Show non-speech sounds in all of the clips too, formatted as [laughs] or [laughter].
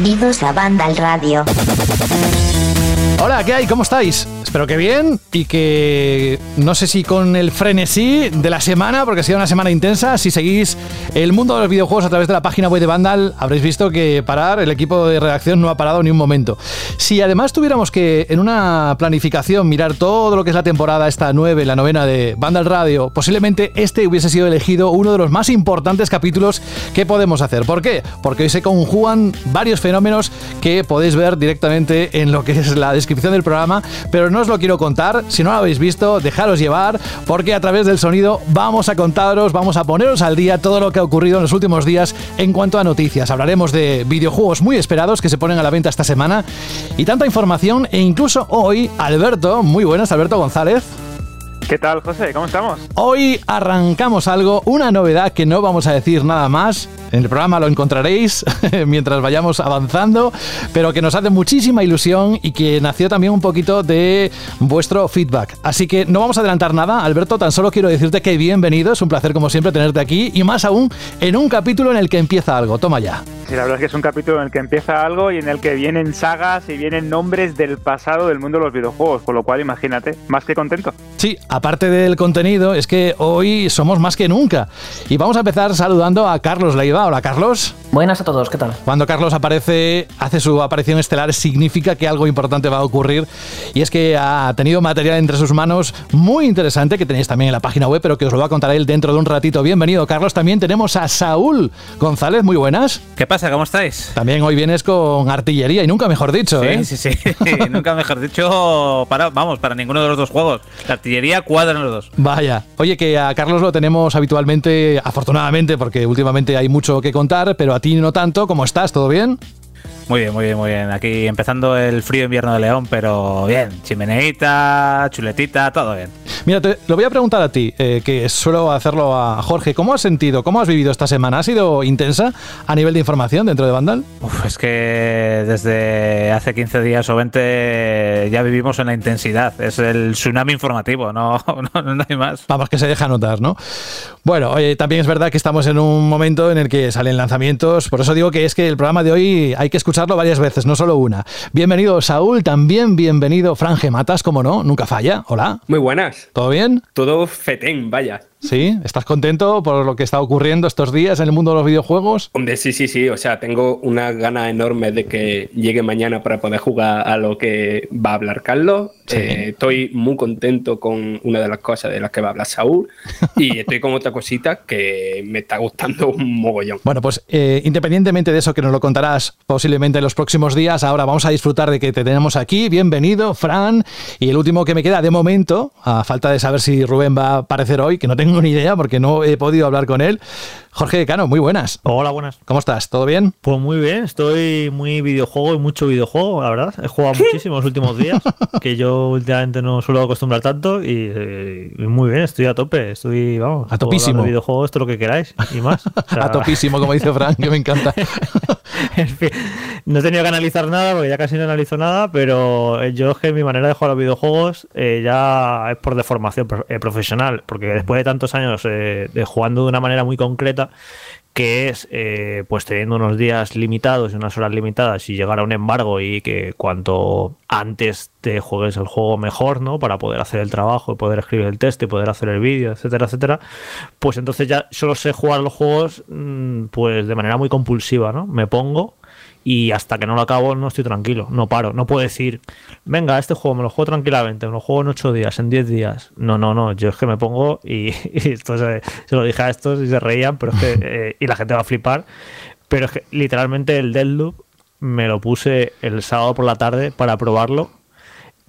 Bienvenidos a Banda al Radio. Hola, ¿qué hay? ¿Cómo estáis? Espero que bien y que no sé si con el frenesí de la semana, porque ha sido una semana intensa. Si seguís el mundo de los videojuegos a través de la página web de Vandal, habréis visto que parar, el equipo de redacción no ha parado ni un momento. Si además tuviéramos que en una planificación mirar todo lo que es la temporada, esta nueve, la novena de Vandal Radio, posiblemente este hubiese sido elegido uno de los más importantes capítulos que podemos hacer. ¿Por qué? Porque hoy se conjugan varios fenómenos que podéis ver directamente en lo que es la descripción del programa, pero no os lo quiero contar. Si no lo habéis visto, dejaros llevar, porque a través del sonido vamos a contaros, vamos a poneros al día todo lo que ha ocurrido en los últimos días en cuanto a noticias. Hablaremos de videojuegos muy esperados que se ponen a la venta esta semana y tanta información e incluso hoy, Alberto, muy buenas, Alberto González. ¿Qué tal, José? ¿Cómo estamos? Hoy arrancamos algo, una novedad que no vamos a decir nada más. En el programa lo encontraréis [laughs] mientras vayamos avanzando, pero que nos hace muchísima ilusión y que nació también un poquito de vuestro feedback. Así que no vamos a adelantar nada, Alberto, tan solo quiero decirte que bienvenido, es un placer como siempre tenerte aquí y más aún en un capítulo en el que empieza algo. Toma ya. Sí, la verdad es que es un capítulo en el que empieza algo y en el que vienen sagas y vienen nombres del pasado del mundo de los videojuegos, con lo cual imagínate, más que contento. Sí, aparte del contenido, es que hoy somos más que nunca. Y vamos a empezar saludando a Carlos Leiva. Hola, Carlos. Buenas a todos, ¿qué tal? Cuando Carlos aparece, hace su aparición estelar, significa que algo importante va a ocurrir. Y es que ha tenido material entre sus manos muy interesante, que tenéis también en la página web, pero que os lo va a contar él dentro de un ratito. Bienvenido, Carlos. También tenemos a Saúl González, muy buenas. ¿Qué pasa? ¿Cómo estáis? También hoy vienes con artillería y nunca mejor dicho, sí, ¿eh? Sí, sí, [laughs] nunca mejor dicho para, vamos, para ninguno de los dos juegos. La artillería cuadra en los dos. Vaya. Oye, que a Carlos lo tenemos habitualmente, afortunadamente, porque últimamente hay mucho que contar, pero a ti no tanto. ¿Cómo estás? ¿Todo bien? Muy bien, muy bien, muy bien. Aquí empezando el frío invierno de León, pero bien. Chimeneita, chuletita, todo bien. Mira, te lo voy a preguntar a ti, eh, que suelo hacerlo a Jorge. ¿Cómo has sentido, cómo has vivido esta semana? ¿Ha sido intensa a nivel de información dentro de Vandal? Uf, es que desde hace 15 días o 20 ya vivimos en la intensidad. Es el tsunami informativo, no, [laughs] no, no hay más. Vamos, que se deja notar, ¿no? Bueno, oye, también es verdad que estamos en un momento en el que salen lanzamientos. Por eso digo que es que el programa de hoy hay que escucharlo varias veces, no solo una. Bienvenido, Saúl. También bienvenido, Fran Matas, como no, nunca falla. Hola. Muy buenas. ¿Todo bien? Todo fetén, vaya. ¿Sí? ¿Estás contento por lo que está ocurriendo estos días en el mundo de los videojuegos? Hombre, sí, sí, sí. O sea, tengo una gana enorme de que llegue mañana para poder jugar a lo que va a hablar Carlos. Sí. Eh, estoy muy contento con una de las cosas de las que va a hablar Saúl. y [laughs] estoy con otra cosita que me está gustando un mogollón. Bueno, pues eh, independientemente de eso que nos lo contarás posiblemente en los próximos días, ahora vamos a disfrutar de que te tenemos aquí. Bienvenido, Fran. Y el último que me queda de momento, a falta de saber si Rubén va a aparecer hoy, que no tengo ni idea porque no he podido hablar con él. Jorge Cano, muy buenas. Hola, buenas. ¿Cómo estás? ¿Todo bien? Pues muy bien, estoy muy videojuego y mucho videojuego, la verdad. He jugado muchísimo los últimos días, [laughs] que yo últimamente no suelo acostumbrar tanto y, eh, muy bien, estoy a tope, estoy, vamos, a topísimo. videojuegos, esto lo que queráis y más. O [laughs] sea, a topísimo, como dice Frank, que me encanta. [laughs] en fin, no he tenido que analizar nada porque ya casi no analizo nada, pero yo es que mi manera de jugar a los videojuegos eh, ya es por deformación eh, profesional, porque después de tantos años eh, de jugando de una manera muy concreta, que es eh, pues teniendo unos días limitados y unas horas limitadas y llegar a un embargo y que cuanto antes te juegues el juego mejor, ¿no? Para poder hacer el trabajo, poder escribir el texto y poder hacer el vídeo, etcétera, etcétera. Pues entonces ya solo sé jugar los juegos mmm, pues de manera muy compulsiva, ¿no? Me pongo y hasta que no lo acabo no estoy tranquilo, no paro, no puedo decir, venga, este juego me lo juego tranquilamente, me lo juego en 8 días, en 10 días. No, no, no, yo es que me pongo y, [laughs] y esto se, se, lo dije a estos y se reían, pero es que, [laughs] eh, y la gente va a flipar, pero es que literalmente el Deadloop me lo puse el sábado por la tarde para probarlo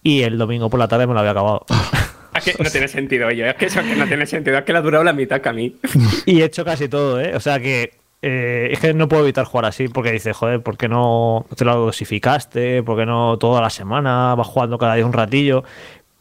y el domingo por la tarde me lo había acabado. [laughs] Es que no tiene sentido, oye, es que eso que no tiene sentido, es que le ha durado la mitad que a mí. y he hecho casi todo, ¿eh? O sea que eh, es que no puedo evitar jugar así porque dices, joder, ¿por qué no te lo dosificaste? ¿Por qué no toda la semana vas jugando cada día un ratillo?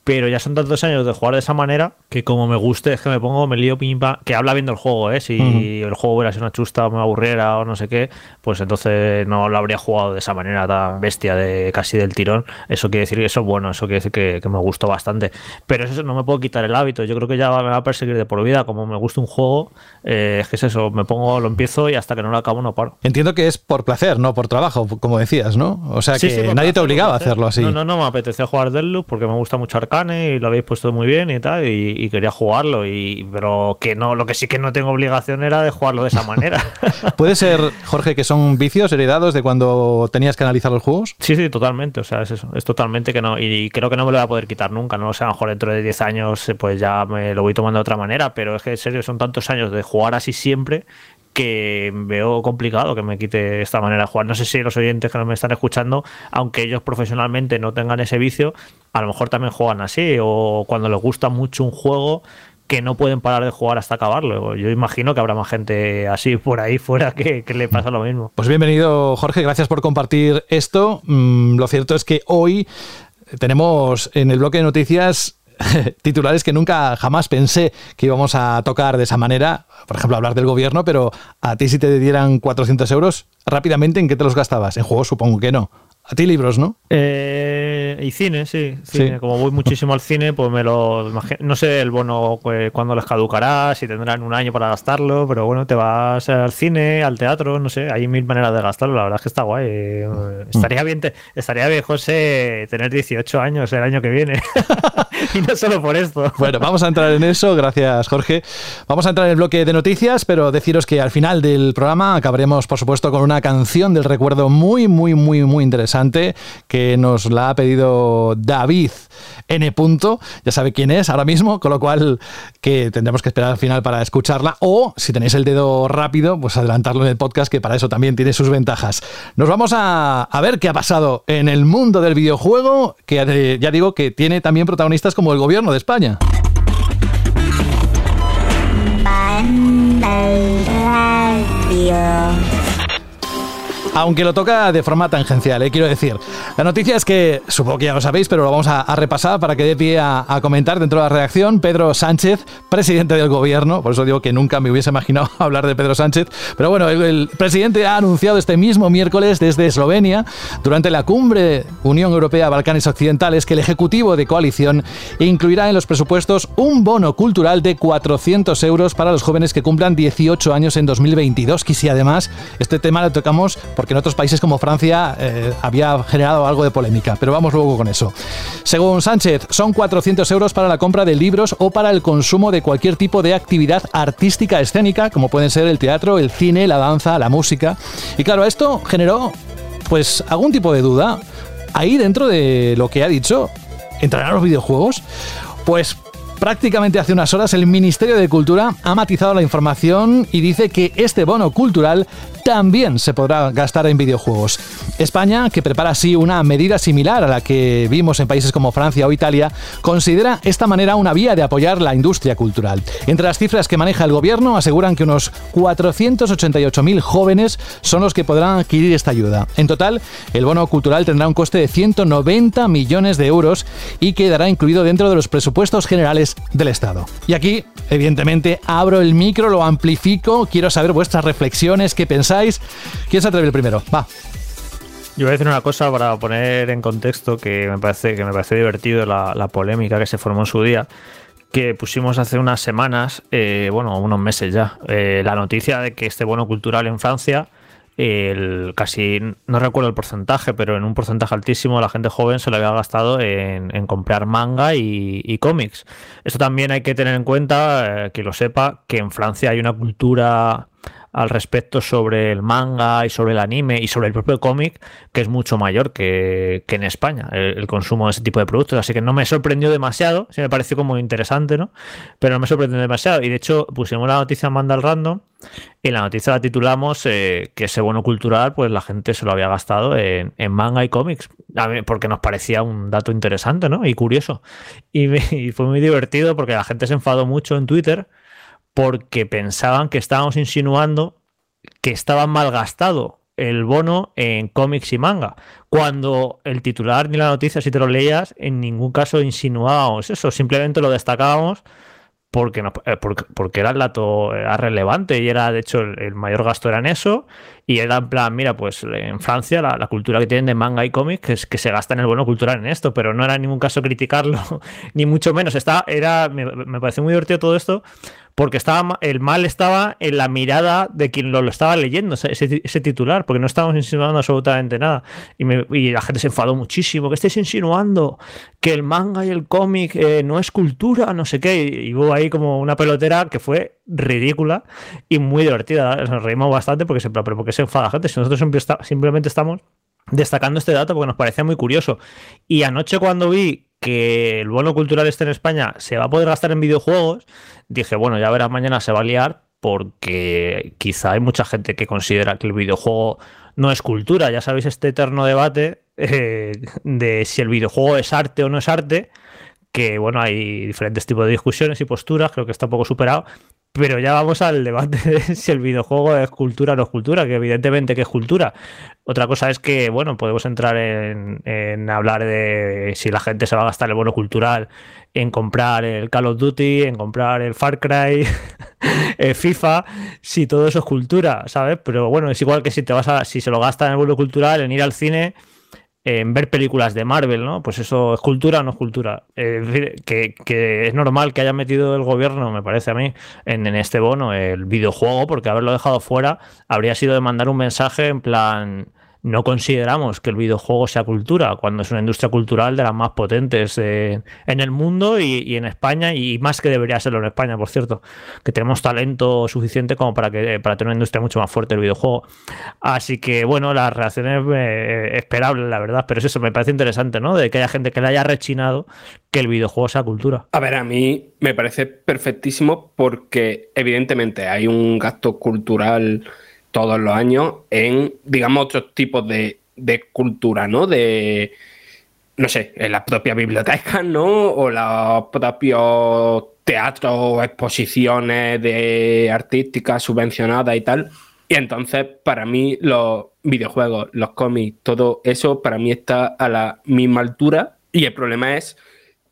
Pero ya son tantos años de jugar de esa manera que como me guste es que me pongo, me lío pimpa, que habla bien del juego, ¿eh? Si el juego hubiera sido una chusta o me aburriera o no sé qué, pues entonces no lo habría jugado de esa manera tan bestia de casi del tirón. Eso quiere decir que eso es bueno, eso quiere decir que, me gustó bastante. Pero eso no me puedo quitar el hábito, yo creo que ya me va a perseguir de por vida, como me gusta un juego, eh, es que es eso, me pongo, lo empiezo y hasta que no lo acabo no paro. Entiendo que es por placer, no por trabajo, como decías, ¿no? O sea que nadie te obligaba a hacerlo así. No, no, no, me apetecía jugar Deadloop porque me gusta mucho Arcane y lo habéis puesto muy bien y tal, y, quería jugarlo, y, pero que no, lo que sí que no tengo obligación era de jugarlo de esa manera. [laughs] ¿Puede ser, Jorge, que son vicios heredados de cuando tenías que analizar los juegos? Sí, sí, totalmente, o sea, es eso, es totalmente que no, y creo que no me lo voy a poder quitar nunca, no o sea, a lo mejor dentro de 10 años pues ya me lo voy tomando de otra manera, pero es que en serio son tantos años de jugar así siempre que veo complicado que me quite esta manera de jugar. No sé si los oyentes que me están escuchando, aunque ellos profesionalmente no tengan ese vicio, a lo mejor también juegan así o cuando les gusta mucho un juego que no pueden parar de jugar hasta acabarlo. Yo imagino que habrá más gente así por ahí fuera que, le pasa lo mismo. Pues bienvenido Jorge, gracias por compartir esto. Mm, lo cierto es que hoy tenemos en el bloque de noticias [laughs] titulares que nunca jamás pensé que íbamos a tocar de esa manera. Por ejemplo, hablar del gobierno, pero a ti si te dieran 400 euros, rápidamente, ¿en qué te los gastabas? En juegos supongo que no. A ti libros, ¿no? Eh, y cine, sí, Como voy muchísimo al cine, pues me lo No sé el bono pues, cuándo les caducará, si tendrán un año para gastarlo, pero bueno, te vas al cine, al teatro, no sé, hay mil maneras de gastarlo. La verdad es que está guay. Mm. Estaría bien, estaría bien, José, tener 18 años el año que viene. [laughs] y no solo por esto. Bueno, vamos a entrar en eso. Gracias, Jorge. Vamos a entrar en el bloque de noticias, pero deciros que al final del programa acabaremos, por supuesto, con una canción del recuerdo muy, muy, muy, muy interesante que nos la ha pedido David N. Ya sabe quién es ahora mismo, con lo cual que tendremos que esperar al final para escucharla. O si tenéis el dedo rápido, pues adelantarlo en el podcast, que para eso también tiene sus ventajas. Nos vamos a, a ver qué ha pasado en el mundo del videojuego, que ya digo que tiene también protagonistas como el gobierno de España. Aunque lo toca de forma tangencial, ¿eh? quiero decir. La noticia es que, supongo que ya lo sabéis, pero lo vamos a, repasar para que dé pie a, comentar dentro de la reacción. Pedro Sánchez, presidente del gobierno, por eso digo que nunca me hubiese imaginado [laughs] hablar de Pedro Sánchez, pero bueno, el, presidente ha anunciado este mismo miércoles desde Eslovenia, durante la cumbre Unión Europea-Balcanes Occidentales, que el Ejecutivo de Coalición incluirá en los presupuestos un bono cultural de 400 euros para los jóvenes que cumplan 18 años en 2022. Que si además este tema lo tocamos porque que en otros países como Francia eh, había generado algo de polémica, pero vamos luego con eso. Según Sánchez, son 400 euros para la compra de libros o para el consumo de cualquier tipo de actividad artística escénica, como pueden ser el teatro, el cine, la danza, la música. Y claro, esto generó pues algún tipo de duda. Ahí dentro de lo que ha dicho, ¿entrarán los videojuegos? Pues Prácticamente hace unas horas el Ministerio de Cultura ha matizado la información y dice que este bono cultural también se podrá gastar en videojuegos. España, que prepara así una medida similar a la que vimos en países como Francia o Italia, considera esta manera una vía de apoyar la industria cultural. Entre las cifras que maneja el gobierno aseguran que unos 488.000 jóvenes son los que podrán adquirir esta ayuda. En total, el bono cultural tendrá un coste de 190 millones de euros y quedará incluido dentro de los presupuestos generales del Estado. Y aquí, evidentemente, abro el micro, lo amplifico, quiero saber vuestras reflexiones, qué pensáis. ¿Quién se atreve el primero? Va. Yo voy a decir una cosa para poner en contexto que me parece, que me parece divertido la, polémica que se formó en su día que pusimos hace unas semanas, eh, bueno, unos meses ya, eh, la noticia de que este bono cultural en Francia casi, no recuerdo el porcentaje, pero en un porcentaje altísimo la gente joven se lo había gastado en, comprar manga y, cómics. Esto también hay que tener en cuenta, eh, que lo sepa, que en Francia hay una cultura al respecto sobre el manga y sobre el anime y sobre el propio cómic que es mucho mayor que, en España el, consumo de ese tipo de productos. Así que no me sorprendió demasiado sí me pareció como interesante no pero no me sorprendió demasiado. Y de hecho pusimos la noticia en Mandal Random y la noticia la titulamos eh, que ese bono cultural pues la gente se lo había gastado en, manga y cómics. Porque nos parecía un dato interesante ¿no? y curioso. Y, [laughs] y fue muy divertido porque la gente se enfadó mucho en Twitter porque pensaban que estábamos insinuando que estaba mal gastado el bono en cómics y manga, cuando el titular ni la noticia, si te lo leías, en ningún caso insinuábamos eso, simplemente lo destacábamos porque, no, eh, era el dato era relevante y era, de hecho, el, mayor gasto era en eso. Y era en plan, mira, pues en Francia la, la cultura que tienen de manga y cómics es que se gasta en el bono cultural en esto, pero no era en ningún caso criticarlo, [laughs] ni mucho menos. Está, era, me, me pareció muy divertido todo esto, porque estaba, el mal estaba en la mirada de quien lo, estaba leyendo, ese, titular, porque no estábamos insinuando absolutamente nada. Y, la gente se enfadó muchísimo, que estáis insinuando que el manga y el cómic eh, no es cultura, no sé qué. Y, y, hubo ahí como una pelotera que fue ridícula y muy divertida. Nos reímos bastante porque se, enfada la gente. Si nosotros simplemente estamos destacando este dato porque nos parecía muy curioso. Y anoche cuando vi que el bono cultural este en España se va a poder gastar en videojuegos, dije, bueno, ya verás, mañana se va a liar porque quizá hay mucha gente que considera que el videojuego no es cultura. Ya sabéis este eterno debate eh, de si el videojuego es arte o no es arte, que bueno, hay diferentes tipos de discusiones y posturas, creo que está un poco superado, pero ya vamos al debate de [laughs] si el videojuego es cultura o no es cultura, que evidentemente que es cultura. Otra cosa es que, bueno, podemos entrar en, en, hablar de si la gente se va a gastar el bono cultural en comprar el Call of Duty, en comprar el Far Cry, [laughs] el FIFA, si todo eso es cultura, ¿sabes? Pero bueno, es igual que si te vas a, si se lo gasta en el bono cultural, en ir al cine en ver películas de Marvel, ¿no? Pues eso es cultura o no es cultura. Es decir, que, que, es normal que haya metido el gobierno, me parece a mí, en, en, este bono el videojuego, porque haberlo dejado fuera habría sido de mandar un mensaje en plan. No consideramos que el videojuego sea cultura, cuando es una industria cultural de las más potentes eh, en el mundo y, en España, y más que debería serlo en España, por cierto, que tenemos talento suficiente como para, que, para tener una industria mucho más fuerte del videojuego. Así que, bueno, las reacciones eh, esperables, la verdad, pero es eso, me parece interesante, ¿no? De que haya gente que le haya rechinado que el videojuego sea cultura. A ver, a mí me parece perfectísimo porque, evidentemente, hay un gasto cultural todos los años en, digamos, otros tipos de, de cultura, ¿no? De, no sé, en las propias bibliotecas, [laughs] ¿no? O los propios teatros, exposiciones de artísticas subvencionadas y tal. Y entonces, para mí, los videojuegos, los cómics, todo eso, para mí está a la misma altura. Y el problema es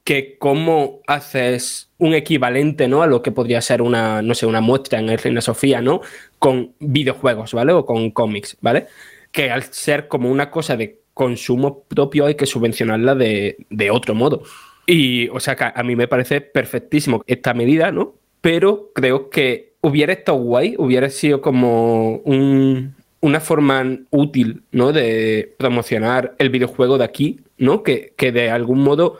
que cómo haces un equivalente, ¿no? A lo que podría ser una, no sé, una muestra en el Reina Sofía, ¿no? Con videojuegos, ¿vale? O con cómics, ¿vale? Que al ser como una cosa de consumo propio hay que subvencionarla de, de otro modo. Y, o sea, que a mí me parece perfectísimo esta medida, ¿no? Pero creo que hubiera estado guay, hubiera sido como un, una forma útil, ¿no? De promocionar el videojuego de aquí, ¿no? Que, que de algún modo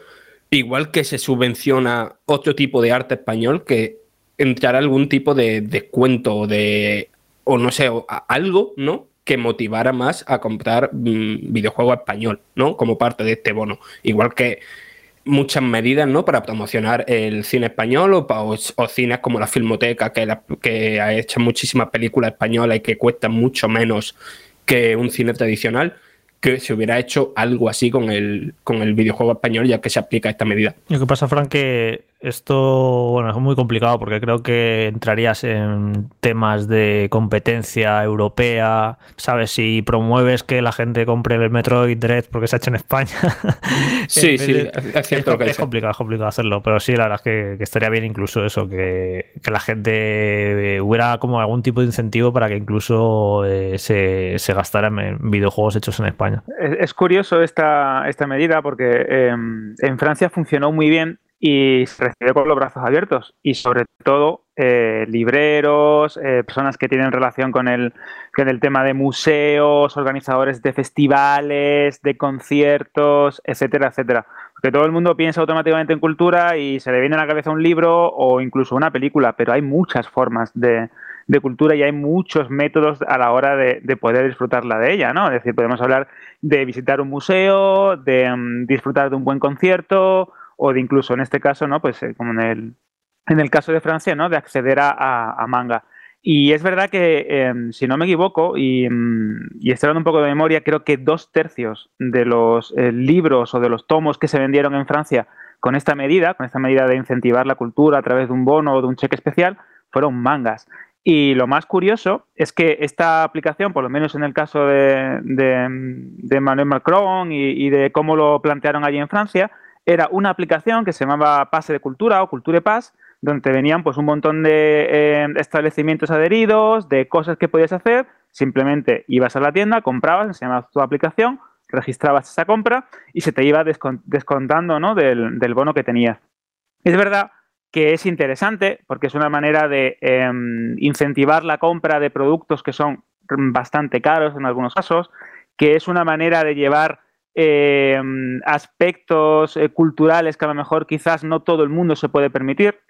igual que se subvenciona otro tipo de arte español, que entrará algún tipo de descuento o de, o no sé, algo, ¿no? Que motivara más a comprar mmm, videojuego español, ¿no? Como parte de este bono. Igual que muchas medidas, ¿no? Para promocionar el cine español o, o, o cines como la Filmoteca, que, que ha hecho muchísimas películas españolas y que cuestan mucho menos que un cine tradicional que se hubiera hecho algo así con el, con el videojuego español ya que se aplica esta medida. Lo que pasa, Frank, que esto bueno, es muy complicado porque creo que entrarías en temas de competencia europea, ¿sabes? Si promueves que la gente compre el Metroid Dread porque se ha hecho en España. [laughs] Sí, sí, es cierto es, que es complicado, es complicado hacerlo, pero sí, la verdad es que, que estaría bien incluso eso, que, que, la gente hubiera como algún tipo de incentivo para que incluso eh, se, se gastara en videojuegos hechos en España. Es, es curioso esta, esta medida porque eh, en Francia funcionó muy bien y se recibe con los brazos abiertos y sobre todo eh, libreros, eh, personas que tienen relación con el, con el tema de museos, organizadores de festivales, de conciertos, etcétera, etcétera. Porque todo el mundo piensa automáticamente en cultura y se le viene a la cabeza un libro o incluso una película, pero hay muchas formas de, de cultura y hay muchos métodos a la hora de, de, poder disfrutarla de ella, ¿no? Es decir, podemos hablar de visitar un museo, de um, disfrutar de un buen concierto o de incluso en este caso, ¿no? Pues eh, como en el, en el caso de Francia, ¿no? De acceder a, a, manga. Y es verdad que, eh, si no me equivoco, y, y, estoy hablando un poco de memoria, creo que dos tercios de los eh, libros o de los tomos que se vendieron en Francia con esta medida, con esta medida de incentivar la cultura a través de un bono o de un cheque especial, fueron mangas. Y lo más curioso es que esta aplicación, por lo menos en el caso de, de, Emmanuel Macron y, de cómo lo plantearon allí en Francia, era una aplicación que se llamaba Pase de Cultura o Culture Pass, donde venían pues un montón de eh, establecimientos adheridos, de cosas que podías hacer. Simplemente ibas a la tienda, comprabas, enseñabas tu aplicación, registrabas esa compra y se te iba descontando ¿no? del, del bono que tenías. Es verdad que es interesante porque es una manera de em, incentivar la compra de productos que son bastante caros en algunos casos, que es una manera de llevar em, aspectos eh, culturales que a lo mejor quizás no todo el mundo se puede permitir.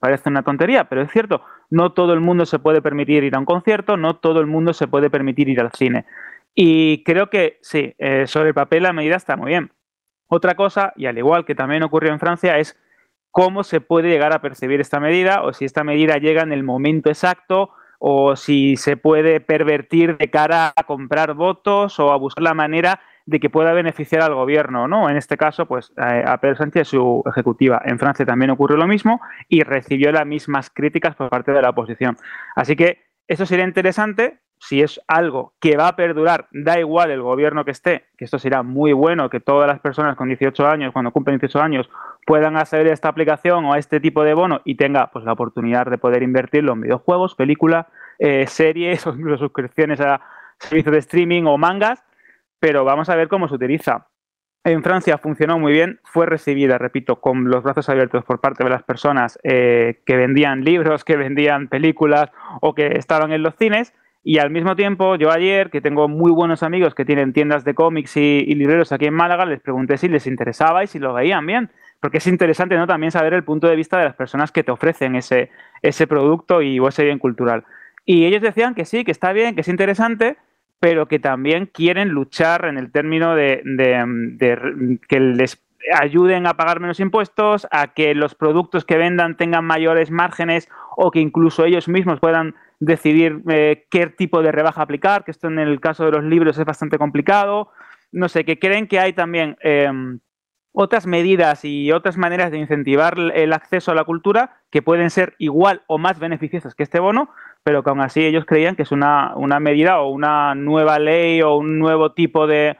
Parece una tontería, pero es cierto, no todo el mundo se puede permitir ir a un concierto, no todo el mundo se puede permitir ir al cine. Y creo que sí, eh, sobre el papel la medida está muy bien. Otra cosa, y al igual que también ocurrió en Francia, es cómo se puede llegar a percibir esta medida o si esta medida llega en el momento exacto o si se puede pervertir de cara a comprar votos o a buscar la manera de que pueda beneficiar al gobierno, ¿no? En este caso, pues a Pedro Sánchez, su ejecutiva. En Francia también ocurrió lo mismo y recibió las mismas críticas por parte de la oposición. Así que eso sería interesante si es algo que va a perdurar, da igual el gobierno que esté, que esto será muy bueno, que todas las personas con 18 años, cuando cumplen 18 años, puedan acceder a esta aplicación o a este tipo de bono y tenga pues la oportunidad de poder invertirlo en videojuegos, películas, eh, series [laughs] o incluso suscripciones a servicios de streaming o mangas, pero vamos a ver cómo se utiliza. En Francia funcionó muy bien, fue recibida, repito, con los brazos abiertos por parte de las personas eh, que vendían libros, que vendían películas o que estaban en los cines. Y al mismo tiempo, yo ayer, que tengo muy buenos amigos que tienen tiendas de cómics y, libreros aquí en Málaga, les pregunté si les interesaba y si lo veían bien porque es interesante ¿no? también saber el punto de vista de las personas que te ofrecen ese, ese producto y o ese bien cultural. Y ellos decían que sí, que está bien, que es interesante, pero que también quieren luchar en el término de, que les ayuden a pagar menos impuestos, a que los productos que vendan tengan mayores márgenes o que incluso ellos mismos puedan decidir eh, qué tipo de rebaja aplicar, que esto en el caso de los libros es bastante complicado. No sé, que creen que hay también em, otras medidas y otras maneras de incentivar el acceso a la cultura que pueden ser igual o más beneficiosas que este bono, pero que aún así ellos creían que es una, medida o una nueva ley o un nuevo tipo de,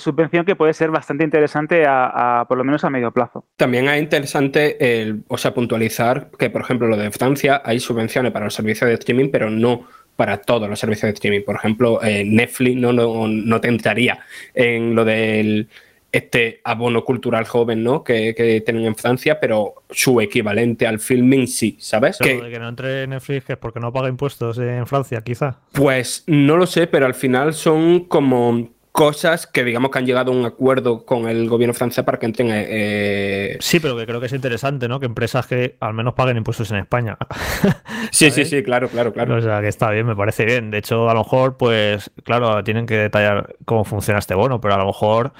subvención que puede ser bastante interesante a, por lo menos a medio plazo. También es interesante el, o sea, puntualizar que, por ejemplo, lo de Francia hay subvenciones para los servicios de streaming, pero no para todos los servicios de streaming. Por ejemplo, eh, Netflix no, no, no te entraría en lo del este abono cultural joven, ¿no? Que, tienen en Francia, pero su equivalente al filming sí, ¿sabes? que, de que no entre Netflix es porque no paga impuestos en Francia, quizá. Pues no lo sé, pero al final son como cosas que digamos que han llegado a un acuerdo con el gobierno francés para que entren. Eh, eh, sí, pero que creo que es interesante, ¿no? Que empresas que al menos paguen impuestos en España. [laughs] sí, sí, sí, claro, claro, claro. O sea, que está bien, me parece bien. De hecho, a lo mejor, pues, claro, tienen que detallar cómo funciona este bono, pero a lo mejor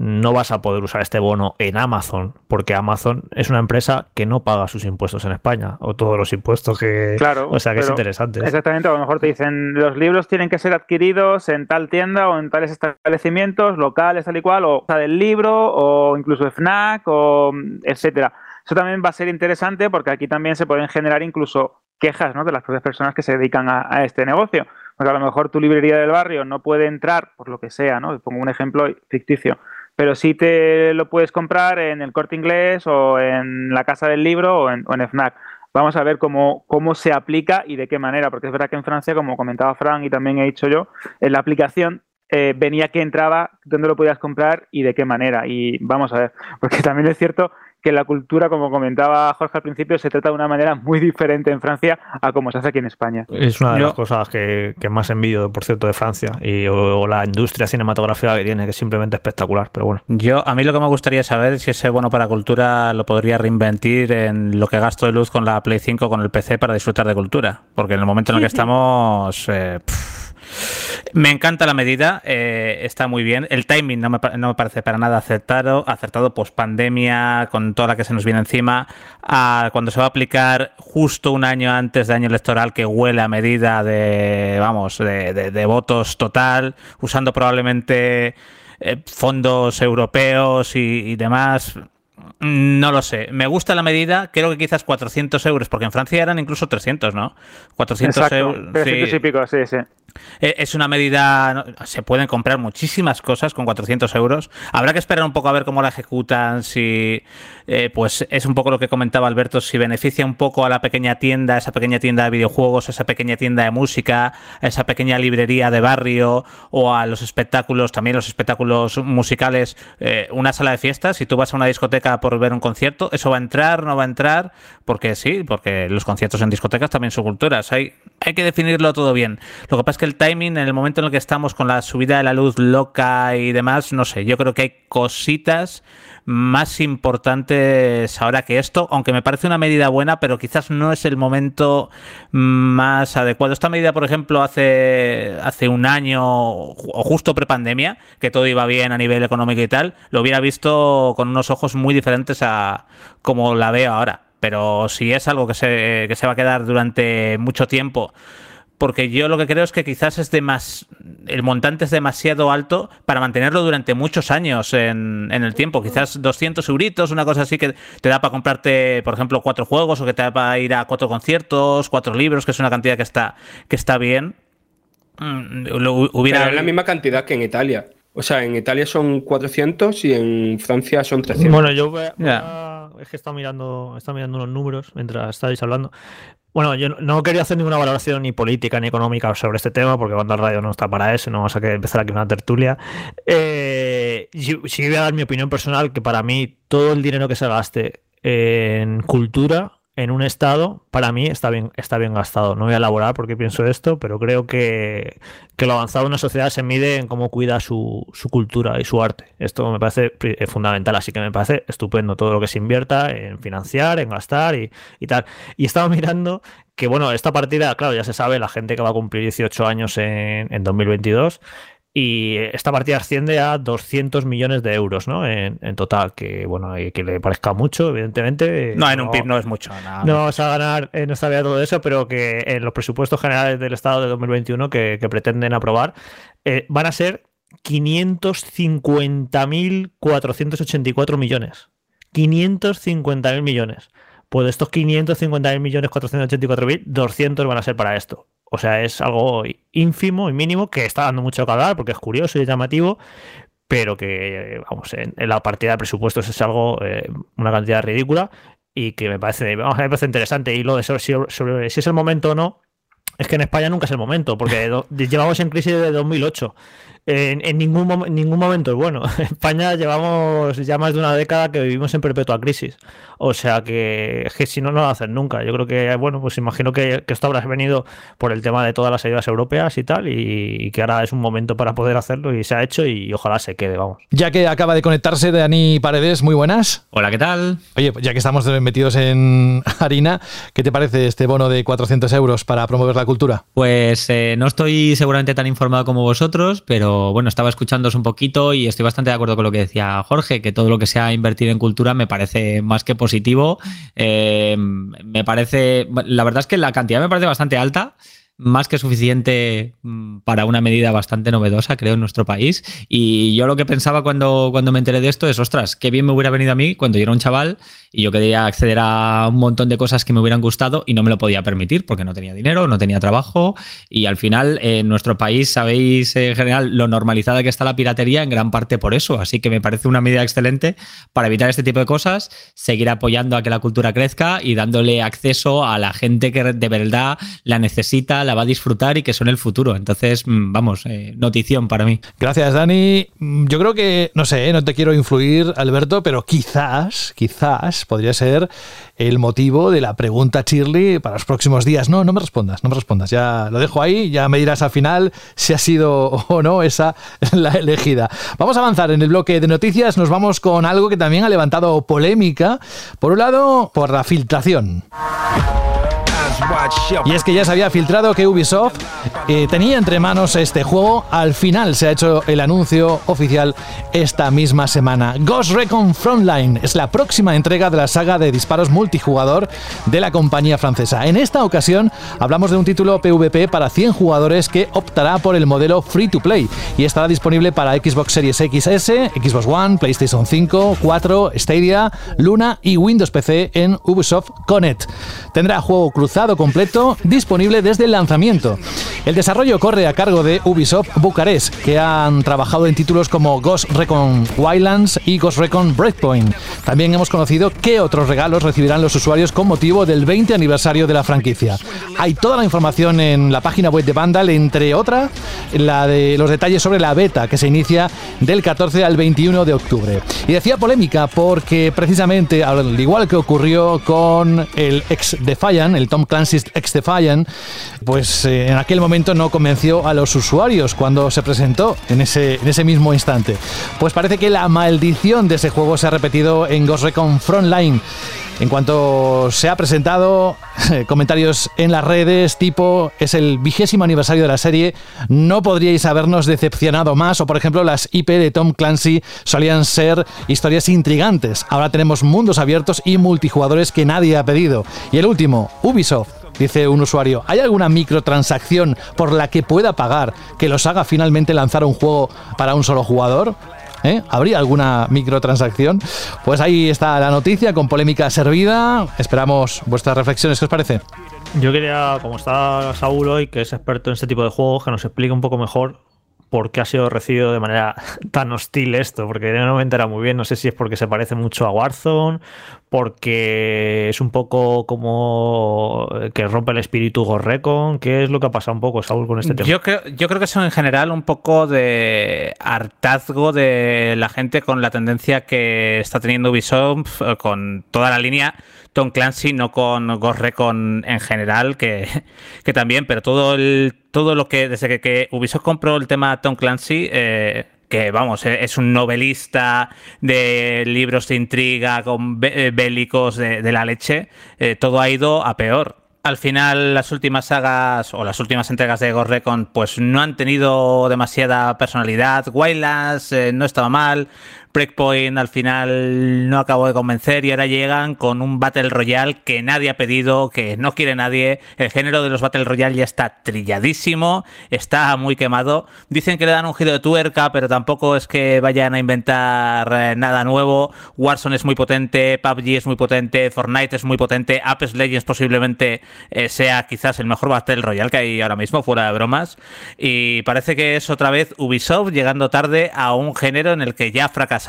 no vas a poder usar este bono en Amazon, porque Amazon es una empresa que no paga sus impuestos en España, o todos los impuestos que... Claro. O sea, que es interesante. Exactamente, a lo mejor te dicen, los libros tienen que ser adquiridos en tal tienda o en tales establecimientos locales, tal y cual, o del libro, o incluso FNAC, o etcétera. Eso también va a ser interesante porque aquí también se pueden generar incluso quejas ¿no? de las propias personas que se dedican a, a este negocio. Porque a lo mejor tu librería del barrio no puede entrar, por lo que sea, ¿no? Pongo un ejemplo ficticio pero sí te lo puedes comprar en el corte inglés o en la casa del libro o en, FNAC. Vamos a ver cómo, cómo se aplica y de qué manera, porque es verdad que en Francia, como comentaba Fran y también he dicho yo, en la aplicación eh, venía que entraba, dónde lo podías comprar y de qué manera. Y vamos a ver, [laughs] porque también es cierto que la cultura, como comentaba Jorge al principio, se trata de una manera muy diferente en Francia a como se hace aquí en España. Es una de las cosas que, más envidio, por cierto, de Francia y o, la industria cinematográfica que tiene, que es simplemente espectacular. Pero bueno. Yo, a mí lo que me gustaría saber es si ese bueno para cultura lo podría reinventir en lo que gasto de luz con la Play 5 con el PC para disfrutar de cultura. Porque en el momento en el que [laughs] estamos. Eh, me encanta la medida, eh, está muy bien. El timing no me, parece para nada acertado, acertado post pandemia, con toda la que se nos viene encima, cuando se va a aplicar justo un año antes de año electoral que huele a medida de, vamos, de, votos total, usando probablemente eh, fondos europeos y demás No lo sé. Me gusta la medida. Creo que quizás 400 euros, porque en Francia eran incluso 300, ¿no? 400 euros. 300 y pico, sí, sí. Eh, es una medida, se pueden comprar muchísimas cosas con 400 euros. Habrá que esperar un poco a ver cómo la ejecutan, si eh, pues es un poco lo que comentaba Alberto, si beneficia un poco a la pequeña tienda, esa pequeña tienda de videojuegos, esa pequeña tienda de música, esa pequeña librería de barrio o a los espectáculos, también los espectáculos musicales, eh, una sala de fiestas, si tú vas a una discoteca por ver un concierto, ¿eso va a entrar, no va a entrar? Porque sí, porque los conciertos en discotecas también son culturas, hay, hay que definirlo todo bien. Lo que pasa que el timing, en el momento en el que estamos con la subida de la luz loca y demás, no sé, yo creo que hay cositas más importantes ahora que esto, aunque me parece una medida buena, pero quizás no es el momento más adecuado. Esta medida, por ejemplo, hace, hace un año o justo prepandemia, que todo iba bien a nivel económico y tal, lo hubiera visto con unos ojos muy diferentes a como la veo ahora. Pero si es algo que se, que se va a quedar durante mucho tiempo, porque yo lo que creo es que quizás es de más, el montante es demasiado alto para mantenerlo durante muchos años en, el tiempo. Quizás 200 euritos, una cosa así que te da para comprarte, por ejemplo, cuatro juegos o que te da para ir a cuatro conciertos, cuatro libros, que es una cantidad que está, que está bien. Mm, hubiera... Pero es la misma cantidad que en Italia. O sea, en Italia son 400 y en Francia son 300. Bueno, yo es que he estado mirando, he mirando los números mientras estáis hablando. Bueno, yo no quería hacer ninguna valoración ni política ni económica sobre este tema, porque cuando el radio no está para eso, no vamos a empezar aquí una tertulia. Eh, sí voy a dar mi opinión personal, que para mí todo el dinero que se gaste en cultura en un estado, para mí está bien, está bien gastado. No voy a elaborar porque pienso esto, pero creo que, lo avanzado de una sociedad se mide en cómo cuida su, cultura y su arte. Esto me parece eh, fundamental, así que me parece estupendo todo lo que se invierta en financiar, en gastar y, tal. Y estaba [laughs] mirando que, bueno, esta partida, claro, ya se sabe, la gente que va a cumplir 18 años en, en 2022 y esta partida asciende a 200 millones de euros, ¿no? En, total, que bueno, que le parezca mucho, evidentemente. No, en un PIB no es mucho. No vamos a ganar en esta vida todo eso, pero que en los presupuestos generales del Estado de 2021 que, pretenden aprobar eh, van a ser 550.484 millones. 550.000 millones. Pues de estos 550.000 millones 484.000, 200 van a ser para esto. O sea, es algo ínfimo y mínimo que está dando mucho que hablar porque es curioso y llamativo, pero que, vamos, en, la partida de presupuestos es algo, eh, una cantidad ridícula y que me parece, vamos, me parece interesante. Y lo de sobre, sobre, si es el momento o no, es que en España nunca es el momento, porque [laughs] llevamos en crisis desde 2008 en, ningún, ningún momento es bueno. [laughs] En España llevamos ya más de una década que vivimos en perpetua crisis. O sea que, que si no, no lo hacen nunca. Yo creo que, bueno, pues imagino que, esto habrá venido por el tema de todas las ayudas europeas y tal, y, que ahora es un momento para poder hacerlo y se ha hecho y ojalá se quede, vamos. Ya que acaba de conectarse Dani Paredes, muy buenas. Hola, ¿qué tal? Oye, ya que estamos metidos en [laughs] harina, ¿qué te parece este bono de 400 euros para promover la cultura? Pues eh, no estoy seguramente tan informado como vosotros, pero bueno, estaba escuchándoos un poquito y estoy bastante de acuerdo con lo que decía Jorge, que todo lo que sea invertir en cultura me parece más que positivo. Eh, me parece, la verdad es que la cantidad me parece bastante alta más que suficiente mm, para una medida bastante novedosa, creo, en nuestro país. Y yo lo que pensaba cuando, cuando me enteré de esto es, ostras, qué bien me hubiera venido a mí cuando yo era un chaval y yo quería acceder a un montón de cosas que me hubieran gustado y no me lo podía permitir porque no tenía dinero, no tenía trabajo. Y al final, en nuestro país, sabéis en general lo normalizada que está la piratería, en gran parte por eso. Así que me parece una medida excelente para evitar este tipo de cosas, seguir apoyando a que la cultura crezca y dándole acceso a la gente que de verdad la necesita, va a disfrutar y que son el futuro. Entonces, mm, vamos, eh, notición para mí. Gracias, Dani. Mm, yo creo que, no sé, no te quiero influir, Alberto, pero quizás, quizás podría ser el motivo de la pregunta Shirley para los próximos días. No, no me respondas, no me respondas. Ya lo dejo ahí, ya me dirás al final si ha sido o no esa [laughs] la elegida. Vamos a avanzar en el bloque de noticias. Nos vamos con algo que también ha levantado polémica. Por un lado, por la filtración. Y es que ya se había filtrado que Ubisoft eh, tenía entre manos este juego. Al final se ha hecho el anuncio oficial esta misma semana. Ghost Recon Frontline es la próxima entrega de la saga de disparos multijugador de la compañía francesa. En esta ocasión hablamos de un título PvP para 100 jugadores que optará por el modelo free to play y estará disponible para Xbox Series XS, Xbox One, PlayStation 5, 4, Stadia, Luna y Windows PC en Ubisoft Connect. Tendrá juego cruzado completo disponible desde el lanzamiento. El desarrollo corre a cargo de Ubisoft Bucarest, que han trabajado en títulos como Ghost Recon Wildlands y Ghost Recon Breakpoint. También hemos conocido qué otros regalos recibirán los usuarios con motivo del 20 aniversario de la franquicia. Hay toda la información en la página web de Vandal, entre otras la de los detalles sobre la beta que se inicia del 14 al 21 de octubre. Y decía polémica porque precisamente, al igual que ocurrió con el ex Defiant, el Tom Clancy's ex Defiant, pues eh, en aquel momento no convenció a los usuarios cuando se presentó en ese, en ese mismo instante. Pues parece que la maldición de ese juego se ha repetido en Ghost Recon Frontline. En cuanto se ha presentado, [laughs] comentarios en las redes tipo es el vigésimo aniversario de la serie, no podríais habernos decepcionado más o por ejemplo las IP de Tom Clancy solían ser historias intrigantes, ahora tenemos mundos abiertos y multijugadores que nadie ha pedido. Y el último, Ubisoft. Dice un usuario, ¿hay alguna microtransacción por la que pueda pagar que los haga finalmente lanzar un juego para un solo jugador? ¿Eh? ¿Habría alguna microtransacción? Pues ahí está la noticia con polémica servida. Esperamos vuestras reflexiones. ¿Qué os parece? Yo quería, como está Saúl hoy, que es experto en este tipo de juegos, que nos explique un poco mejor por qué ha sido recibido de manera [laughs] tan hostil esto, porque no me entera muy bien, no sé si es porque se parece mucho a Warzone, porque es un poco como que rompe el espíritu Gorrecon, ¿qué es lo que ha pasado un poco, Saúl, con este tema? Yo creo, yo creo que es en general un poco de hartazgo de la gente con la tendencia que está teniendo Ubisoft eh, con toda la línea Tom Clancy, no con Ghost Recon en general, que, [laughs] que también, pero todo el todo lo que, desde que, que Ubisoft compró el tema Tom Clancy, eh, que vamos, eh, es un novelista de libros de intriga con eh, bélicos de, la leche, todo ha ido a peor al final las últimas sagas o las últimas entregas de Ghost Recon pues no han tenido demasiada personalidad. Wildlands no estaba mal, Breakpoint al final no acabó de convencer y ahora llegan con un Battle Royale que nadie ha pedido, que no quiere nadie. El género de los Battle Royale ya está trilladísimo, está muy quemado. Dicen que le dan un giro de tuerca, pero tampoco es que vayan a inventar eh, nada nuevo. Warzone es muy potente, PUBG es muy potente, Fortnite es muy potente, Apex Legends posiblemente eh, sea quizás el mejor Battle Royale que hay ahora mismo, fuera de bromas. Y parece que es otra vez Ubisoft llegando tarde a un género en el que ya fracasó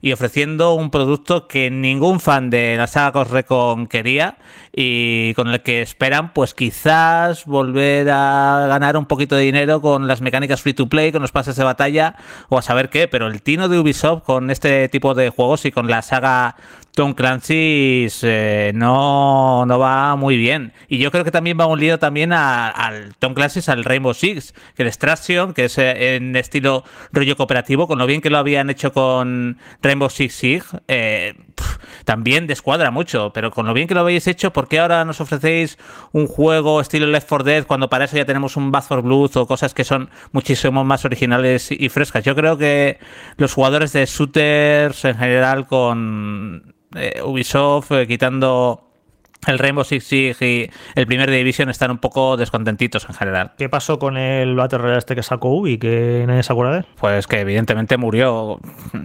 y ofreciendo un producto que ningún fan de la saga Ghost quería y con el que esperan pues quizás volver a ganar un poquito de dinero con las mecánicas free to play, con los pases de batalla o a saber qué, pero el tino de Ubisoft con este tipo de juegos y con la saga Tom Clancy eh, no, no va muy bien. Y yo creo que también va un lío también al Tom Clancy, al Rainbow Six, que el Extraction, que es eh, en estilo rollo cooperativo, con lo bien que lo habían hecho con Rainbow Six Siege, eh, también descuadra mucho. Pero con lo bien que lo habéis hecho, ¿por qué ahora nos ofrecéis un juego estilo Left 4 Dead cuando para eso ya tenemos un Bath for Blood o cosas que son muchísimo más originales y frescas? Yo creo que los jugadores de shooters en general con eh, Ubisoft eh, quitando el Rainbow Six Siege y el primer Division están un poco descontentitos en general. ¿Qué pasó con el Battle Royale este que sacó Ubi, que nadie se acuerda de él? Pues que evidentemente murió.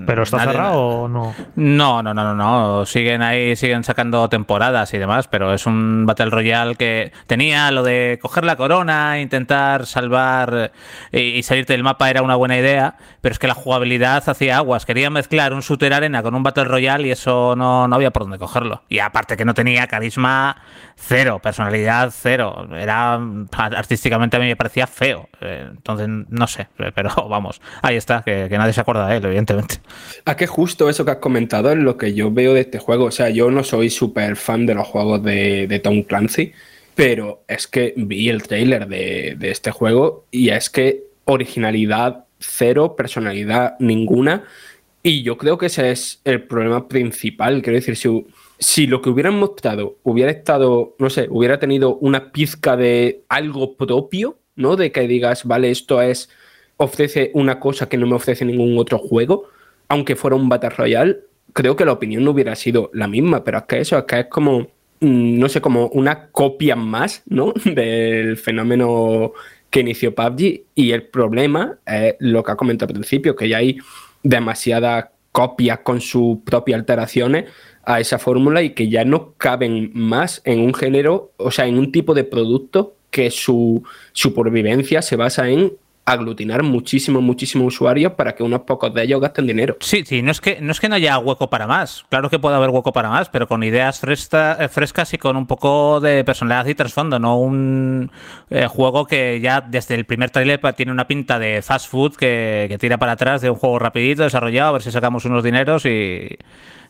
¿Pero está cerrado o no? No, no, no, no, no. Siguen ahí, siguen sacando temporadas y demás, pero es un Battle Royale que tenía lo de coger la corona, intentar salvar y, salirte del mapa era una buena idea, pero es que la jugabilidad hacía aguas. Quería mezclar un shooter arena con un Battle Royale y eso no, no había por dónde cogerlo. Y aparte que no tenía carisma cero, personalidad cero. Era artísticamente a mí me parecía feo. Eh, entonces, no sé, pero [laughs] vamos, ahí está, que, nadie se acuerda de él, evidentemente. A qué justo eso que has comentado es lo que yo veo de este juego. O sea, yo no soy súper fan de los juegos de, Tom Clancy, pero es que vi el trailer de, de este juego y es que originalidad cero, personalidad ninguna. Y yo creo que ese es el problema principal. Quiero decir, si si lo que hubieran mostrado hubiera estado, no sé, hubiera tenido una pizca de algo propio, ¿no? De que digas, vale, esto es, ofrece una cosa que no me ofrece ningún otro juego, aunque fuera un Battle Royale, creo que la opinión no hubiera sido la misma, pero es que eso, es que es como, mm, no sé, como una copia más, ¿no? [laughs] Del fenómeno que inició PUBG y el problema es lo que ha comentado al principio, que ya hay demasiadas copias con sus propias alteraciones a esa fórmula y que ya no caben más en un género, o sea, en un tipo de producto que su supervivencia se basa en aglutinar muchísimos, muchísimos usuarios para que unos pocos de ellos gasten dinero. Sí, sí, no es que no, es que no haya hueco para más. Claro que puede haber hueco para más, pero con ideas eh, frescas y con un poco de personalidad y trasfondo, no un eh, juego que ya desde el primer trailer tiene una pinta de fast food que, que tira para atrás de un juego rapidito, desarrollado, a ver si sacamos unos dineros y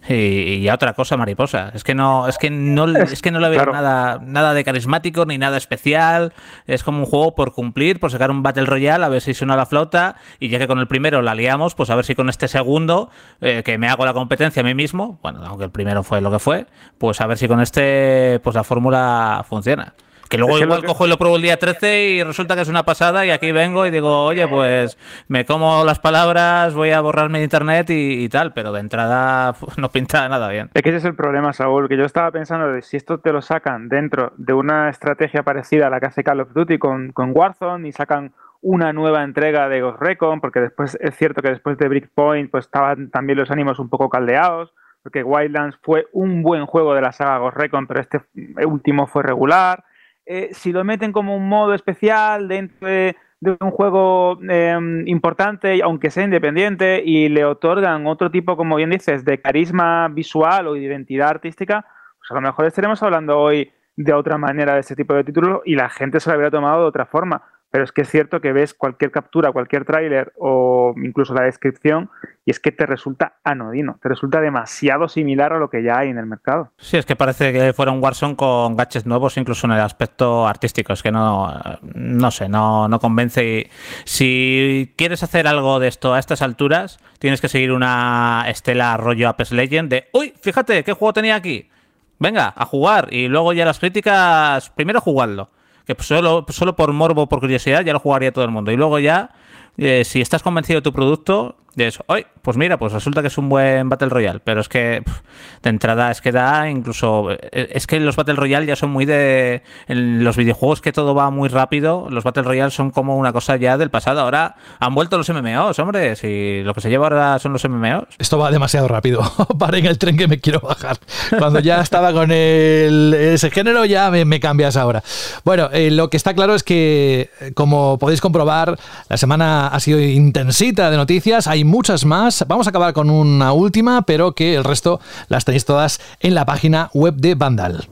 y, a otra cosa mariposa. Es que no, es que no, es que no le veo nada, nada de carismático ni nada especial. Es como un juego por cumplir, por sacar un Battle Royale, a ver si suena la flauta. Y ya que con el primero la liamos, pues a ver si con este segundo, eh, que me hago la competencia a mí mismo, bueno, aunque el primero fue lo que fue, pues a ver si con este, pues la fórmula funciona. Que luego igual cojo y lo pruebo el día 13 y resulta que es una pasada y aquí vengo y digo, oye, pues me como las palabras, voy a borrarme de internet y, tal, pero de entrada [laughs] no pinta nada bien. Es que ese es el problema, Saúl, que yo estaba pensando de si esto te lo sacan dentro de una estrategia parecida a la que hace Call of Duty con, con Warzone y sacan una nueva entrega de Ghost Recon, porque después es cierto que después de Breakpoint pues estaban también los ánimos un poco caldeados, porque Wildlands fue un buen juego de la saga Ghost Recon, pero este último fue regular. Eh, si lo meten como un modo especial dentro de, un juego em, importante, aunque sea independiente, y le otorgan otro tipo, como bien dices, de carisma visual o de identidad artística, pues a lo mejor estaremos hablando hoy de otra manera de ese tipo de título y la gente se lo habría tomado de otra forma pero es que es cierto que ves cualquier captura, cualquier tráiler o incluso la descripción y es que te resulta anodino, te resulta demasiado similar a lo que ya hay en el mercado. Sí, es que parece que fuera un Warzone con gadgets nuevos incluso en el aspecto artístico, es que no, no sé, no, no convence. Y si quieres hacer algo de esto a estas alturas, tienes que seguir una estela rollo Apex Legend de, uy, fíjate, ¿qué juego tenía aquí? Venga, a jugar y luego ya las críticas, primero jugarlo que solo, solo por morbo, por curiosidad, ya lo jugaría todo el mundo. Y luego ya, eh, si estás convencido de tu producto, de eso, hoy, pues mira, pues resulta que es un buen Battle Royale, pero es que de entrada es que da incluso, eh, es que los Battle Royale ya son muy de, en los videojuegos que todo va muy rápido, los Battle Royale son como una cosa ya del pasado, ahora han vuelto los MMOs, hombre, si lo que se lleva ahora son los MMOs. Esto va demasiado rápido, [laughs] paren el tren que me quiero bajar. Cuando ya estaba con el, ese género ya me, cambias ahora. Bueno, eh, lo que está claro es que, como podéis comprobar, la semana ha sido intensita de noticias, hay muchas más. Vamos a acabar con una última, pero que el resto las tenéis todas en la página web de Vandal.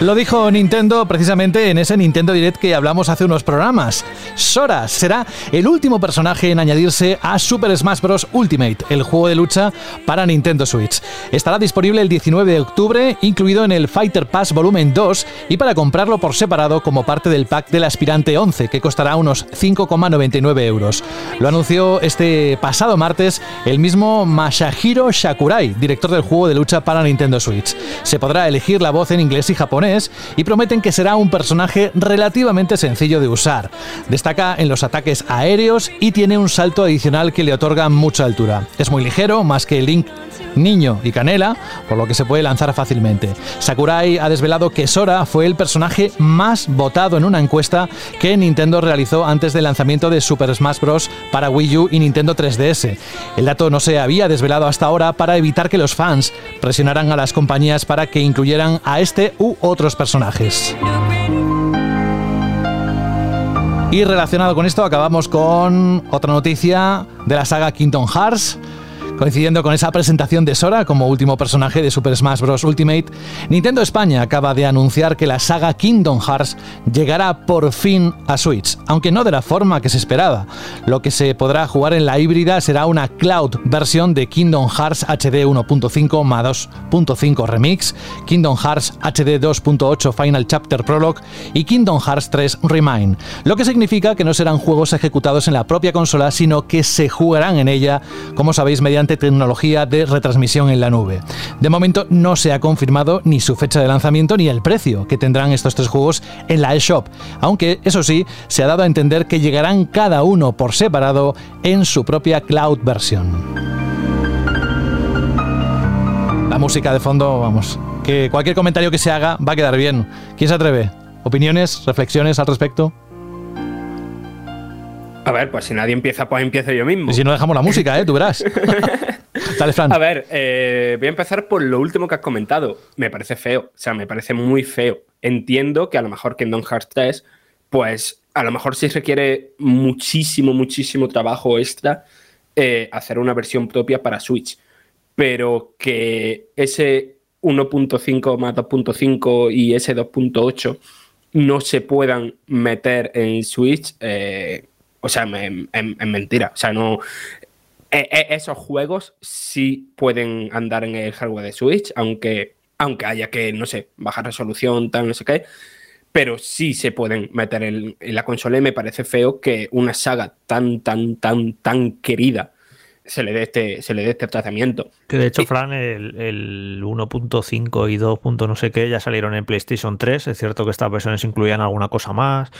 Lo dijo Nintendo precisamente en ese Nintendo Direct que hablamos hace unos programas. Sora será el último personaje en añadirse a Super Smash Bros. Ultimate, el juego de lucha para Nintendo Switch. Estará disponible el 19 de octubre, incluido en el Fighter Pass Volumen 2 y para comprarlo por separado como parte del pack del aspirante 11, que costará unos 5,99 euros. Lo anunció este pasado martes el mismo Masahiro Shakurai, director del juego de lucha para Nintendo Switch. Se podrá elegir la voz en inglés y japonés y prometen que será un personaje relativamente sencillo de usar. Destaca en los ataques aéreos y tiene un salto adicional que le otorga mucha altura. Es muy ligero, más que Link Niño y Canela, por lo que se puede lanzar fácilmente. Sakurai ha desvelado que Sora fue el personaje más votado en una encuesta que Nintendo realizó antes del lanzamiento de Super Smash Bros. para Wii U y Nintendo 3DS. El dato no se había desvelado hasta ahora para evitar que los fans presionaran a las compañías para que incluyeran a este u otros personajes. Y relacionado con esto, acabamos con otra noticia de la saga Kingdom Hearts. Coincidiendo con esa presentación de Sora como último personaje de Super Smash Bros. Ultimate, Nintendo España acaba de anunciar que la saga Kingdom Hearts llegará por fin a Switch, aunque no de la forma que se esperaba. Lo que se podrá jugar en la híbrida será una cloud versión de Kingdom Hearts HD 1.5 más 2.5 Remix, Kingdom Hearts HD 2.8 Final Chapter Prologue y Kingdom Hearts 3 Remind, lo que significa que no serán juegos ejecutados en la propia consola, sino que se jugarán en ella, como sabéis, mediante tecnología de retransmisión en la nube. De momento no se ha confirmado ni su fecha de lanzamiento ni el precio que tendrán estos tres juegos en la eShop, aunque eso sí, se ha dado a entender que llegarán cada uno por separado en su propia cloud versión. La música de fondo, vamos, que cualquier comentario que se haga va a quedar bien. ¿Quién se atreve? ¿Opiniones, reflexiones al respecto? A ver, pues si nadie empieza, pues empiezo yo mismo. Y si no dejamos la música, ¿eh? Tú verás. [laughs] Dale, Fran. A ver, eh, voy a empezar por lo último que has comentado. Me parece feo, o sea, me parece muy feo. Entiendo que a lo mejor Kingdom Hearts 3, pues a lo mejor sí requiere muchísimo, muchísimo trabajo extra eh, hacer una versión propia para Switch. Pero que ese 1.5 más 2.5 y ese 2.8 no se puedan meter en Switch, eh, o sea, es mentira. O sea, no. E, e, esos juegos sí pueden andar en el hardware de Switch, aunque, aunque haya que, no sé, bajar resolución, tal, no sé qué. Pero sí se pueden meter en, en la consola y me parece feo que una saga tan, tan, tan, tan querida se le dé este, se le dé este tratamiento. Que de hecho, Fran, el, 1.5 y 2. no sé qué ya salieron en PlayStation 3. Es cierto que estas versiones incluían alguna cosa más.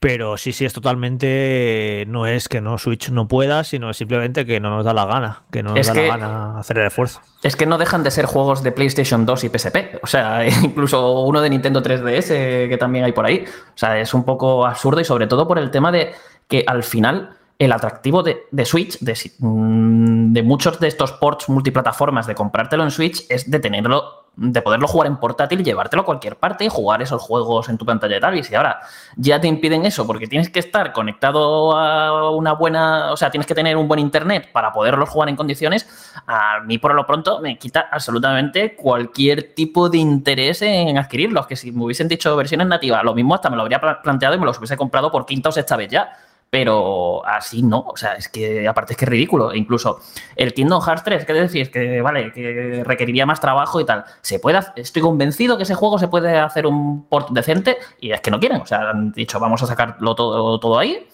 Pero sí, sí, es totalmente. No es que no Switch no pueda, sino simplemente que no nos da la gana. Que no nos da la gana hacer el esfuerzo. Es que no dejan de ser juegos de PlayStation 2 y PSP. O sea, [laughs] incluso uno de Nintendo 3DS que también hay por ahí. O sea, es un poco absurdo y sobre todo por el tema de que al final el atractivo de, Switch, mm, de, muchos de estos ports multiplataformas, de comprártelo en Switch, es de tenerlo, de poderlo jugar en portátil, llevártelo a cualquier parte y jugar esos juegos en tu pantalla de tal. Y ahora ya te impiden eso porque tienes que estar conectado a una buena, o sea, tienes que tener un buen internet para poderlos jugar en condiciones, a mí por lo pronto me quita absolutamente cualquier tipo de interés en adquirirlos. Que si me hubiesen dicho versiones nativas, lo mismo hasta me lo habría planteado y me los hubiese comprado por quinta o sexta vez ya pero así no, o sea, es que aparte es que es ridículo, e incluso el Kingdom Hearts 3, ¿qué decís? Que vale, que requeriría más trabajo y tal, se puede, estoy convencido que ese juego se puede hacer un port decente y es que no quieren, o sea, han dicho vamos a sacarlo todo, todo ahí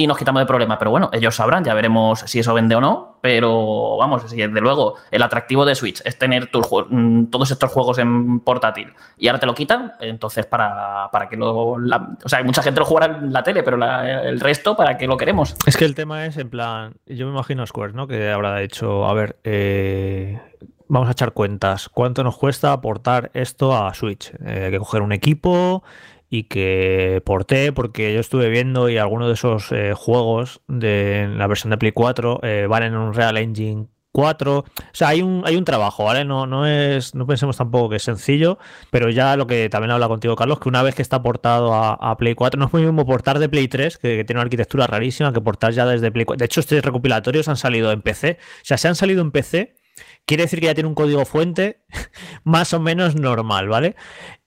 y nos quitamos de problemas. Pero bueno, ellos sabrán, ya veremos si eso vende o no. Pero vamos, desde luego el atractivo de Switch es tener mm, todos estos juegos en portátil y ahora te lo quitan, entonces para, para que lo. o sea, mucha gente lo jugará en la tele, pero el resto, ¿para qué lo queremos? Es que el tema es en plan. Yo me imagino Square, ¿no? Que habrá dicho, a ver, eh, vamos a echar cuentas. ¿Cuánto nos cuesta aportar esto a Switch? Eh, hay que coger un equipo y que porté porque yo estuve viendo y algunos de esos eh, juegos de la versión de Play 4 eh, van en un Real Engine 4. O sea, hay un, hay un trabajo, ¿vale? No, no, es, no pensemos tampoco que es sencillo, pero ya lo que también habla contigo, Carlos, que una vez que está portado a, Play 4, no es muy mismo portar de Play 3, que, tiene una arquitectura rarísima, que portar ya desde Play 4. De hecho, estos recopilatorios han salido en PC. O sea, se han salido en PC quiere decir que ya tiene un código fuente [laughs] más o menos normal, ¿vale?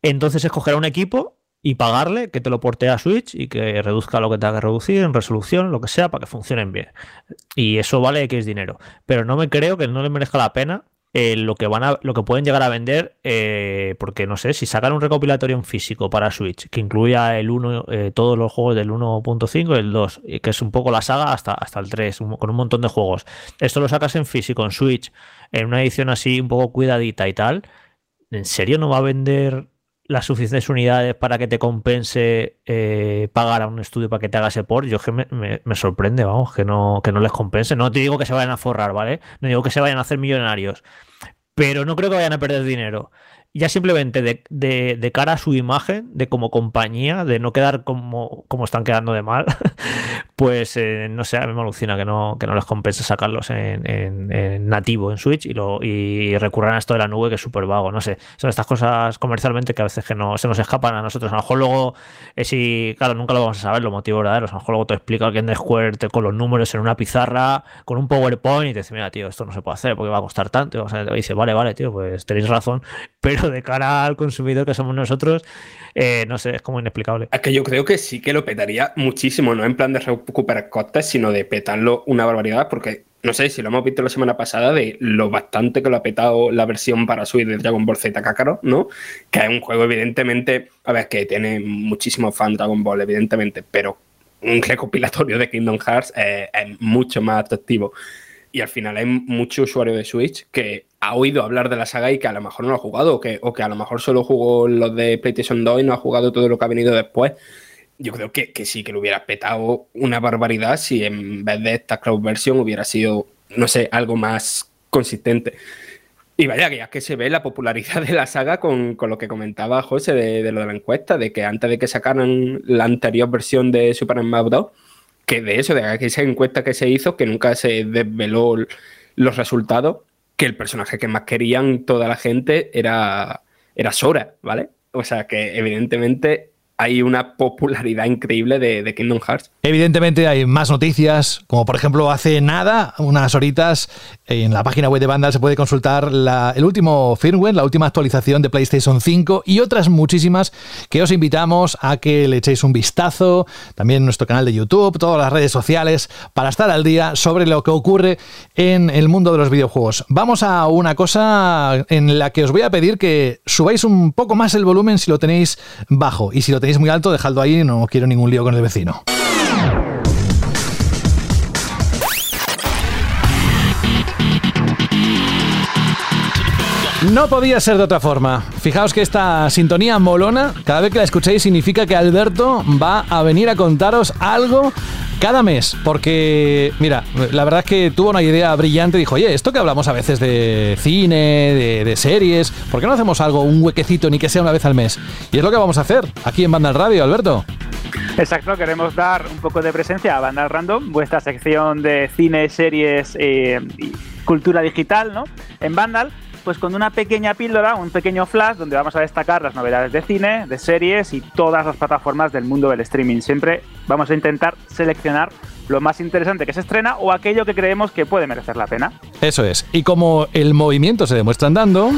Entonces escogerá un equipo y pagarle que te lo porte a Switch y que reduzca lo que tenga que reducir en resolución, lo que sea, para que funcionen bien. Y eso vale es dinero. Pero no me creo que no le merezca la pena eh, lo que van a, lo que pueden llegar a vender, eh, porque no sé, si sacan un recopilatorio en físico para Switch, que incluya el 1, eh, todos los juegos del 1.5 y el 2, que es un poco la saga hasta, hasta el 3, con un montón de juegos. Esto lo sacas en físico, en Switch, en una edición así un poco cuidadita y tal. ¿En serio no va a vender las suficientes unidades para que te compense eh, pagar a un estudio para que te haga ese port, yo es que me, sorprende, vamos, que no, que no les compense. No te digo que se vayan a forrar, ¿vale? No digo que se vayan a hacer millonarios, pero no creo que vayan a perder dinero ya simplemente de, cara a su imagen, de como compañía, de no quedar como, como están quedando de mal, [laughs] pues eh, no sé, a mí me alucina que no, que no les compense sacarlos en, en, nativo, en Switch, y, lo, y recurran a esto de la nube que es súper vago, no sé. Son estas cosas comercialmente que a veces que no se nos escapan a nosotros. A lo mejor luego, eh, si, claro, nunca lo vamos a saber, los motivos verdaderos. A lo mejor luego te explica alguien de Square con los números en una pizarra, con un PowerPoint, y te dice, mira, tío, esto no se puede hacer porque va a costar tanto. O te dice, vale, vale, tío, pues tenéis razón, pero [laughs] de cara al consumidor que somos nosotros, eh, no sé, es como inexplicable. Es que yo creo que sí que lo petaría muchísimo, no en plan de recuperar costes, sino de petarlo una barbaridad, porque no sé si lo hemos visto la semana pasada de lo bastante que lo ha petado la versión para Switch de Dragon Ball Z Kakarot, ¿no? Que es un juego, evidentemente, a ver, que tiene muchísimos fans Dragon Ball, evidentemente, pero un recopilatorio de Kingdom Hearts es mucho más atractivo. Y al final hay mucho usuario de Switch que ha oído hablar de la saga y que a lo mejor no lo ha jugado, o que, o que a lo mejor solo jugó los de PlayStation 2 y no ha jugado todo lo que ha venido después. Yo creo que, que sí, que lo hubiera petado una barbaridad si en vez de esta cloud version hubiera sido, no sé, algo más consistente. Y vaya, que ya que se ve la popularidad de la saga con, con lo que comentaba José de, de, lo de la encuesta, de que antes de que sacaran la anterior versión de Super Smash Bros., que de eso, de esa encuesta que se hizo, que nunca se desveló los resultados, que el personaje que más querían toda la gente era, era Sora, ¿vale? O sea que evidentemente hay una popularidad increíble de, Kingdom Hearts. Evidentemente hay más noticias, como por ejemplo hace nada, unas horitas, en la página web de Vandal se puede consultar el último firmware, la última actualización de PlayStation 5 y otras muchísimas que os invitamos a que le echéis un vistazo, también en nuestro canal de YouTube, todas las redes sociales, para estar al día sobre lo que ocurre en el mundo de los videojuegos. Vamos a una cosa en la que os voy a pedir que subáis un poco más el volumen si lo tenéis bajo y si lo tenéis muy alto, dejadlo ahí, no quiero ningún lío con el vecino. No podía ser de otra forma. Fijaos que esta sintonía molona, cada vez que la escuchéis significa que Alberto va a venir a contaros algo cada mes, porque, mira, la verdad es que tuvo una idea brillante, dijo, oye, esto que hablamos a veces de cine, de, series, ¿por qué no hacemos algo, un huequecito, ni que sea una vez al mes? Y es lo que vamos a hacer aquí en Banda Radio, Alberto. Exacto, queremos dar un poco de presencia a Banda Random, vuestra sección de cine, series eh, y cultura digital, ¿no? En Vandal pues con una pequeña píldora, un pequeño flash donde vamos a destacar las novedades de cine, de series y todas las plataformas del mundo del streaming. Siempre vamos a intentar seleccionar lo más interesante que se estrena o aquello que creemos que puede merecer la pena. Eso es. Y como el movimiento se demuestra andando...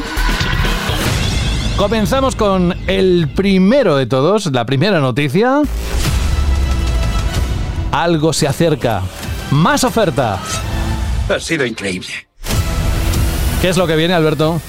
Comenzamos con el primero de todos, la primera noticia. Algo se acerca. Más oferta. Ha sido increíble. ¿Qué es lo que viene, Alberto?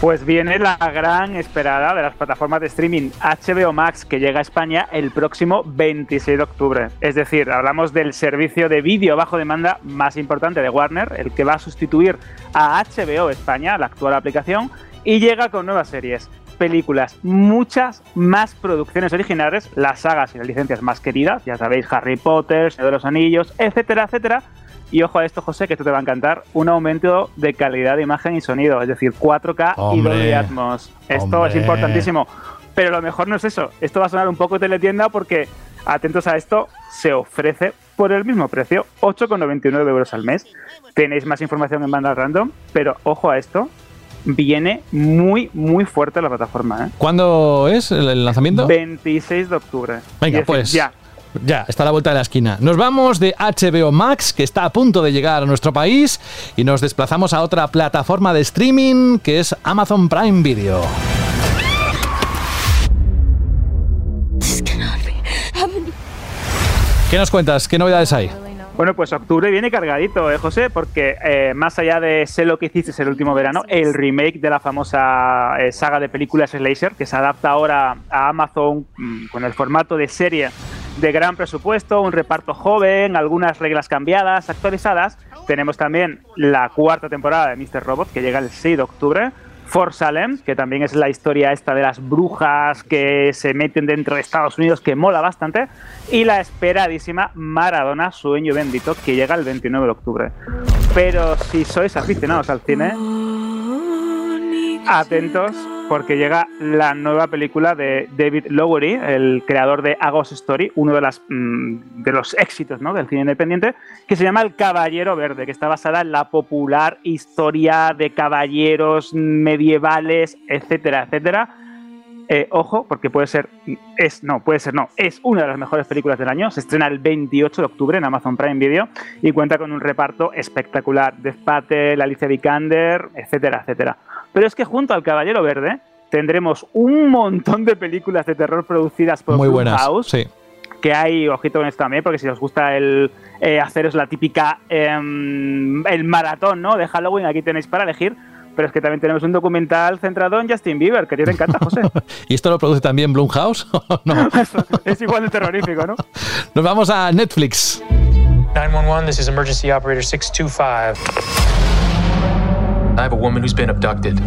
Pues viene la gran esperada de las plataformas de streaming HBO Max que llega a España el próximo 26 de octubre. Es decir, hablamos del servicio de vídeo bajo demanda más importante de Warner, el que va a sustituir a HBO España, la actual aplicación, y llega con nuevas series, películas, muchas más producciones originales, las sagas y las licencias más queridas, ya sabéis, Harry Potter, Señor de los Anillos, etcétera, etcétera y ojo a esto, José, que esto te va a encantar, un aumento de calidad de imagen y sonido, es decir, 4K hombre, y Dolby Atmos. Esto hombre. es importantísimo. Pero lo mejor no es eso. Esto va a sonar un poco teletienda porque, atentos a esto, se ofrece por el mismo precio, 8,99 euros al mes. Tenéis más información en banda random, pero ojo a esto, viene muy, muy fuerte la plataforma. ¿eh? ¿Cuándo es el lanzamiento? 26 de octubre. Venga, decir, pues. Ya. Ya, está a la vuelta de la esquina. Nos vamos de HBO Max, que está a punto de llegar a nuestro país, y nos desplazamos a otra plataforma de streaming, que es Amazon Prime Video. ¿Qué nos cuentas? ¿Qué novedades hay? Bueno, pues octubre viene cargadito, ¿eh, José? Porque eh, más allá de Sé lo que hiciste el último verano, el remake de la famosa eh, saga de películas Slasher, que se adapta ahora a Amazon mmm, con el formato de serie de gran presupuesto, un reparto joven, algunas reglas cambiadas, actualizadas. Tenemos también la cuarta temporada de Mr. Robot, que llega el 6 de octubre. For Salem, que también es la historia esta de las brujas que se meten dentro de Estados Unidos, que mola bastante. Y la esperadísima Maradona, Sueño Bendito, que llega el 29 de octubre. Pero si sois aficionados al cine, atentos porque llega la nueva película de David Lowery, el creador de A Ghost Story, uno de, las, mmm, de los éxitos ¿no? del cine independiente, que se llama El Caballero Verde, que está basada en la popular historia de caballeros medievales, etcétera, etcétera. Eh, ojo, porque puede ser, es, no, puede ser, no, es una de las mejores películas del año. Se estrena el 28 de octubre en Amazon Prime Video y cuenta con un reparto espectacular. Death Patel, Alicia Vikander, etcétera, etcétera. Pero es que junto al Caballero Verde tendremos un montón de películas de terror producidas por Muy buenas, House. sí. Que hay, ojito con esto también, porque si os gusta el eh, haceros la típica eh, el maratón ¿no? de Halloween, aquí tenéis para elegir. Pero es que también tenemos un documental centrado en Justin Bieber, que a ti te encanta, José. [laughs] ¿Y esto lo produce también Blumhouse? [laughs] no. [laughs] es igual de terrorífico, ¿no? Nos vamos a Netflix. 911, this is emergency operator 625. I have a woman who's been abducted.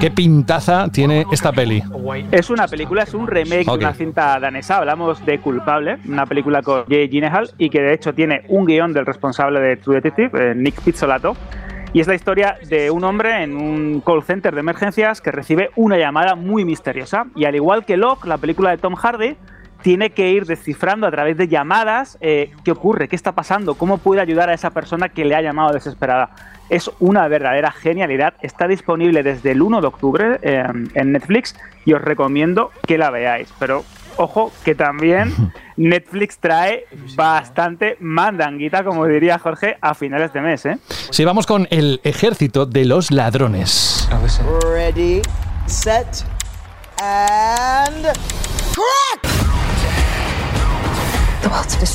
¿Qué pintaza tiene esta peli? Es una película, es un remake de una cinta danesa. Hablamos de Culpable, una película con Jay Gyllenhaal y que de hecho tiene un guion del responsable de True Detective, eh, Nick Pizzolato. Y es la historia de un hombre en un call center de emergencias que recibe una llamada muy misteriosa. Y al igual que Locke, la película de Tom Hardy, tiene que ir descifrando a través de llamadas eh, qué ocurre, qué está pasando, cómo puede ayudar a esa persona que le ha llamado desesperada. Es una verdadera genialidad. Está disponible desde el 1 de octubre eh, en Netflix y os recomiendo que la veáis. Pero ojo que también [laughs] Netflix trae bastante mandanguita, como diría Jorge, a finales de mes. ¿eh? Si vamos con el ejército de los ladrones. Ready, set, and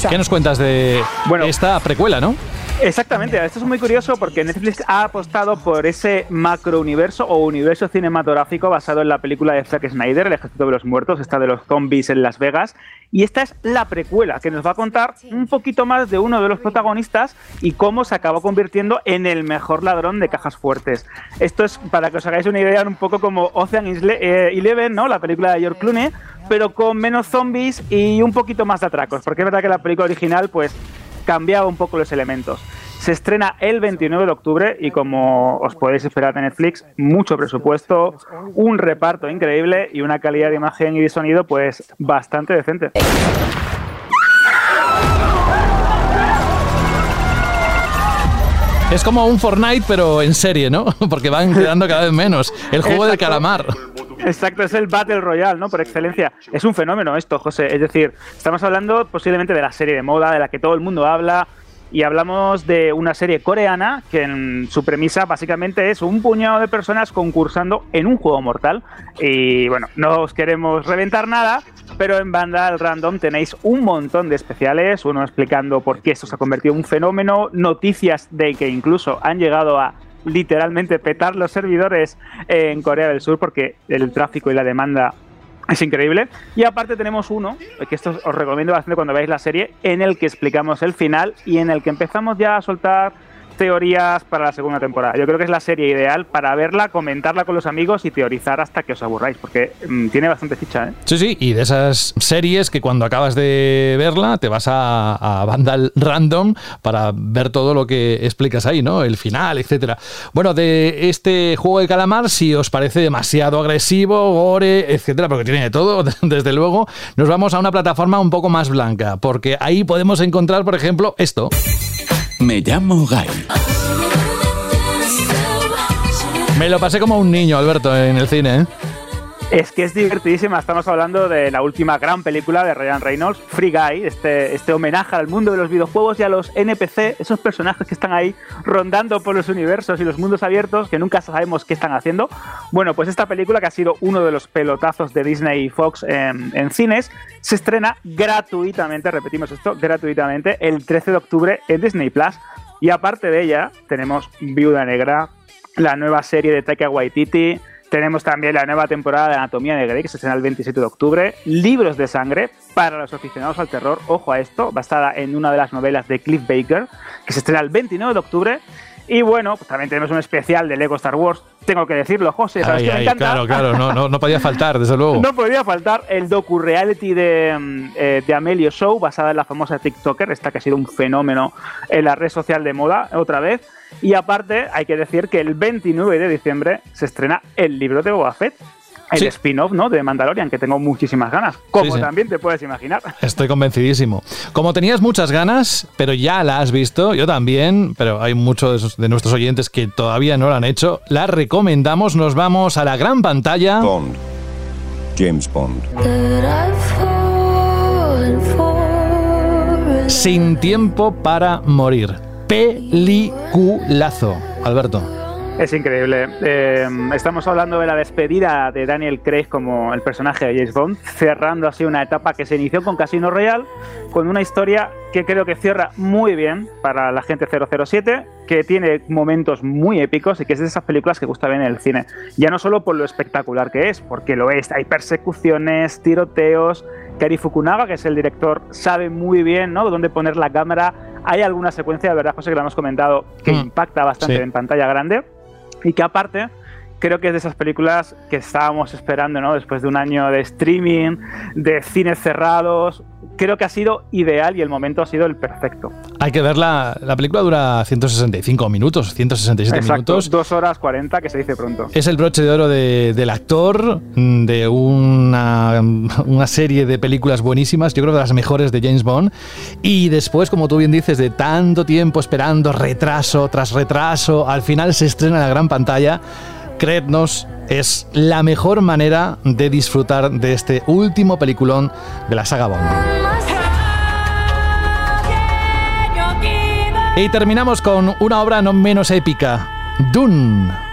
¿Qué nos cuentas de esta precuela, no? Exactamente, esto es muy curioso porque Netflix ha apostado por ese macro universo o universo cinematográfico basado en la película de Zack Snyder, El Ejército de los Muertos, esta de los zombies en Las Vegas. Y esta es la precuela que nos va a contar un poquito más de uno de los protagonistas y cómo se acabó convirtiendo en el mejor ladrón de cajas fuertes. Esto es para que os hagáis una idea un poco como Ocean Eleven, ¿no? La película de George Clooney, pero con menos zombies y un poquito más de atracos, porque es verdad que la película original, pues cambiaba un poco los elementos. Se estrena el 29 de octubre y como os podéis esperar de Netflix, mucho presupuesto, un reparto increíble y una calidad de imagen y de sonido pues bastante decente. Es como un Fortnite, pero en serie, ¿no? [laughs] Porque van quedando cada vez menos. El juego del Exacto. calamar. Exacto, es el Battle Royale, ¿no? Por excelencia. Es un fenómeno esto, José. Es decir, estamos hablando posiblemente de la serie de moda, de la que todo el mundo habla. Y hablamos de una serie coreana que en su premisa básicamente es un puñado de personas concursando en un juego mortal. Y bueno, no os queremos reventar nada, pero en Vandal Random tenéis un montón de especiales, uno explicando por qué esto se ha convertido en un fenómeno, noticias de que incluso han llegado a literalmente petar los servidores en Corea del Sur porque el tráfico y la demanda es increíble. Y aparte tenemos uno, que esto os recomiendo bastante cuando veáis la serie, en el que explicamos el final y en el que empezamos ya a soltar teorías para la segunda temporada. Yo creo que es la serie ideal para verla, comentarla con los amigos y teorizar hasta que os aburráis, porque mm, tiene bastante ficha, ¿eh? Sí, sí, y de esas series que cuando acabas de verla te vas a, a Vandal Random para ver todo lo que explicas ahí, ¿no? El final, etcétera. Bueno, de este juego de calamar, si os parece demasiado agresivo, gore, etcétera, porque tiene de todo, [laughs] desde luego, nos vamos a una plataforma un poco más blanca, porque ahí podemos encontrar, por ejemplo, esto. Me llamo Guy. Me lo pasé como un niño, Alberto, en el cine, ¿eh? Es que es divertidísima. Estamos hablando de la última gran película de Ryan Reynolds, Free Guy, este, este homenaje al mundo de los videojuegos y a los NPC, esos personajes que están ahí rondando por los universos y los mundos abiertos que nunca sabemos qué están haciendo. Bueno, pues esta película, que ha sido uno de los pelotazos de Disney y Fox en, en cines, se estrena gratuitamente, repetimos esto, gratuitamente, el 13 de octubre en Disney Plus. Y aparte de ella, tenemos Viuda Negra, la nueva serie de Taika Waititi. Tenemos también la nueva temporada de Anatomía de Grey, que se estrena el 27 de octubre. Libros de sangre para los aficionados al terror. Ojo a esto, basada en una de las novelas de Cliff Baker, que se estrena el 29 de octubre. Y bueno, pues también tenemos un especial de Lego Star Wars. Tengo que decirlo, José, ¿sabes Ay, que me ay, encanta? claro, claro, no, no, no podía [laughs] faltar, desde luego. No podía faltar el docu-reality de, mm, eh, de Amelio Show, basada en la famosa TikToker, esta que ha sido un fenómeno en la red social de moda, otra vez. Y aparte, hay que decir que el 29 de diciembre se estrena el libro de Boba Fett, el Sí. spin-off ¿no? de Mandalorian, que tengo muchísimas ganas, como Sí, sí. también te puedes imaginar. Estoy convencidísimo. Como tenías muchas ganas, pero ya la has visto, yo también, pero hay muchos de nuestros oyentes que todavía no la han hecho, la recomendamos, nos vamos a la gran pantalla. Bond. James Bond. Sin tiempo para morir. Peliculazo. Alberto. Es increíble. Eh, estamos hablando de la despedida de Daniel Craig como el personaje de James Bond, cerrando así una etapa que se inició con Casino Royale, con una historia que creo que cierra muy bien para la gente 007, que tiene momentos muy épicos y que es de esas películas que gusta ver en el cine. Ya no solo por lo espectacular que es, porque lo es. Hay persecuciones, tiroteos, Cary Fukunaga, que es el director, sabe muy bien ¿no? dónde poner la cámara. Hay alguna secuencia, de verdad, José, que lo hemos comentado, que Mm. impacta bastante Sí. en pantalla grande y que aparte creo que es de esas películas que estábamos esperando, ¿no? Después de un año de streaming, de cines cerrados, creo que ha sido ideal y el momento ha sido el perfecto. Hay que verla. La película dura 165 minutos, 167 Exacto, minutos. dos horas 40, que se dice pronto. Es el broche de oro de- del actor, mm, de una, una serie de películas buenísimas, yo creo de las mejores de James Bond. Y después, como tú bien dices, de tanto tiempo esperando, retraso tras retraso, al final se estrena en la gran pantalla. Creednos, es la mejor manera de disfrutar de este último peliculón de la saga Bond. Y terminamos con una obra no menos épica, Dune.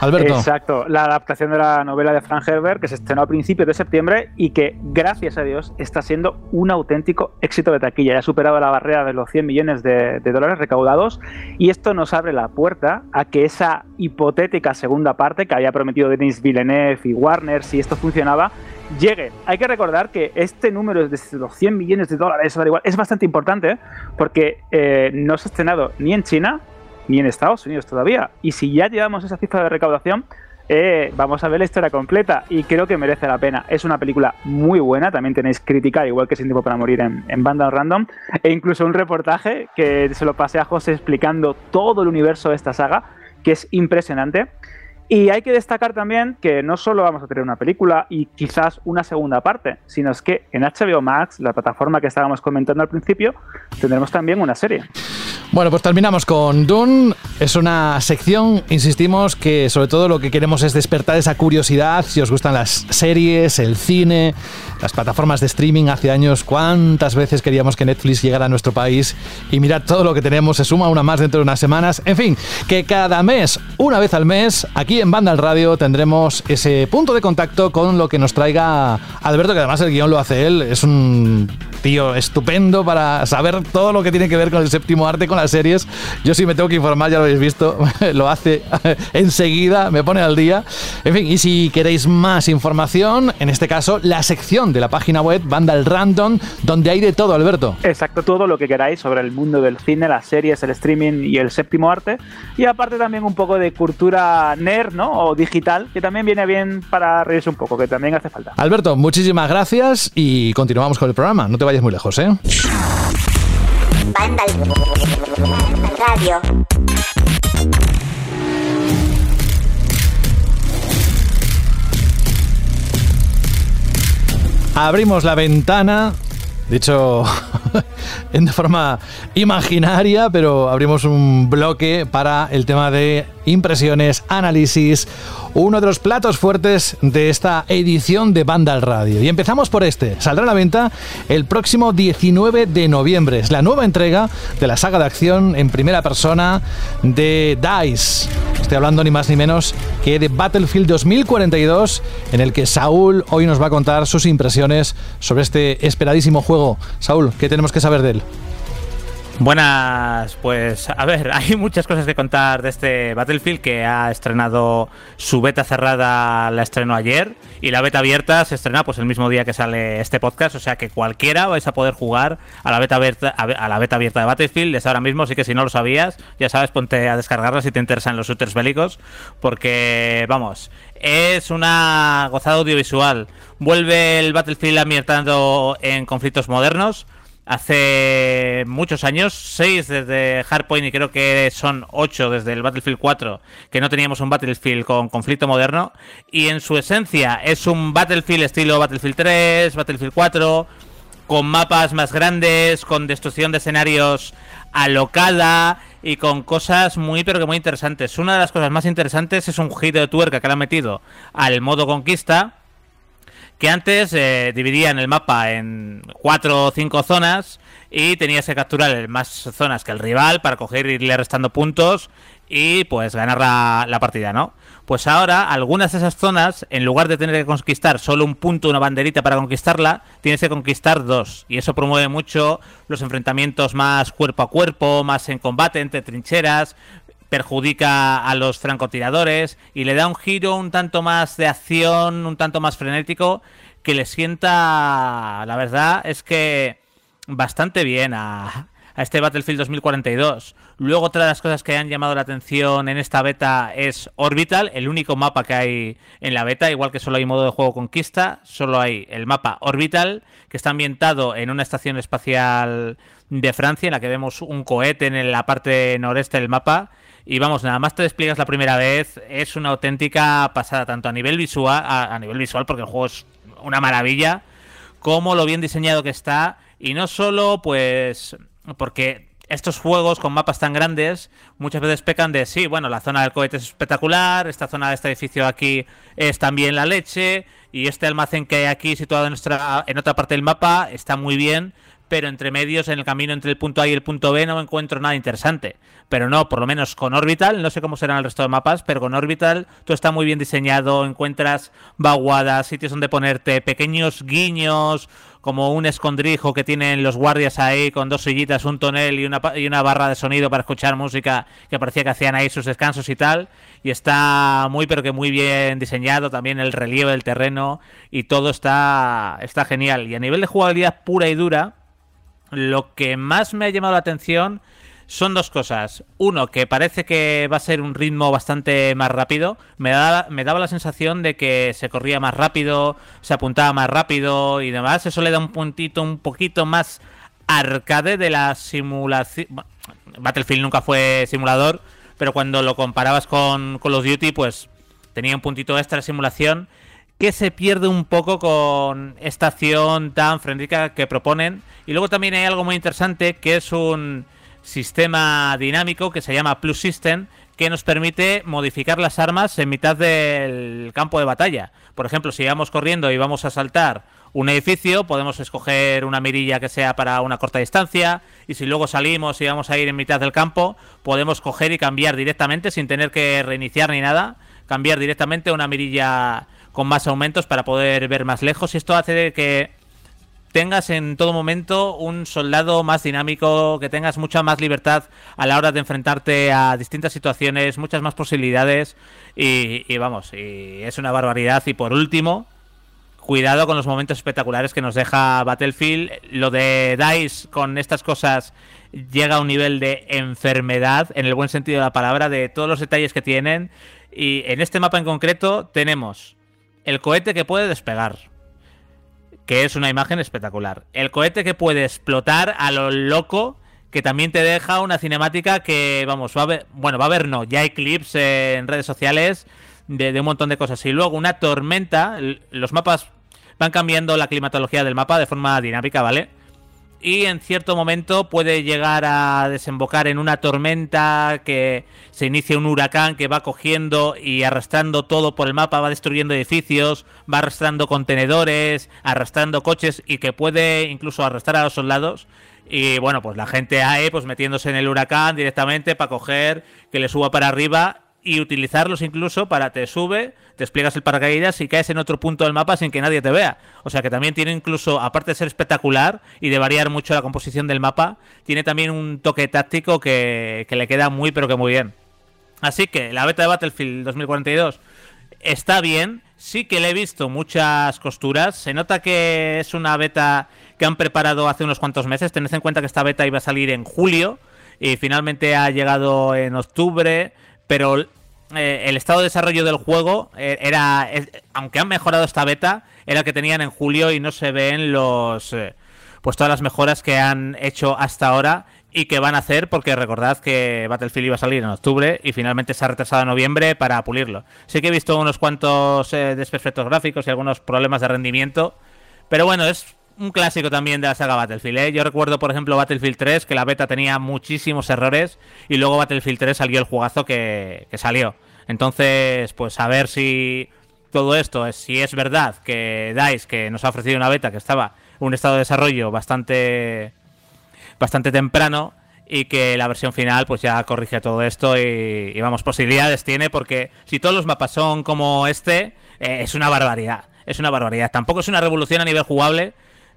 Alberto. Exacto, la adaptación de la novela de Frank Herbert que se estrenó a principios de septiembre y que, gracias a Dios, está siendo un auténtico éxito de taquilla. Ya ha superado la barrera de los 100 millones de, dólares recaudados y esto nos abre la puerta a que esa hipotética segunda parte que había prometido Denis Villeneuve y Warner, si esto funcionaba, llegue. Hay que recordar que este número de los 100 millones de dólares es bastante importante porque eh, no se ha estrenado ni en China ni en Estados Unidos todavía. Y si ya llevamos esa cifra de recaudación, eh, vamos a ver la historia completa y creo que merece la pena. Es una película muy buena, también tenéis crítica, igual que Sin Tiempo para Morir en, en Banda Random, e incluso un reportaje que se lo pasé a José explicando todo el universo de esta saga, que es impresionante. Y hay que destacar también que no solo vamos a tener una película y quizás una segunda parte, sino es que en HBO Max, la plataforma que estábamos comentando al principio, tendremos también una serie. Bueno, pues terminamos con Dune. Es una sección, insistimos, que sobre todo lo que queremos es despertar esa curiosidad. Si os gustan las series, el cine, las plataformas de streaming, hace años, cuántas veces queríamos que Netflix llegara a nuestro país y mirad todo lo que tenemos, se suma una más dentro de unas semanas. En fin, que cada mes, una vez al mes, aquí en Banda al Radio tendremos ese punto de contacto con lo que nos traiga Alberto, que además el guion lo hace él. Es un tío estupendo para saber todo lo que tiene que ver con el séptimo arte, con las series. Yo sí me tengo que informar, ya lo habéis visto, [laughs] lo hace [laughs] enseguida, me pone al día. En fin, y si queréis más información, en este caso, la sección de la página web Vandal Random, donde hay de todo, Alberto. Exacto, todo lo que queráis sobre el mundo del cine, las series, el streaming y el séptimo arte. Y aparte también un poco de cultura nerd, ¿no? O digital, que también viene bien para reírse un poco, que también hace falta. Alberto, muchísimas gracias y continuamos con el programa. No te vayas muy lejos, ¿eh? Radio. Abrimos la ventana, de hecho, [laughs] en forma imaginaria, pero abrimos un bloque para el tema de impresiones, análisis, uno de los platos fuertes de esta edición de Banda al Radio. Y empezamos por este. Saldrá a la venta el próximo 19 de noviembre. Es la nueva entrega de la saga de acción en primera persona de DICE. Hablando ni más ni menos que de Battlefield 2042, en el que Saúl hoy nos va a contar sus impresiones sobre este esperadísimo juego. Saúl, ¿qué tenemos que saber de él? Buenas, pues a ver, [laughs] hay muchas cosas que contar de este Battlefield que ha estrenado su beta cerrada, la estrenó ayer y la beta abierta se estrena pues el mismo día que sale este podcast, o sea que cualquiera vais a poder jugar a la beta abierta, a la beta abierta de Battlefield desde ahora mismo, así que si no lo sabías, ya sabes, ponte a descargarla si te interesan los shooters bélicos, porque vamos, es una gozada audiovisual. Vuelve el Battlefield ambientado en conflictos modernos hace muchos años, seis desde Hardpoint y creo que son ocho desde el Battlefield 4, que no teníamos un Battlefield con conflicto moderno. Y en su esencia es un Battlefield estilo Battlefield 3, Battlefield 4, con mapas más grandes, con destrucción de escenarios alocada y con cosas muy pero que muy interesantes. Una de las cosas más interesantes es un giro de tuerca que le han metido al modo conquista que antes eh, dividían el mapa en cuatro o cinco zonas y tenías que capturar más zonas que el rival para coger y irle restando puntos y pues ganar la, la, partida, ¿no? Pues ahora algunas de esas zonas, en lugar de tener que conquistar solo un punto, una banderita para conquistarla, tienes que conquistar dos. Y eso promueve mucho los enfrentamientos más cuerpo a cuerpo, más en combate, entre trincheras, perjudica a los francotiradores y le da un giro un tanto más de acción, un tanto más frenético, que le sienta, la verdad es que bastante bien a, a este Battlefield 2042. Luego otra de las cosas que han llamado la atención en esta beta es Orbital, el único mapa que hay en la beta, igual que solo hay modo de juego conquista, solo hay el mapa Orbital, que está ambientado en una estación espacial de Francia, en la que vemos un cohete en la parte noreste del mapa. Y vamos, nada más te despliegas la primera vez, es una auténtica pasada, tanto a nivel visual, a, nivel visual, porque el juego es una maravilla, como lo bien diseñado que está. Y no solo, pues, porque estos juegos con mapas tan grandes muchas veces pecan de sí, bueno, la zona del cohete es espectacular, esta zona de este edificio aquí es también la leche y este almacén que hay aquí situado en, nuestra, en otra parte del mapa está muy bien, pero entre medios, en el camino entre el punto A y el punto B, no encuentro nada interesante. Pero no, por lo menos con Orbital, no sé cómo serán el resto de mapas, pero con Orbital todo está muy bien diseñado, encuentras vaguadas, sitios donde ponerte, pequeños guiños, como un escondrijo que tienen los guardias ahí con dos sillitas, un tonel y una, y una barra de sonido para escuchar música que parecía que hacían ahí sus descansos y tal. Y está muy, pero que muy bien diseñado, también el relieve del terreno y todo está, está genial. Y a nivel de jugabilidad pura y dura, lo que más me ha llamado la atención son dos cosas. Uno, que parece que va a ser un ritmo bastante más rápido. Me, me daba la sensación de que se corría más rápido, se apuntaba más rápido y demás. Eso le da un puntito un poquito más arcade de la simulación. Battlefield nunca fue simulador, pero cuando lo comparabas con Call of Duty, pues tenía un puntito extra de simulación que se pierde un poco con esta acción tan frenética que proponen. Y luego también hay algo muy interesante que es un sistema dinámico que se llama Plus System que nos permite modificar las armas en mitad del campo de batalla. Por ejemplo, si vamos corriendo y vamos a saltar un edificio, podemos escoger una mirilla que sea para una corta distancia y si luego salimos y vamos a ir en mitad del campo, podemos coger y cambiar directamente sin tener que reiniciar ni nada, cambiar directamente una mirilla con más aumentos para poder ver más lejos y esto hace que tengas en todo momento un soldado más dinámico, que tengas mucha más libertad a la hora de enfrentarte a distintas situaciones, muchas más posibilidades y, vamos, y es una barbaridad. Y por último, cuidado con los momentos espectaculares que nos deja Battlefield. Lo de DICE con estas cosas llega a un nivel de enfermedad, en el buen sentido de la palabra, de todos los detalles que tienen. Y en este mapa en concreto tenemos el cohete que puede despegar, que es una imagen espectacular. El cohete que puede explotar a lo loco, que también te deja una cinemática que, vamos, va a ver, bueno, va a haber no, ya hay clips en redes sociales de, de un montón de cosas. Y luego una tormenta, los mapas van cambiando la climatología del mapa de forma dinámica, ¿vale? Y en cierto momento puede llegar a desembocar en una tormenta que se inicia un huracán que va cogiendo y arrastrando todo por el mapa, va destruyendo edificios, va arrastrando contenedores, arrastrando coches y que puede incluso arrastrar a los soldados. Y bueno, pues la gente ahí pues metiéndose en el huracán directamente para coger, que le suba para arriba y utilizarlos incluso para te sube, despliegas el paracaídas y caes en otro punto del mapa sin que nadie te vea. O sea que también tiene incluso, aparte de ser espectacular y de variar mucho la composición del mapa, tiene también un toque táctico que, que le queda muy pero que muy bien. Así que la beta de Battlefield 2042 está bien, sí que le he visto muchas costuras, se nota que es una beta que han preparado hace unos cuantos meses, tened en cuenta que esta beta iba a salir en julio y finalmente ha llegado en octubre pero eh, el estado de desarrollo del juego eh, era, aunque han mejorado esta beta, era que tenían en julio y no se ven los, eh, pues todas las mejoras que han hecho hasta ahora y que van a hacer, porque recordad que Battlefield iba a salir en octubre y finalmente se ha retrasado a noviembre para pulirlo. Sí que he visto unos cuantos desperfectos gráficos y algunos problemas de rendimiento, pero bueno, es un clásico también de la saga Battlefield. ¿eh? Yo recuerdo, por ejemplo, Battlefield 3, que la beta tenía muchísimos errores y luego Battlefield 3 salió el jugazo que, que salió. Entonces, pues a ver si todo esto es si es verdad que DICE, que nos ha ofrecido una beta que estaba en un estado de desarrollo bastante, bastante temprano y que la versión final pues ya corrige todo esto y, y vamos, posibilidades tiene porque si todos los mapas son como este, eh, es una barbaridad. Es una barbaridad. Tampoco es una revolución a nivel jugable,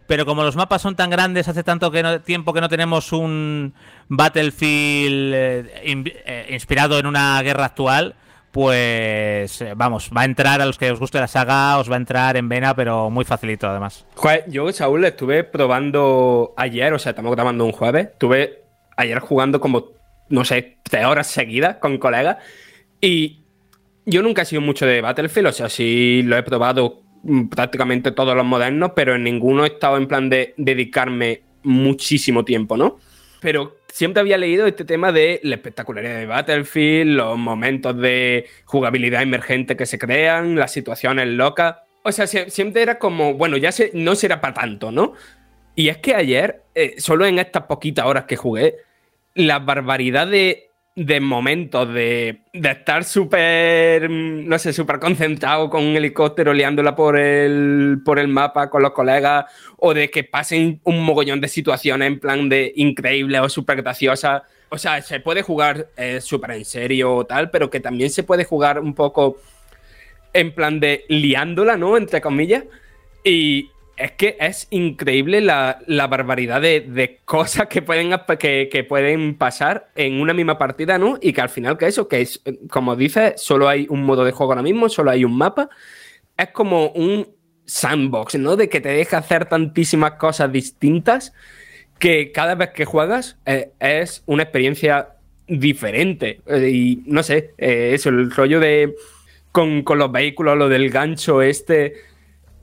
pero como los mapas son tan grandes, hace tanto tiempo que no tenemos un Battlefield eh, eh, inspirado en una guerra actual, pues eh, vamos, va a entrar a los que os guste la saga, os va a entrar en vena, pero muy facilito además. Yo, Saúl, estuve probando ayer, o sea, estamos grabando un jueves, estuve ayer jugando como, no sé, tres horas seguidas con colegas y yo nunca he sido mucho de Battlefield, o sea, sí lo he probado prácticamente todos los modernos, pero en ninguno he estado en plan de dedicarme muchísimo tiempo, ¿no? Pero siempre había leído este tema de la espectacularidad de Battlefield, los momentos de jugabilidad emergente que se crean, las situaciones locas. O sea, siempre era como, bueno, ya se, no será para tanto, ¿no? Y es que ayer, eh, solo en estas poquitas horas que jugué, la barbaridad de de momentos de, de estar súper, no sé, súper concentrado con un helicóptero liándola por el, por el mapa con los colegas, o de que pasen un mogollón de situaciones en plan de increíble o súper graciosa. O sea, se puede jugar eh, súper en serio o tal, pero que también se puede jugar un poco en plan de liándola, ¿no? Entre comillas. Y, es que es increíble la, barbaridad de, cosas que pueden, que, pueden pasar en una misma partida, ¿no? Y que al final, que eso, que es, como dices, solo hay un modo de juego ahora mismo, solo hay un mapa. Es como un sandbox, ¿no? De que te deja hacer tantísimas cosas distintas que cada vez que juegas eh, es una experiencia diferente. Eh, y no sé, eh, eso, el rollo de. Con, con los vehículos, lo del gancho este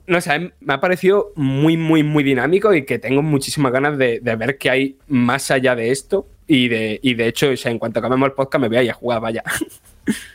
no sé, me ha parecido muy, muy, muy dinámico y que tengo muchísimas ganas de, ver qué hay más allá de esto. Y de, y de hecho, en cuanto acabemos el podcast, me voy a ir a jugar, vaya. [laughs]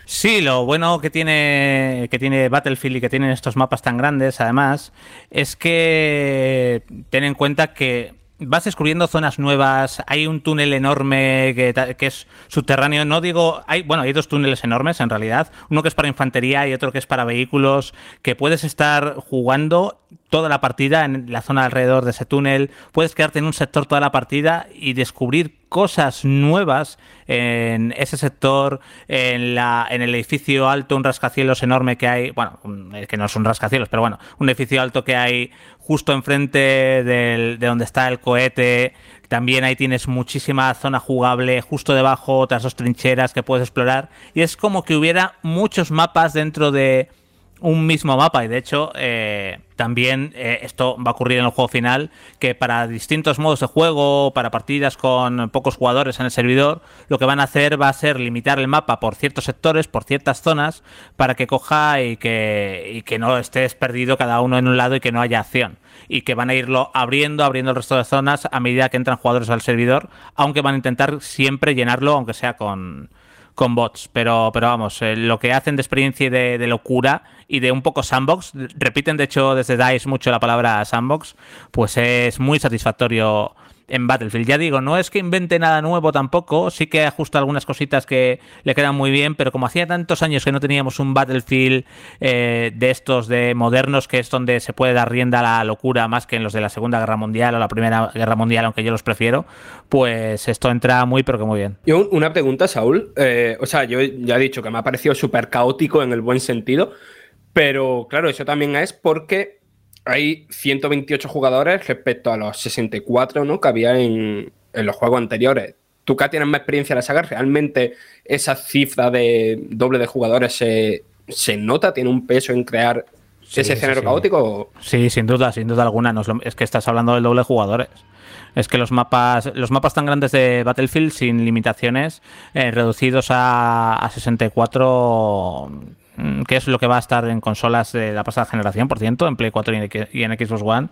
Sí, lo bueno que tiene, que tiene Battlefield y que tienen estos mapas tan grandes, además, es que ten en cuenta que vas descubriendo zonas nuevas, hay un túnel enorme que, es subterráneo, no digo, hay, bueno, hay dos túneles enormes en realidad, uno que es para infantería y otro que es para vehículos, que puedes estar jugando toda la partida en la zona alrededor de ese túnel, puedes quedarte en un sector toda la partida y descubrir cosas nuevas en ese sector, en, la, en el edificio alto, un rascacielos enorme que hay, bueno, que no es un rascacielos, pero bueno, un edificio alto que hay justo enfrente de donde está el cohete. También ahí tienes muchísima zona jugable, justo debajo otras dos trincheras que puedes explorar. Y es como que hubiera muchos mapas dentro de un mismo mapa y de hecho eh, también eh, esto va a ocurrir en el juego final que para distintos modos de juego para partidas con pocos jugadores en el servidor lo que van a hacer va a ser limitar el mapa por ciertos sectores por ciertas zonas para que coja y que, y que no estés perdido cada uno en un lado y que no haya acción. Y que van a irlo abriendo abriendo el resto de zonas a medida que entran jugadores al servidor aunque van a intentar siempre llenarlo aunque sea con con bots, pero, pero vamos, eh, lo que hacen de experiencia y de, locura y de un poco sandbox, repiten de hecho desde DICE mucho la palabra sandbox, pues es muy satisfactorio en Battlefield. Ya digo, no es que invente nada nuevo tampoco, sí que ajusta algunas cositas que le quedan muy bien, pero como hacía tantos años que no teníamos un Battlefield eh, de estos de modernos, que es donde se puede dar rienda a la locura más que en los de la Segunda Guerra Mundial o la Primera Guerra Mundial, aunque yo los prefiero, pues esto entra muy, pero que muy bien. Yo una pregunta, Saúl. Eh, o sea, yo ya he dicho que me ha parecido súper caótico en el buen sentido, pero claro, eso también es porque hay 128 jugadores respecto a los 64 ¿no? que había en, los juegos anteriores. Tú que tienes más experiencia en la saga, ¿realmente esa cifra de doble de jugadores se, nota? ¿Tiene un peso en crear ese género caótico? Sí, sin duda, sin duda alguna. es, que estás hablando del doble de jugadores. Es que los mapas, los mapas tan grandes de Battlefield sin limitaciones, eh, reducidos a, a 64 Mm, que es lo que va a estar en consolas de la pasada generación, por cierto, en Play 4 y en Xbox One,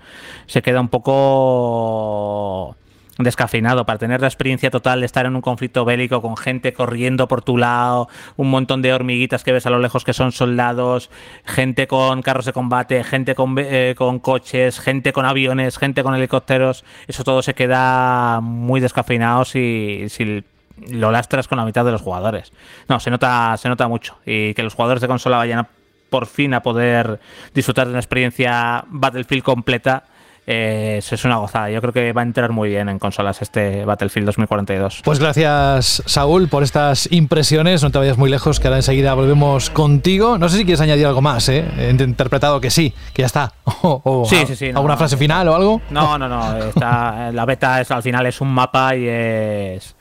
se queda un poco descafeinado. Para tener la experiencia total de estar en un conflicto bélico con gente corriendo por tu lado, un montón de hormiguitas que ves a lo lejos que son soldados, gente con carros de combate, gente con, eh, con coches, gente con aviones, gente con helicópteros, eso todo se queda muy descafeinado si, si lo lastras con la mitad de los jugadores. No, se nota, se nota mucho. Y que los jugadores de consola vayan por fin a poder disfrutar de una experiencia Battlefield completa. Eh, es una gozada. Yo creo que va a entrar muy bien en consolas este Battlefield 2042. Pues gracias, Saúl, por estas impresiones. No te vayas muy lejos, que ahora enseguida volvemos contigo. No sé si quieres añadir algo más, ¿eh? He interpretado que sí, que ya está. [laughs] O, sí, sí, sí. ¿Alguna frase final o algo? No, no, no. la beta es, al final es un mapa y es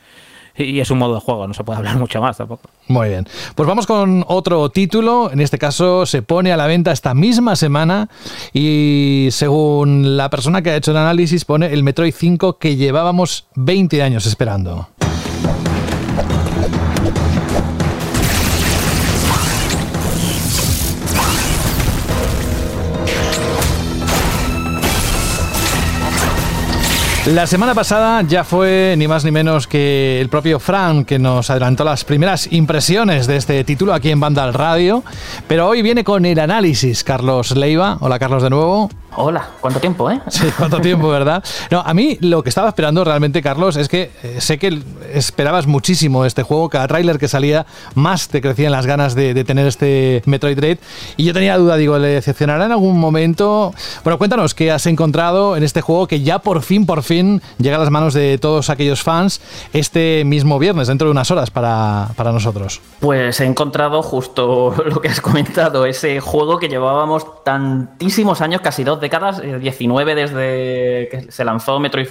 y es un modo de juego, no se puede hablar mucho más tampoco. Muy bien. Pues vamos con otro título. En este caso se pone a la venta esta misma semana y según la persona que ha hecho el análisis pone el Metroid 5 que llevábamos 20 años esperando. La semana pasada ya fue ni más ni menos que el propio Fran que nos adelantó las primeras impresiones de este título aquí en Banda al Radio, pero hoy viene con el análisis Carlos Leiva. Hola Carlos de nuevo. Hola, ¿cuánto tiempo, eh? Sí, cuánto tiempo, ¿verdad? No, a mí lo que estaba esperando realmente, Carlos, es que eh, sé que esperabas muchísimo este juego, cada tráiler que salía, más te crecían las ganas de, de, tener este Metroid Dread. Y yo tenía duda, digo, ¿le decepcionará en algún momento? Bueno, cuéntanos qué has encontrado en este juego que ya por fin, por fin llega a las manos de todos aquellos fans este mismo viernes, dentro de unas horas para, para nosotros. Pues he encontrado justo [laughs] lo que has comentado, ese juego que llevábamos tantísimos años, casi dos décadas, 19 eh, desde que se lanzó Metroid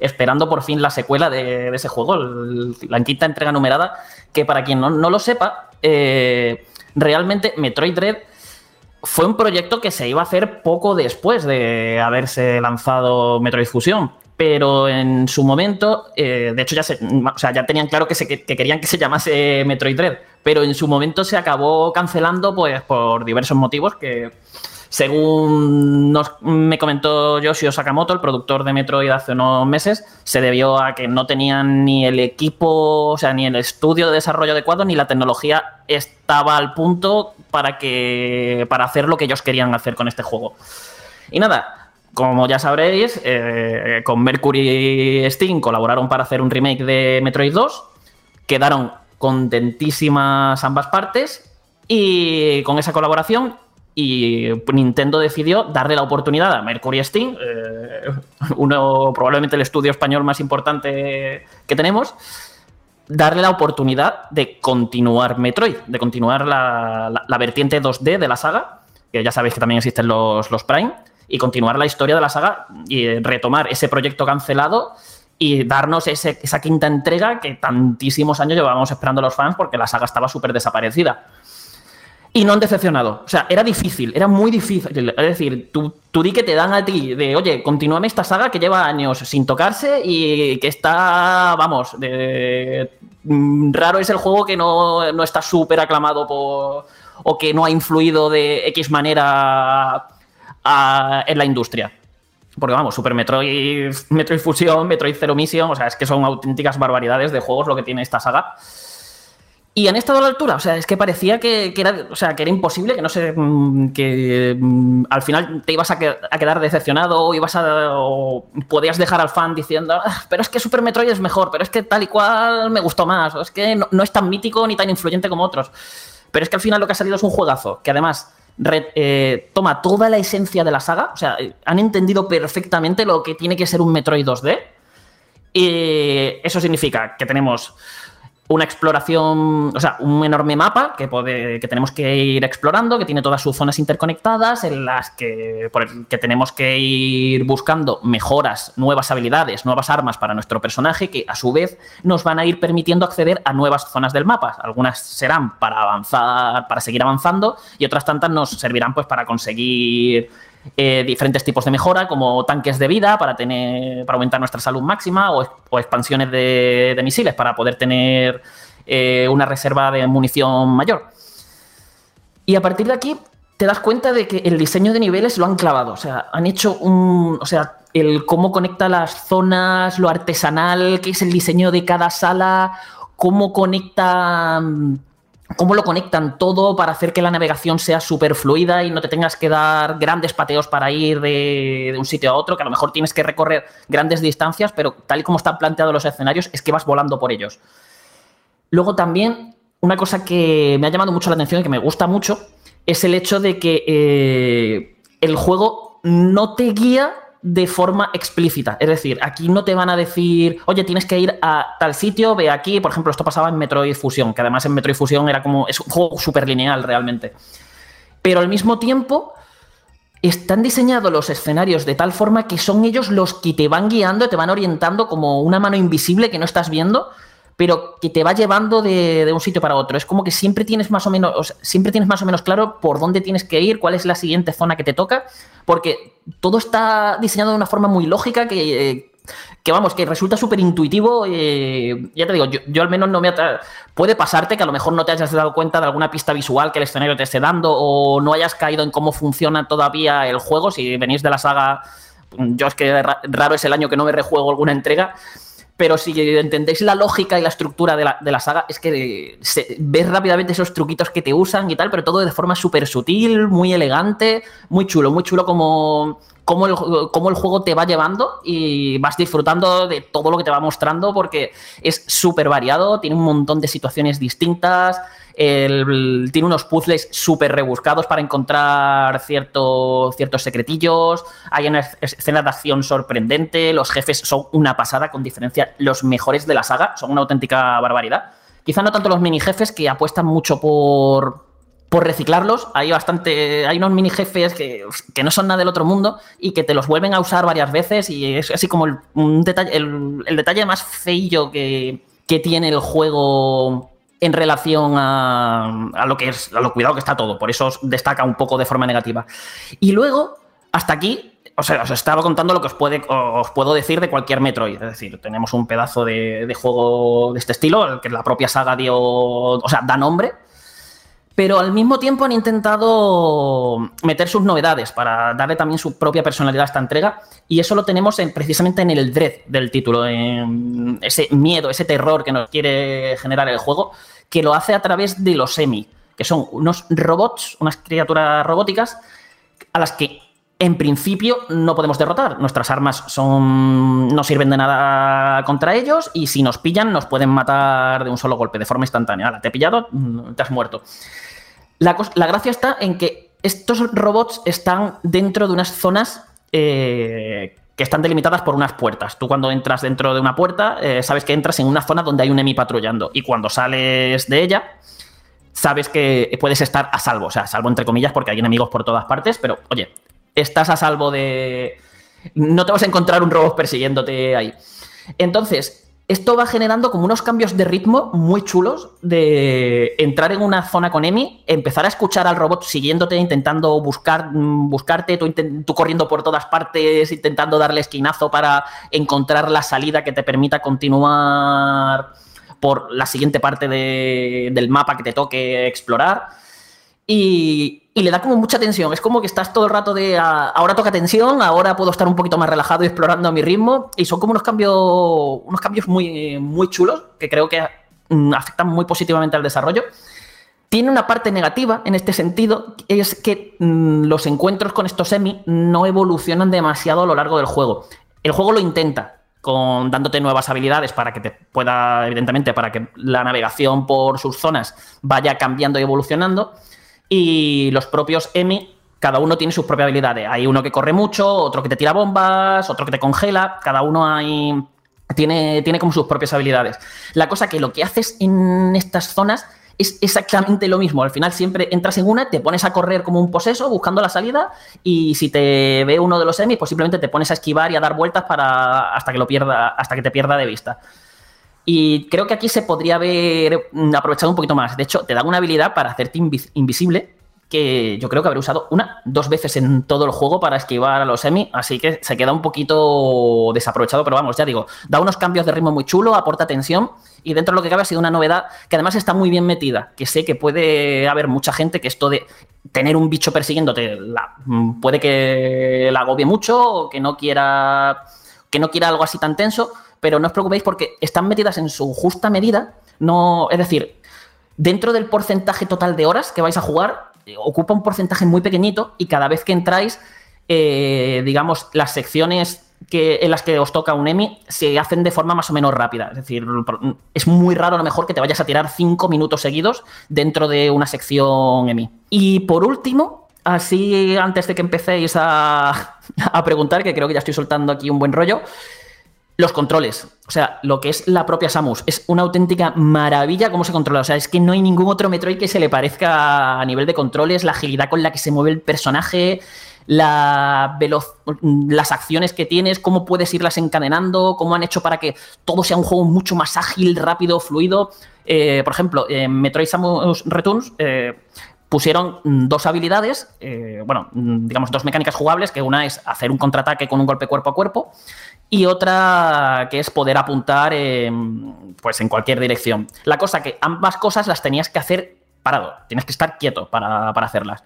esperando por fin la secuela de, ese juego, la quinta entrega numerada, que para quien no, no lo sepa, eh, realmente Metroid Dread fue un proyecto que se iba a hacer poco después de haberse lanzado Metroid Fusion. Pero en su momento, eh, de hecho ya, se, o sea, ya tenían claro que, se, que, querían que se llamase Metroid Dread, pero en su momento se acabó cancelando pues, por diversos motivos que, según nos, me comentó Yoshio Sakamoto, el productor de Metroid hace unos meses, se debió a que no tenían ni el equipo, o sea, ni el estudio de desarrollo adecuado, ni la tecnología estaba al punto para, que, para hacer lo que ellos querían hacer con este juego. Y nada, como ya sabréis, eh, con Mercury Steam colaboraron para hacer un remake de Metroid 2, quedaron contentísimas ambas partes y con esa colaboración y Nintendo decidió darle la oportunidad a Mercury Steam, eh, [laughs] uno probablemente el estudio español más importante que tenemos, darle la oportunidad de continuar Metroid, de continuar la, la, vertiente 2D de la saga, que ya sabéis que también existen los, los Prime, y continuar la historia de la saga y retomar ese proyecto cancelado y darnos esa quinta entrega que tantísimos años llevábamos esperando los fans porque la saga estaba súper desaparecida. Y no han decepcionado. O sea, era difícil, era muy difícil. Es decir, tú, tú di que te dan a ti de, oye, continúame esta saga que lleva años sin tocarse y que está, vamos, de, raro es el juego que no, no está súper aclamado por, o que no ha influido de X manera a, en la industria. Porque vamos, Super Metroid, Metroid Fusion, Metroid Zero Mission, o sea, es que son auténticas barbaridades de juegos lo que tiene esta saga. Y han estado a la altura, o sea, es que parecía que, era, o sea, que era imposible, que no sé, que al final te ibas a, que, a quedar decepcionado o ibas a, o podías dejar al fan diciendo, ah, pero es que Super Metroid es mejor, pero es que tal y cual me gustó más, o es que no, es tan mítico ni tan influyente como otros. Pero es que al final lo que ha salido es un juegazo, que además eh, toma toda la esencia de la saga, o sea, han entendido perfectamente lo que tiene que ser un Metroid 2D. Y eso significa que tenemos una exploración, o sea, un enorme mapa que, puede, que tenemos que ir explorando, que tiene todas sus zonas interconectadas, en las que, por el, que tenemos que ir buscando mejoras, nuevas habilidades, nuevas armas para nuestro personaje, que a su vez nos van a ir permitiendo acceder a nuevas zonas del mapa. Algunas serán para avanzar, para seguir avanzando, y otras tantas nos servirán pues para conseguir eh, diferentes tipos de mejora, como tanques de vida para, tener, para aumentar nuestra salud máxima o, expansiones de, misiles para poder tener eh, una reserva de munición mayor. Y a partir de aquí te das cuenta de que el diseño de niveles lo han clavado. O sea, han hecho un. O sea, el cómo conecta las zonas, lo artesanal, que es el diseño de cada sala, cómo conecta cómo lo conectan todo para hacer que la navegación sea súper fluida y no te tengas que dar grandes pateos para ir de, un sitio a otro, que a lo mejor tienes que recorrer grandes distancias, pero tal y como están planteados los escenarios, es que vas volando por ellos. Luego también, una cosa que me ha llamado mucho la atención y que me gusta mucho, es el hecho de que eh, el juego no te guía de forma explícita. Es decir, aquí no te van a decir, oye, tienes que ir a tal sitio, ve aquí. Por ejemplo, esto pasaba en Metroid Fusion, que además en Metroid Fusion era como. Es un juego súper lineal realmente. Pero al mismo tiempo. Están diseñados los escenarios de tal forma que son ellos los que te van guiando, te van orientando como una mano invisible que no estás viendo pero que te va llevando de, de un sitio para otro. Es como que siempre tienes más o menos, o sea, siempre tienes más o menos claro por dónde tienes que ir, cuál es la siguiente zona que te toca, porque todo está diseñado de una forma muy lógica que, eh, que vamos, que resulta súper intuitivo. eh, ya te digo, yo, yo al menos no me Puede pasarte que a lo mejor no te hayas dado cuenta de alguna pista visual que el escenario te esté dando o no hayas caído en cómo funciona todavía el juego. Si venís de la saga, yo es que ra- raro es el año que no me rejuego alguna entrega. Pero si entendéis la lógica y la estructura de la, de la saga, es que se, ves rápidamente esos truquitos que te usan y tal, pero todo de forma súper sutil, muy elegante, muy chulo, muy chulo como, como, el, como el juego te va llevando y vas disfrutando de todo lo que te va mostrando porque es súper variado, tiene un montón de situaciones distintas, el- tiene unos puzzles súper rebuscados para encontrar cierto- ciertos secretillos, hay una es- escena de acción sorprendente, los jefes son una pasada, con diferencia los mejores de la saga, son una auténtica barbaridad. Quizá no tanto los mini jefes que apuestan mucho por, por reciclarlos. Hay bastante. Hay unos mini jefes que, que no son nada del otro mundo y que te los vuelven a usar varias veces. Y es así como el, detalle, el detalle más feillo que, que tiene el juego en relación a, lo que es a lo cuidado que está todo. Por eso destaca un poco de forma negativa. Y luego, hasta aquí. O sea, os estaba contando lo que os, os puedo decir de cualquier Metroid. Es decir, tenemos un pedazo de, juego de este estilo, que la propia saga dio. O sea, da nombre. Pero al mismo tiempo han intentado meter sus novedades para darle también su propia personalidad a esta entrega. Y eso lo tenemos en- precisamente en el dread del título, en ese miedo, ese terror que nos quiere generar el juego, que lo hace a través de los semi, que son unos robots, unas criaturas robóticas, a las que en principio no podemos derrotar. Nuestras armas son no sirven de nada contra ellos y si nos pillan nos pueden matar de un solo golpe, de forma instantánea. Te he pillado, mm, te has muerto. La, gracia está en que estos robots están dentro de unas zonas eh, que están delimitadas por unas puertas. Tú cuando entras dentro de una puerta, eh, sabes que entras en una zona donde hay un enemy patrullando. Y cuando sales de ella, sabes que puedes estar a salvo. O sea, a salvo entre comillas, porque hay enemigos por todas partes, pero oye, estás a salvo de. No te vas a encontrar un robot persiguiéndote ahí. Entonces, esto va generando como unos cambios de ritmo muy chulos de entrar en una zona con Emi, empezar a escuchar al robot siguiéndote, intentando buscar, mm, buscarte, tú, corriendo por todas partes, intentando darle esquinazo para encontrar la salida que te permita continuar por la siguiente parte de- del mapa que te toque explorar. Y, y le da como mucha tensión. Es como que estás todo el rato de ah, ahora toca tensión, ahora puedo estar un poquito más relajado y explorando a mi ritmo. Y son como unos cambios, unos cambios muy, muy chulos que creo que mm, afectan muy positivamente al desarrollo. Tiene una parte negativa en este sentido, es que mm, los encuentros con estos semi no evolucionan demasiado a lo largo del juego. El juego lo intenta, con, dándote nuevas habilidades para que te pueda, evidentemente, para que la navegación por sus zonas vaya cambiando y evolucionando. Y los propios Emi, cada uno tiene sus propias habilidades. Hay uno que corre mucho, otro que te tira bombas, otro que te congela. Cada uno hay, tiene, tiene como sus propias habilidades. La cosa que lo que haces en estas zonas es exactamente lo mismo. Al final siempre entras en una, te pones a correr como un poseso buscando la salida y si te ve uno de los semis, pues simplemente te pones a esquivar y a dar vueltas para hasta que lo pierda, hasta que te pierda de vista. Y creo que aquí se podría haber aprovechado un poquito más. De hecho, te dan una habilidad para hacerte invis- invisible que yo creo que habré usado una, dos veces en todo el juego para esquivar a los semi, así que se queda un poquito desaprovechado, pero vamos, ya digo, da unos cambios de ritmo muy chulo, aporta tensión y dentro de lo que cabe ha sido una novedad que además está muy bien metida, que sé que puede haber mucha gente que esto de tener un bicho persiguiéndote puede que la agobie mucho o que no quiera que no quiera algo así tan tenso, pero no os preocupéis porque están metidas en su justa medida, no, es decir, dentro del porcentaje total de horas que vais a jugar, ocupa un porcentaje muy pequeñito y cada vez que entráis, eh, digamos, las secciones que, en las que os toca un EMI se hacen de forma más o menos rápida. Es decir, es muy raro a lo mejor que te vayas a tirar cinco minutos seguidos dentro de una sección EMI. Y por último, así antes de que empecéis a, [laughs] a preguntar, que creo que ya estoy soltando aquí un buen rollo, los controles, o sea, lo que es la propia Samus, es una auténtica maravilla cómo se controla. O sea, es que no hay ningún otro Metroid que se le parezca a nivel de controles, la agilidad con la que se mueve el personaje. la las acciones que tienes, cómo puedes irlas encadenando, cómo han hecho para que todo sea un juego mucho más ágil, rápido, fluido. Eh, por ejemplo, en Metroid Samus Returns eh, pusieron dos habilidades, eh, bueno, digamos dos mecánicas jugables, que una es hacer un contraataque con un golpe cuerpo a cuerpo y otra que es poder apuntar pues en cualquier dirección. La cosa que ambas cosas las tenías que hacer parado, tienes que estar quieto para, para hacerlas.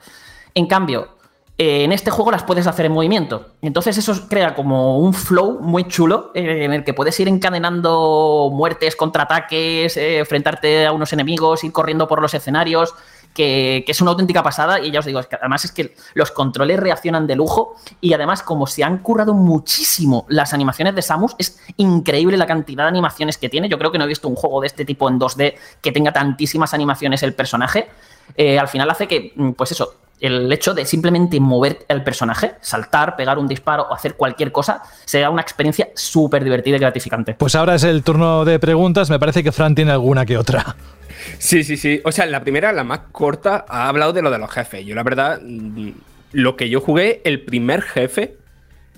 En cambio, eh, en este juego las puedes hacer en movimiento. Entonces eso crea como un flow muy chulo eh, en el que puedes ir encadenando muertes, contraataques, eh, enfrentarte a unos enemigos, ir corriendo por los escenarios. Que, es una auténtica pasada y ya os digo, además es que los controles reaccionan de lujo y además como se han currado muchísimo las animaciones de Samus, es increíble la cantidad de animaciones que tiene. Yo creo que no he visto un juego de este tipo en 2D que tenga tantísimas animaciones el personaje. al final hace que, mm, pues eso, el hecho de simplemente mover el personaje, saltar, pegar un disparo o hacer cualquier cosa, sea una experiencia súper divertida y gratificante. Pues ahora es el turno de preguntas. Me parece que Fran tiene alguna que otra. Sí, sí, sí. O sea, la primera, la más corta, ha hablado de lo de los jefes. Yo, la verdad, mm, lo que yo jugué, el primer jefe,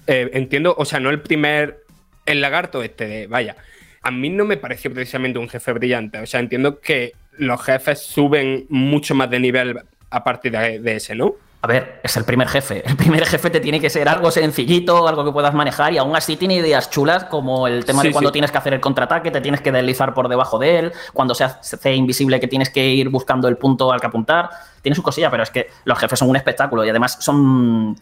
eh, entiendo, o sea, no el primer, el lagarto este de, vaya, a mí no me pareció precisamente un jefe brillante. O sea, entiendo que los jefes suben mucho más de nivel a partir de, ese, ¿no? A ver, es el primer jefe. El primer jefe te tiene que ser algo sencillito, algo que puedas manejar y aún así tiene ideas chulas como el tema de cuando tienes que hacer el contraataque, te tienes que deslizar por debajo de él, cuando se hace invisible que tienes que ir buscando el punto al que apuntar. Tiene su cosilla, pero es que los jefes son un espectáculo y además son,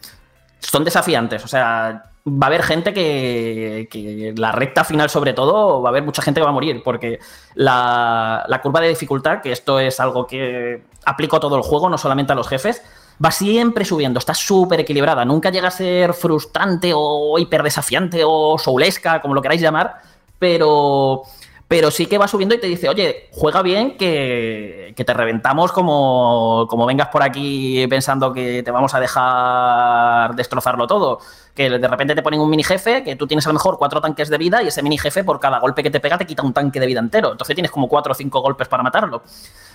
son desafiantes. O sea, va a haber gente que, que, la recta final sobre todo, va a haber mucha gente que va a morir, porque la, la curva de dificultad, que esto es algo que aplico a todo el juego, no solamente a los jefes, va siempre subiendo, está súper equilibrada, nunca llega a ser frustrante o hiper desafiante o soulesca, como lo queráis llamar, pero pero sí que va subiendo y te dice, oye, juega bien que, te reventamos como, como, vengas por aquí pensando que te vamos a dejar destrozarlo todo. Que de repente te ponen un mini jefe, que tú tienes a lo mejor cuatro tanques de vida y ese mini jefe por cada golpe que te pega te quita un tanque de vida entero. Entonces tienes como cuatro o cinco golpes para matarlo.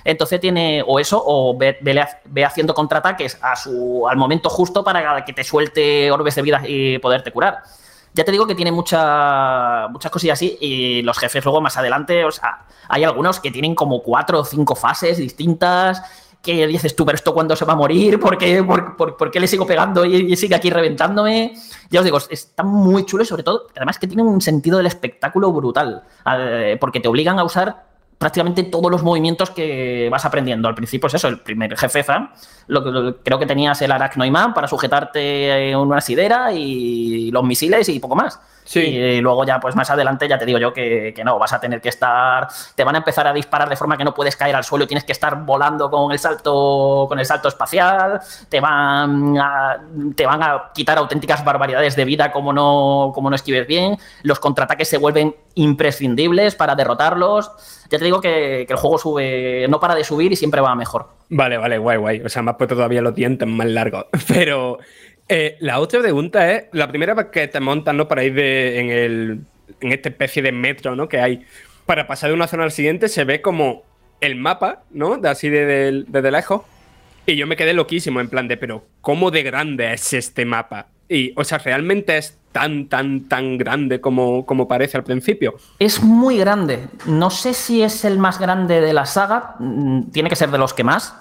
Entonces tiene o eso o ve, ve haciendo contraataques a su, al momento justo para que te suelte orbes de vida y poderte curar. Ya te digo que tiene mucha, muchas cosillas así y los jefes luego más adelante, o sea, hay algunos que tienen como cuatro o cinco fases distintas que dices tú, pero esto cuándo se va a morir, ¿por qué, le sigo pegando y, sigue aquí reventándome? Ya os digo, está muy chulo y sobre todo, además que tiene un sentido del espectáculo brutal, porque te obligan a usar prácticamente todos los movimientos que vas aprendiendo. Al principio es eso, el primer jefe lo, creo que tenías el aracnoimán para sujetarte en una sidera y los misiles y poco más. Sí. Y luego ya, pues más adelante, ya te digo yo que, no, vas a tener que estar. Te van a empezar a disparar de forma que no puedes caer al suelo y tienes que estar volando con el salto, con el salto espacial. Te van a, te van a quitar auténticas barbaridades de vida como no, como no esquives bien. Los contraataques se vuelven imprescindibles para derrotarlos. Ya te digo que, el juego sube, no para de subir y siempre va mejor. Vale, vale, guay, guay. O sea, me has puesto todavía los dientes más largos. [laughs] Pero eh, la otra pregunta es, la primera que te montan, ¿no? Para ir de, en, el, en esta especie de metro, ¿no? Que hay. Para pasar de una zona al siguiente se ve como el mapa, ¿no? De así desde de, lejos. Y yo me quedé loquísimo en plan de, pero ¿cómo de grande es este mapa? Y, o sea, realmente es tan, tan, tan grande como, como parece al principio. Es muy grande. No sé si es el más grande de la saga. Mm, tiene que ser de los que más.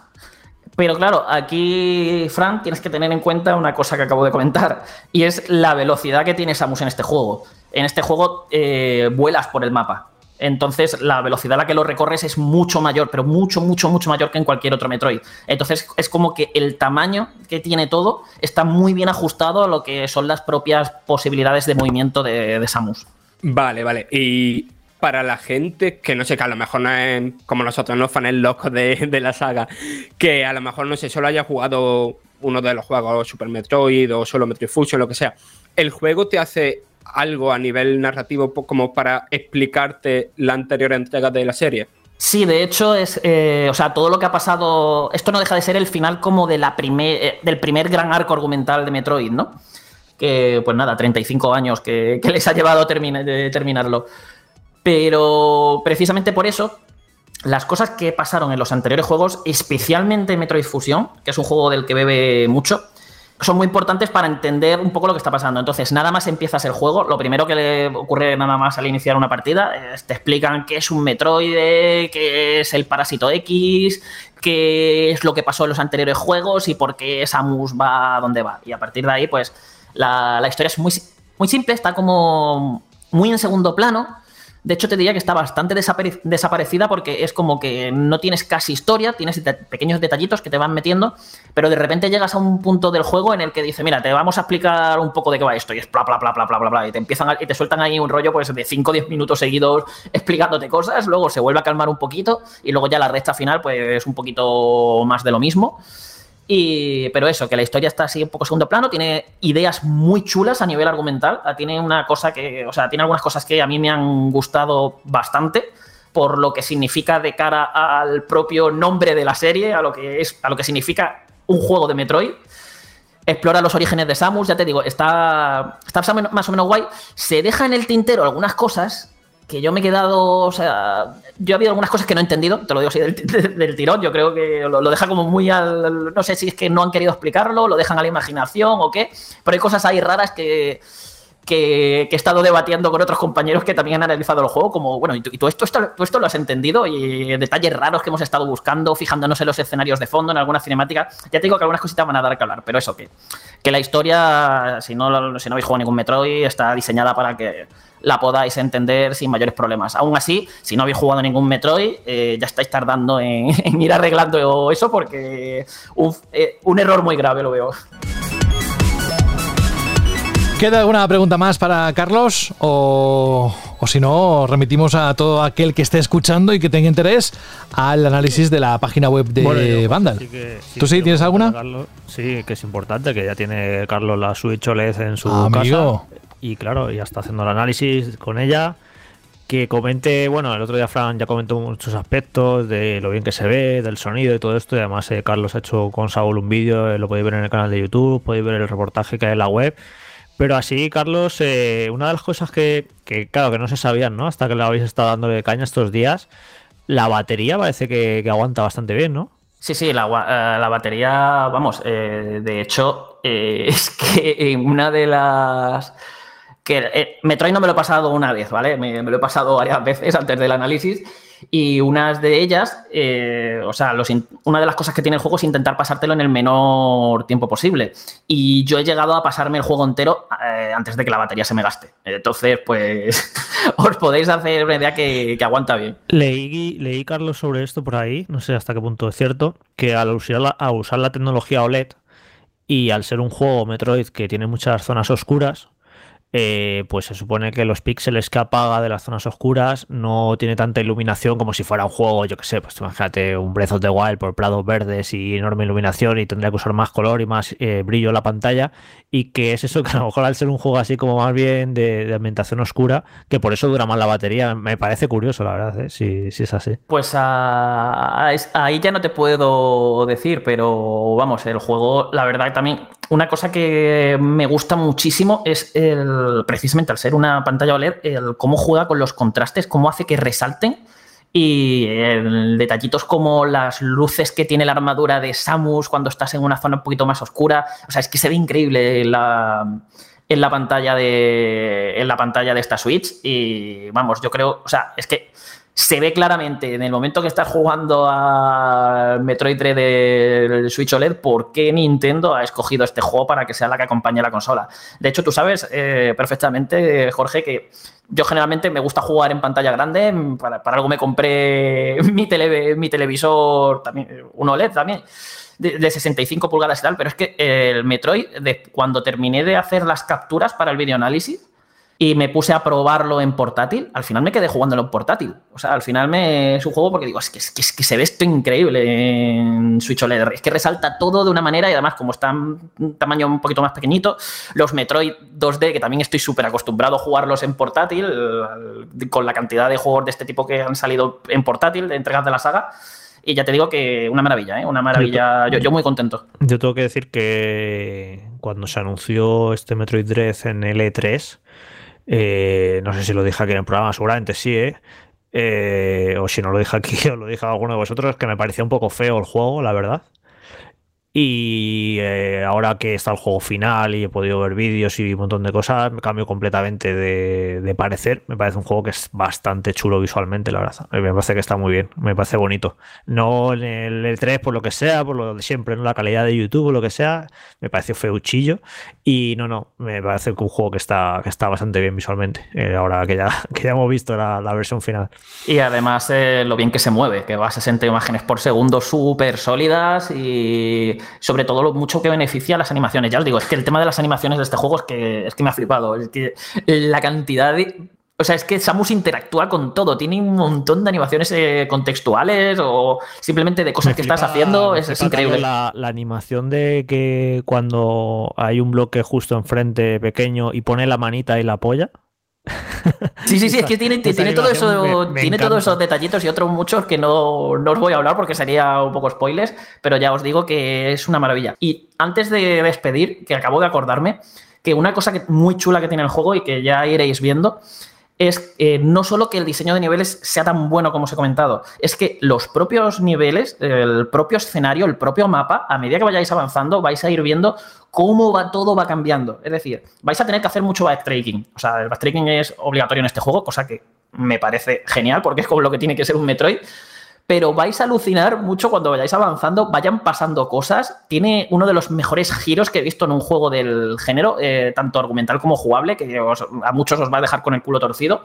Pero claro, aquí, Fran, tienes que tener en cuenta una cosa que acabo de comentar, y es la velocidad que tiene Samus en este juego. En este juego eh, vuelas por el mapa. Entonces, la velocidad a la que lo recorres es mucho mayor, pero mucho, mucho, mucho mayor que en cualquier otro Metroid. Entonces, es como que el tamaño que tiene todo está muy bien ajustado a lo que son las propias posibilidades de movimiento de, de Samus. Vale, vale. Y para la gente que no sé, que a lo mejor no es como nosotros, no fanes locos de, la saga, que a lo mejor no sé, solo haya jugado uno de los juegos Super Metroid o solo Metroid Fusion, lo que sea. El juego te hace algo a nivel narrativo como para explicarte la anterior entrega de la serie. Sí, de hecho es, eh, o sea, todo lo que ha pasado, esto no deja de ser el final como de la primer, eh, del primer gran arco argumental de Metroid, ¿no? Que, pues nada, 35 años que, les ha llevado a terminarlo. Pero precisamente por eso, las cosas que pasaron en los anteriores juegos, especialmente Metroid Fusion, que es un juego del que bebe mucho, son muy importantes para entender un poco lo que está pasando. Entonces, nada más empiezas el juego, lo primero que le ocurre nada más al iniciar una partida te explican qué es un Metroide, qué es el Parásito X, qué es lo que pasó en los anteriores juegos y por qué Samus va a donde va. Y a partir de ahí, pues la, historia es muy simple, está como muy en segundo plano de hecho, te diría que está bastante desapare desaparecida porque es como que no tienes casi historia, tienes pequeños detallitos que te van metiendo, pero de repente llegas a un punto del juego en el que dice, mira, te vamos a explicar un poco de qué va esto, y es bla, bla, bla, bla, bla, bla, bla, y te empiezan a, y te sueltan ahí un rollo pues de 5 o 10 minutos seguidos explicándote cosas, luego se vuelve a calmar un poquito, y luego ya la recta final pues es un poquito más de lo mismo. Y, pero eso, que la historia está así un poco segundo plano, tiene ideas muy chulas a nivel argumental, ah, tiene una cosa que, o sea, tiene algunas cosas que a mí me han gustado bastante por lo que significa de cara al propio nombre de la serie, a lo que es, a lo que significa un juego de Metroid. Explora los orígenes de Samus, ya te digo, está, está más o menos guay. Se deja en el tintero algunas cosas que yo me he quedado, o sea, yo ha habido algunas cosas que no he entendido, te lo digo así del, [laughs] tirón, yo creo que lo, deja como muy al, no sé si es que no han querido explicarlo, lo dejan a la imaginación o qué, pero hay cosas ahí raras que, que, he estado debatiendo con otros compañeros que también han analizado el juego, como, bueno, y tú, esto, esto, esto lo has entendido, y detalles raros que hemos estado buscando, fijándonos en los escenarios de fondo, en alguna cinemática, ya te digo que algunas cositas van a dar que hablar, pero eso, que, que la historia, si no, si no habéis jugado ningún Metroid, está diseñada para que la podáis entender sin mayores problemas. Aún así, si no habéis jugado ningún Metroid, eh, ya estáis tardando en, [laughs] ir arreglando eso porque eh, un error muy grave lo veo. ¿Queda alguna pregunta más para Carlos? O, si no, remitimos a todo aquel que esté escuchando y que tenga interés al análisis de la página web de Vandal. ¿Tú sí tienes alguna? sí, que es importante, que ya tiene Carlos la Switch OLED en su Amigo. casa. Y claro, ya está haciendo el análisis con ella. Que comente, bueno, el otro día Fran ya comentó muchos aspectos de lo bien que se ve, del sonido y todo esto. Y además, eh, Carlos ha hecho con Saúl un vídeo, eh, lo podéis ver en el canal de YouTube, podéis ver el reportaje que hay en la web. Pero así, Carlos, eh, una de las cosas que, claro, que no se sabían, ¿no? Hasta que le habéis estado dando de caña estos días, la batería parece que, aguanta bastante bien, ¿no? Sí, sí, la, eh, batería, vamos, eh, de hecho, [laughs] es que una de las... que Metroid no me lo he pasado una vez, ¿vale? me lo he pasado varias veces antes del análisis y unas de ellas, eh, o sea, una de las cosas que tiene el juego es intentar pasártelo en el menor tiempo posible. Y yo he llegado a pasarme el juego entero eh, antes de que la batería se me gaste. Entonces, pues [laughs] os podéis hacer una idea que, aguanta bien. Leí, leí, Carlos, sobre esto por ahí, no sé hasta qué punto es cierto, que al usar la, al usar la tecnología OLED y al ser un juego Metroid que tiene muchas zonas oscuras, eh, pues se supone que los píxeles que apaga de las zonas oscuras no tiene tanta iluminación como si fuera un juego, yo que sé, pues imagínate un Breath of the Wild por prados verdes y enorme iluminación y tendría que usar más color y más eh, brillo la pantalla y que es eso [laughs] que a lo mejor al ser un juego así como más bien de, ambientación oscura, que por eso dura más la batería, me parece curioso la verdad, ¿eh? si, es así. Pues ahí ya no te puedo decir, pero vamos, el juego, la verdad también una cosa que me gusta muchísimo es el, precisamente al ser una pantalla OLED, el cómo juega con los contrastes, cómo hace que resalten y detallitos como las luces que tiene la armadura de Samus cuando estás en una zona un poquito más oscura. O sea, es que se ve increíble la, en la pantalla de en la pantalla de esta Switch y vamos, yo creo, o sea, es que se ve claramente en el momento que estás jugando a Metroid 3 del Switch OLED por qué Nintendo ha escogido este juego para que sea la que acompañe la consola. De hecho, tú sabes eh, perfectamente, Jorge, que yo generalmente me gusta jugar en pantalla grande. Para, algo me compré [laughs] mi, mi televisor, también, un OLED también. De, 65 pulgadas y tal, pero es que el Metroid, cuando terminé de hacer las capturas para el videoanálisis, y me puse a probarlo en portátil. Al final me quedé jugándolo en portátil. O sea, al final me es un juego porque digo, es que, es que, se ve esto increíble en Switch OLED. Es que resalta todo de una manera y además, como está en tamaño un poquito más pequeñito, los Metroid 2D, que también estoy súper acostumbrado a jugarlos en portátil, con la cantidad de juegos de este tipo que han salido en portátil, de entregas de la saga. Y ya te digo que una maravilla, ¿eh? Una maravilla. Yo, yo, muy contento. Yo tengo que decir que cuando se anunció este Metroid Dread en L3, eh, no sé si lo dije aquí en el programa, seguramente sí, ¿eh? ¿eh? o si no lo dije aquí [laughs] o lo dije a alguno de vosotros, que me parecía un poco feo el juego, la verdad. Y eh, ahora que está el juego final y he podido ver vídeos y un montón de cosas, me cambio completamente de, de parecer. Me parece un juego que es bastante chulo visualmente, la verdad. Me parece que está muy bien, me parece bonito. No en el, el 3 por lo que sea, por lo de siempre, no la calidad de YouTube o lo que sea, me pareció feuchillo. Y no, no, me parece que un juego que está, que está bastante bien visualmente. eh, ahora que ya, [laughs] que ya hemos visto la, la versión final. Y además eh, lo bien que se mueve, que va a 60 imágenes por segundo súper sólidas y sobre todo lo mucho que beneficia las animaciones. Ya os digo, es que el tema de las animaciones de este juego es que, es que me ha flipado. Es que la cantidad de... O sea, es que Samus interactúa con todo. Tiene un montón de animaciones eh, contextuales o simplemente de cosas Me que estás haciendo. Es, increíble. La, la animación de que cuando hay un bloque justo enfrente pequeño y pone la manita y la polla. [laughs] Sí, sí, sí, es que tiene, tiene todo eso, animación me- me tiene encanta. todos esos detallitos y otros muchos que no, no os voy a hablar porque sería un poco spoilers, pero ya os digo que es una maravilla. Y antes de despedir, que acabo de acordarme, que una cosa que, muy chula que tiene el juego y que ya iréis viendo es eh, no solo que el diseño de niveles sea tan bueno como os he comentado, es que los propios niveles, el propio escenario, el propio mapa, a medida que vayáis avanzando, vais a ir viendo cómo va todo va cambiando. Es decir, vais a tener que hacer mucho backtracking. O sea, el backtracking es obligatorio en este juego, cosa que me parece genial porque es como lo que tiene que ser un Metroid. Pero vais a alucinar mucho cuando vayáis avanzando, vayan pasando cosas. Tiene uno de los mejores giros que he visto en un juego del género, eh, tanto argumental como jugable, que a muchos os va a dejar con el culo torcido.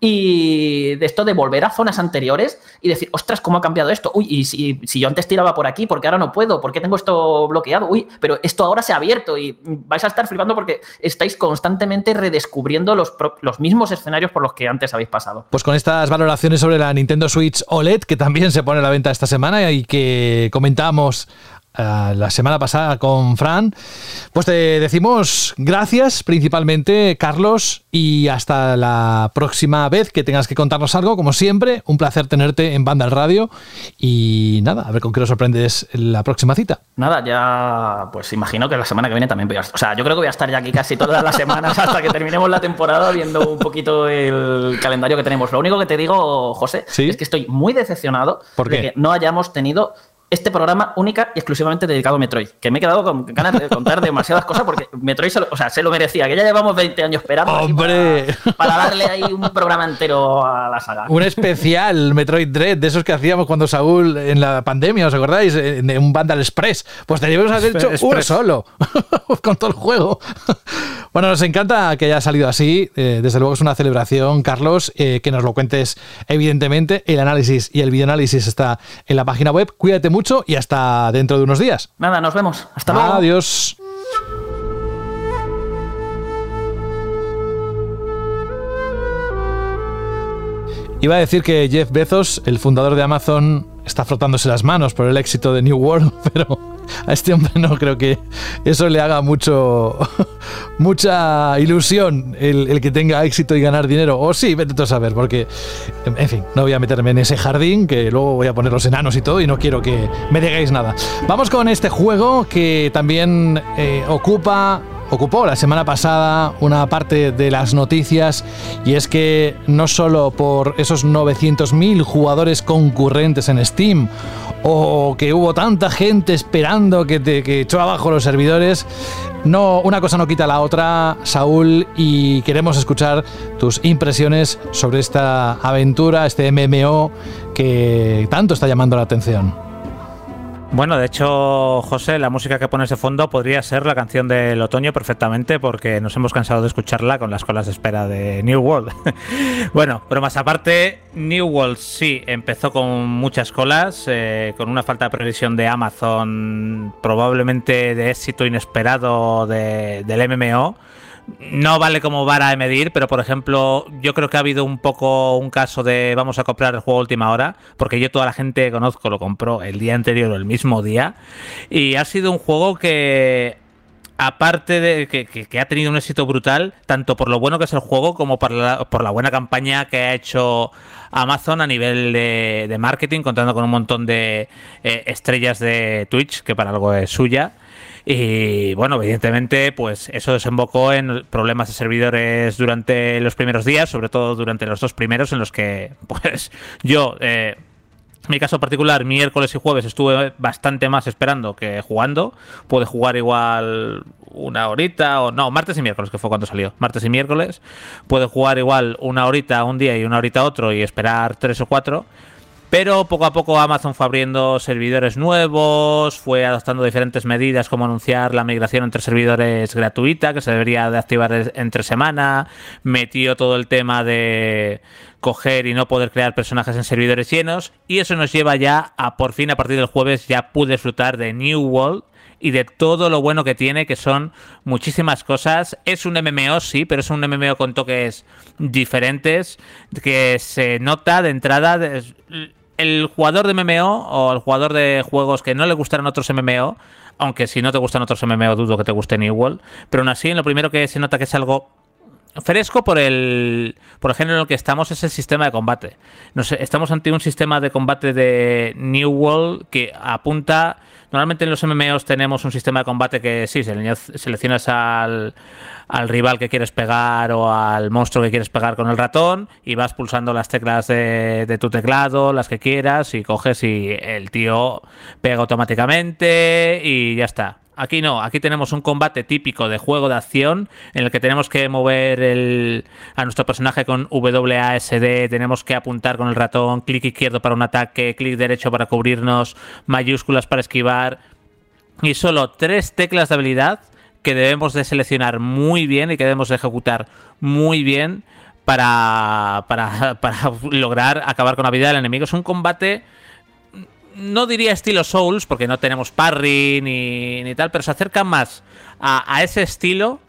Y de esto de volver a zonas anteriores y decir, ostras, ¿cómo ha cambiado esto? Uy, y si, si yo antes tiraba por aquí, ¿por qué ahora no puedo? ¿Por qué tengo esto bloqueado? Uy, pero esto ahora se ha abierto y vais a estar flipando porque estáis constantemente redescubriendo los, los mismos escenarios por los que antes habéis pasado. Pues con estas valoraciones sobre la Nintendo Switch OLED, que también se pone a la venta esta semana y que comentamos la semana pasada con Fran, pues te decimos gracias principalmente, Carlos, y hasta la próxima vez que tengas que contarnos algo, como siempre, un placer tenerte en Banda al Radio y nada, a ver con qué nos sorprendes en la próxima cita. Nada, ya pues imagino que la semana que viene también voy a estar. O sea, yo creo que voy a estar ya aquí casi todas las semanas [laughs] hasta que terminemos la temporada viendo un poquito el calendario que tenemos. Lo único que te digo, José, es que estoy muy decepcionado ¿Por de que no hayamos tenido este programa única y exclusivamente dedicado a Metroid. Que me he quedado con ganas de contar demasiadas cosas porque Metroid se lo, o sea, se lo merecía, que ya llevamos 20 años esperando para, para darle ahí un programa entero a la saga. Un especial Metroid Dread, de esos que hacíamos cuando Saúl en la pandemia, ¿os acordáis? En en un Vandal Express. Pues teníamos que haber hecho uno solo, [laughs] con todo el juego. Bueno, nos encanta que haya salido así. Eh, desde luego es una celebración, Carlos, eh, que nos lo cuentes evidentemente. El análisis y el videoanálisis está en la página web. Cuídate mucho y hasta dentro de unos días. Nada, nos vemos. Hasta luego. Adiós. Iba a decir que Jeff Bezos, el fundador de Amazon, está frotándose las manos por el éxito de New World, [laughs] pero a este hombre no creo que eso le haga mucho [laughs] mucha ilusión el, el que tenga éxito y ganar dinero. O sí, vete tú a saber, porque, en fin, no voy a meterme en ese jardín, que luego voy a poner los enanos y todo, y no quiero que me digáis nada. Vamos con este juego que también eh, ocupa ocupó la semana pasada una parte de las noticias y es que no solo por esos 900.000 jugadores concurrentes en Steam o que hubo tanta gente esperando que, te, que echó abajo los servidores, no, una cosa no quita la otra, Saúl, y queremos escuchar tus impresiones sobre esta aventura, este MMO que tanto está llamando la atención. Bueno, de hecho, José, la música que pones de fondo podría ser la canción del otoño perfectamente porque nos hemos cansado de escucharla con las colas de espera de New World. [laughs] bueno, pero más aparte, New World sí empezó con muchas colas, eh, con una falta de previsión de Amazon, probablemente de éxito inesperado de- del MMO. No vale como vara de medir, pero por ejemplo, yo creo que ha habido un poco un caso de vamos a comprar el juego última hora, porque yo toda la gente que conozco lo compró el día anterior o el mismo día, y ha sido un juego que aparte de que, ha tenido un éxito brutal, tanto por lo bueno que es el juego como por la, buena campaña que ha hecho Amazon a nivel de, de marketing, contando con un montón de eh, estrellas de Twitch, que para algo es suya. Y bueno, evidentemente, pues eso desembocó en problemas de servidores durante los primeros días, sobre todo durante los dos primeros, en los que, [laughs] pues, yo, eh, mi caso particular, miércoles y jueves estuve bastante más esperando que jugando. Pude jugar igual una horita, o no, martes y miércoles, que fue cuando salió. Martes y miércoles. Pude jugar igual una horita un día y una horita otro y esperar tres o cuatro. Pero poco a poco Amazon fue abriendo servidores nuevos, fue adoptando diferentes medidas como anunciar la migración entre servidores gratuita, que se debería de activar entre semana, metió todo el tema de coger y no poder crear personajes en servidores llenos, y eso nos lleva ya a por fin a partir del jueves ya pude disfrutar de New World, y de todo lo bueno que tiene, que son muchísimas cosas. Es un MMO, sí, pero es un MMO con toques diferentes, que se nota de entrada. El jugador de MMO o el jugador de juegos que no le gustaran otros MMO, aunque si no te gustan otros MMO dudo que te guste New World, pero aún así lo primero que se nota que es algo fresco por el por el género en el que estamos es el sistema de combate. estamos ante un sistema de combate de New World que apunta Normalmente en los MMOs tenemos un sistema de combate que sí, seleccionas al, al rival que quieres pegar o al monstruo que quieres pegar con el ratón y vas pulsando las teclas de, de, tu teclado, las que quieras, y coges y el tío pega automáticamente y ya está. Aquí no, aquí tenemos un combate típico de juego de acción en el que tenemos que mover el, a nuestro personaje con WASD, tenemos que apuntar con el ratón, clic izquierdo para un ataque, clic derecho para cubrirnos, mayúsculas para esquivar y solo tres teclas de habilidad que debemos de seleccionar muy bien y que debemos de ejecutar muy bien para, para, [laughs] para lograr acabar con la vida del enemigo. Es un combate no diría estilo Souls, porque no tenemos parry ni, tal, pero se acerca más a, ese estilo,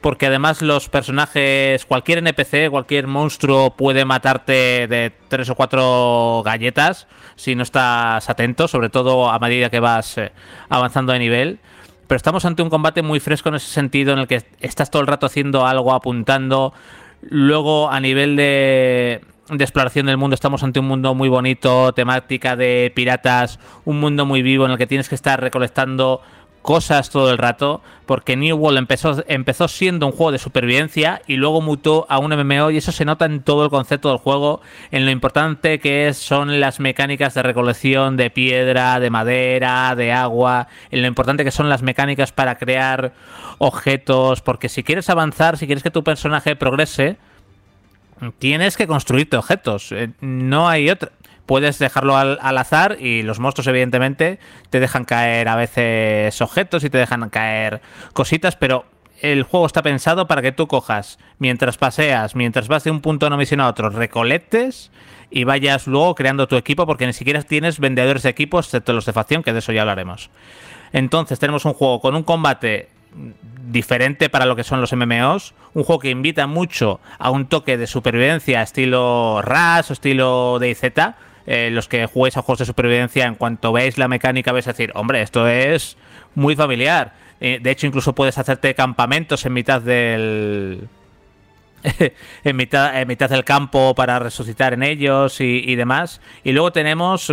porque además los personajes, cualquier NPC, cualquier monstruo puede matarte de tres o cuatro galletas si no estás atento, sobre todo a medida que vas eh, avanzando de nivel. Pero estamos ante un combate muy fresco en ese sentido, en el que estás todo el rato haciendo algo, apuntando. Luego, a nivel de, de exploración del mundo, estamos ante un mundo muy bonito, temática de piratas, un mundo muy vivo en el que tienes que estar recolectando cosas todo el rato, porque New World empezó, empezó siendo un juego de supervivencia y luego mutó a un MMO y eso se nota en todo el concepto del juego, en lo importante que son las mecánicas de recolección de piedra, de madera, de agua, en lo importante que son las mecánicas para crear objetos, porque si quieres avanzar, si quieres que tu personaje progrese, tienes que construirte objetos. Eh, no hay otra. Puedes dejarlo al, azar y los monstruos, evidentemente, te dejan caer a veces objetos y te dejan caer cositas, pero el juego está pensado para que tú cojas, mientras paseas, mientras vas de un punto de una misión a otro, recolectes y vayas luego creando tu equipo, porque ni siquiera tienes vendedores de equipos, excepto los de facción, que de eso ya hablaremos. Entonces, tenemos un juego con un combate diferente para lo que son los MMOs, un juego que invita mucho a un toque de supervivencia estilo RAS o estilo DayZ. Eh, los que juguéis a juegos de supervivencia, en cuanto veis la mecánica, vais a decir, hombre, esto es muy familiar. Eh, de hecho, incluso puedes hacerte campamentos en mitad del, [laughs] en, mitad, en mitad del campo para resucitar en ellos y, demás. Y luego tenemos,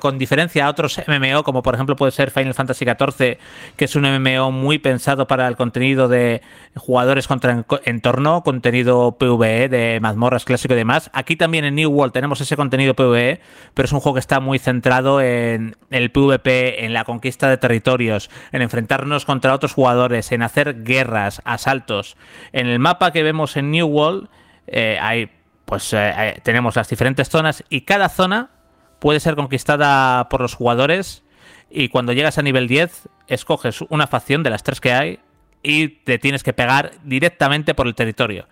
con, diferencia a otros MMO, como por ejemplo puede ser Final Fantasy XIV, que es un MMO muy pensado para el contenido de jugadores contra entorno, contenido PvE de mazmorras clásico y demás. Aquí también en New World tenemos ese contenido PvE, pero es un juego que está muy centrado en el PvP, en la conquista de territorios, en enfrentarnos contra otros jugadores, en hacer guerras, asaltos. En el mapa que vemos en New World eh, hay, pues eh, eh, tenemos las diferentes zonas y cada zona puede ser conquistada por los jugadores y cuando llegas a nivel 10 escoges una facción de las tres que hay y te tienes que pegar directamente por el territorio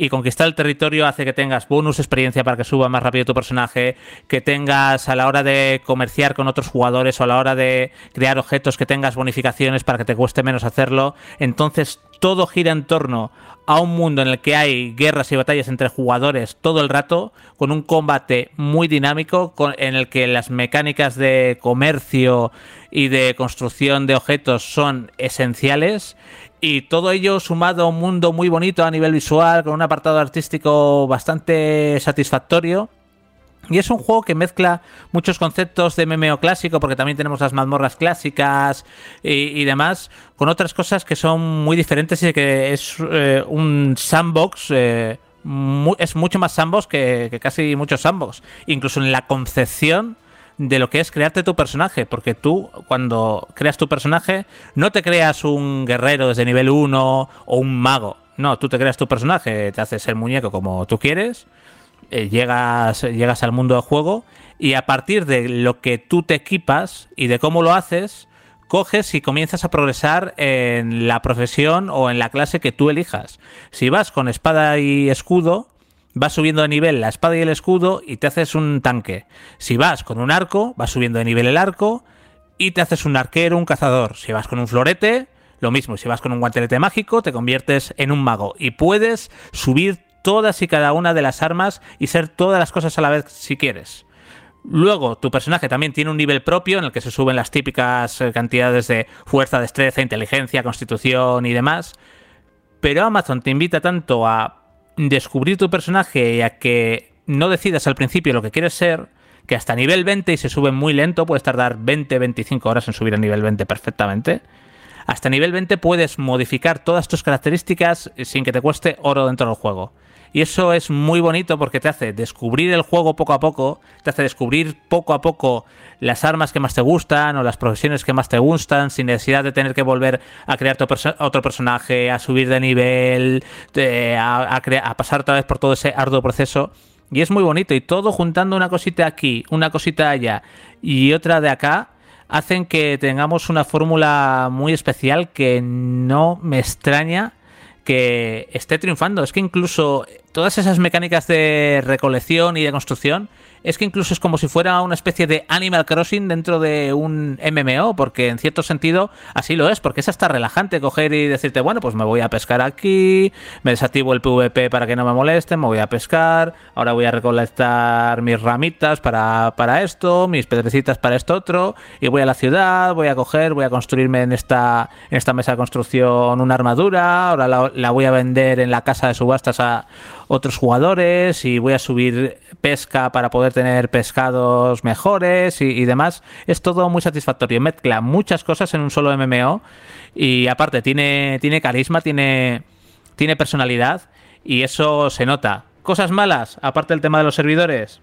y conquistar el territorio hace que tengas bonus experiencia para que suba más rápido tu personaje, que tengas a la hora de comerciar con otros jugadores o a la hora de crear objetos que tengas bonificaciones para que te cueste menos hacerlo. Entonces todo gira en torno a un mundo en el que hay guerras y batallas entre jugadores todo el rato, con un combate muy dinámico, en el que las mecánicas de comercio y de construcción de objetos son esenciales y todo ello sumado a un mundo muy bonito a nivel visual, con un apartado artístico bastante satisfactorio. Y es un juego que mezcla muchos conceptos de MMO clásico, porque también tenemos las mazmorras clásicas y, demás, con otras cosas que son muy diferentes y que es eh, un sandbox. Eh, es mucho más sandbox que, que casi muchos sandbox. Incluso en la concepción de lo que es crearte tu personaje, porque tú cuando creas tu personaje no te creas un guerrero desde nivel 1 o un mago, no, tú te creas tu personaje, te haces el muñeco como tú quieres, eh, llegas, llegas al mundo del juego y a partir de lo que tú te equipas y de cómo lo haces, coges y comienzas a progresar en la profesión o en la clase que tú elijas. Si vas con espada y escudo, vas subiendo de nivel la espada y el escudo y te haces un tanque. Si vas con un arco, vas subiendo de nivel el arco y te haces un arquero, un cazador. Si vas con un florete, lo mismo. Si vas con un guantelete mágico, te conviertes en un mago. Y puedes subir todas y cada una de las armas y ser todas las cosas a la vez si quieres. Luego, tu personaje también tiene un nivel propio en el que se suben las típicas eh, cantidades de fuerza, destreza, inteligencia, constitución y demás. Pero Amazon te invita tanto a descubrir tu personaje y a que no decidas al principio lo que quieres ser, que hasta nivel 20 y se sube muy lento, puedes tardar 20-25 horas en subir a nivel 20 perfectamente. Hasta nivel 20 puedes modificar todas tus características sin que te cueste oro dentro del juego. Y eso es muy bonito porque te hace descubrir el juego poco a poco, te hace descubrir poco a poco las armas que más te gustan o las profesiones que más te gustan, sin necesidad de tener que volver a crear otro personaje, a subir de nivel, a, a pasar otra vez por todo ese arduo proceso. Y es muy bonito. Y todo juntando una cosita aquí, una cosita allá y otra de acá, hacen que tengamos una fórmula muy especial que no me extraña que esté triunfando. Es que incluso todas esas mecánicas de recolección y de construcción es que incluso es como si fuera una especie de Animal Crossing dentro de un MMO, porque en cierto sentido así lo es, porque es hasta relajante coger y decirte, bueno, pues me voy a pescar aquí, me desactivo el PvP para que no me moleste, me voy a pescar, ahora voy a recolectar mis ramitas para, para esto, mis pedrecitas para esto otro, y voy a la ciudad, voy a coger, voy a construirme en esta, en esta mesa de construcción una armadura, ahora la, la voy a vender en la casa de subastas a otros jugadores y voy a subir pesca para poder tener pescados mejores y, demás. Es todo muy satisfactorio. Mezcla muchas cosas en un solo MMO y aparte tiene, tiene carisma, tiene, tiene personalidad y eso se nota. Cosas malas, aparte del tema de los servidores,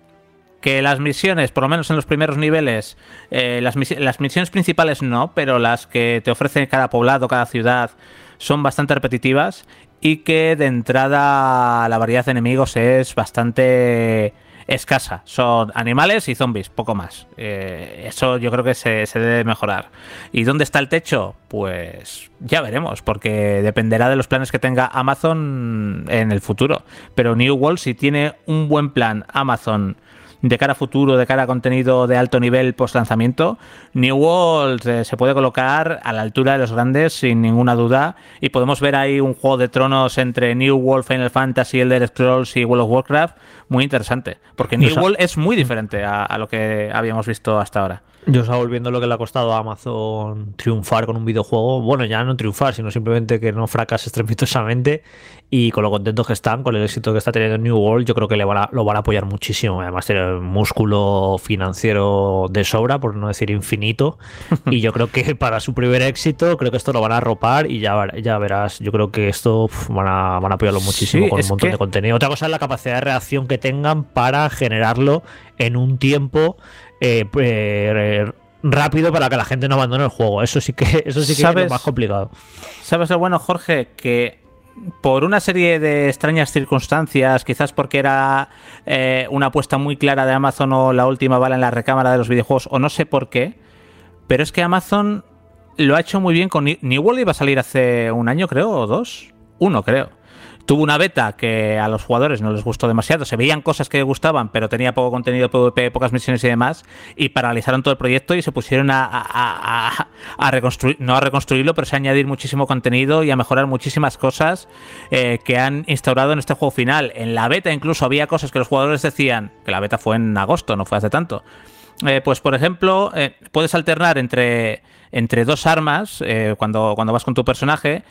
que las misiones, por lo menos en los primeros niveles, eh, las, las, misiones principales no, pero las que te ofrece cada poblado, cada ciudad, son bastante repetitivas y que de entrada la variedad de enemigos es bastante escasa. Son animales y zombies, poco más. Eh, eso yo creo que se, debe mejorar. ¿Y dónde está el techo? Pues ya veremos, porque dependerá de los planes que tenga Amazon en el futuro. Pero New World, si tiene un buen plan Amazon de cara a futuro, de cara a contenido de alto nivel post lanzamiento, New World eh, se puede colocar a la altura de los grandes sin ninguna duda y podemos ver ahí un juego de tronos entre New World, Final Fantasy, Elder Scrolls y World of Warcraft muy interesante, porque New World es muy diferente a lo que habíamos visto hasta ahora. Yo estaba volviendo lo que le ha costado a Amazon triunfar con un videojuego. Bueno, ya no triunfar, sino simplemente que no fracase estrepitosamente. Y con lo contentos que están, con el éxito que está teniendo New World, yo creo que le van a, lo van a apoyar muchísimo. Además, tiene músculo financiero de sobra, por no decir infinito. [laughs] y yo creo que para su primer éxito, creo que esto lo van a arropar y ya, ya verás. Yo creo que esto van, a, van a apoyarlo muchísimo con un montón de contenido. Otra cosa es la capacidad de reacción que tengan para generarlo en un tiempo eh, eh, rápido para que la gente no abandone el juego. Eso sí que, eso sí que es lo más complicado. ¿Sabes lo bueno, Jorge? Que por una serie de extrañas circunstancias, quizás porque era eh, una apuesta muy clara de Amazon o la última bala en la recámara de los videojuegos, o no sé por qué, pero es que Amazon lo ha hecho muy bien con New World iba a salir hace un año, creo, o dos. Uno, creo. Tuvo una beta que a los jugadores no les gustó demasiado. Se veían cosas que les gustaban, pero tenía poco contenido PvP, pocas misiones y demás. Y paralizaron todo el proyecto y se pusieron a, reconstruir, no a reconstruirlo, pero a añadir muchísimo contenido y a mejorar muchísimas cosas eh, que han instaurado en este juego final. En la beta incluso había cosas que los jugadores decían, que la beta fue en agosto, no fue hace tanto. Eh, pues por ejemplo, eh, puedes alternar entre, entre dos armas cuando, cuando vas con tu personaje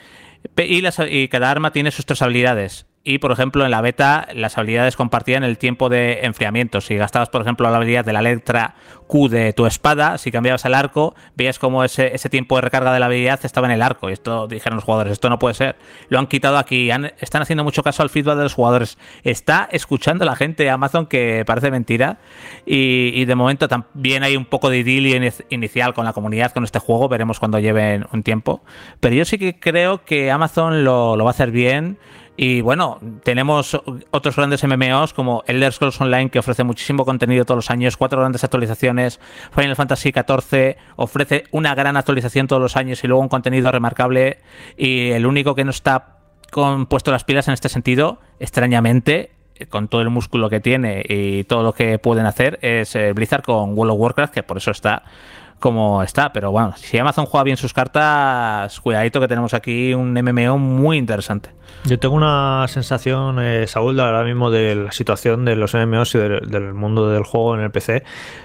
y, cada arma tiene sus tres habilidades. Y, por ejemplo, en la beta las habilidades compartían el tiempo de enfriamiento. Si gastabas, por ejemplo, la habilidad de la letra Q de tu espada, si cambiabas el arco, veías como ese, ese tiempo de recarga de la habilidad estaba en el arco. Y esto dijeron los jugadores, esto no puede ser. Lo han quitado aquí. están haciendo mucho caso al feedback de los jugadores. Está escuchando la gente Amazon que parece mentira. Y, de momento también hay un poco de idilio inicial con la comunidad con este juego. Veremos cuando lleven un tiempo. Pero yo sí que creo que Amazon lo va a hacer bien. Y bueno, tenemos otros grandes MMOs como Elder Scrolls Online que ofrece muchísimo contenido todos los años, cuatro grandes actualizaciones. Final Fantasy XIV ofrece una gran actualización todos los años y luego un contenido remarcable. Y el único que no está con puesto las pilas en este sentido, extrañamente, con todo el músculo que tiene y todo lo que pueden hacer, es eh, Blizzard con World of Warcraft, que por eso está como está. Pero bueno, si Amazon juega bien sus cartas, cuidadito que tenemos aquí un MMO muy interesante. Yo tengo una sensación, eh, Saúl, ahora mismo de la situación de los MMOs y del, mundo del juego en el PC.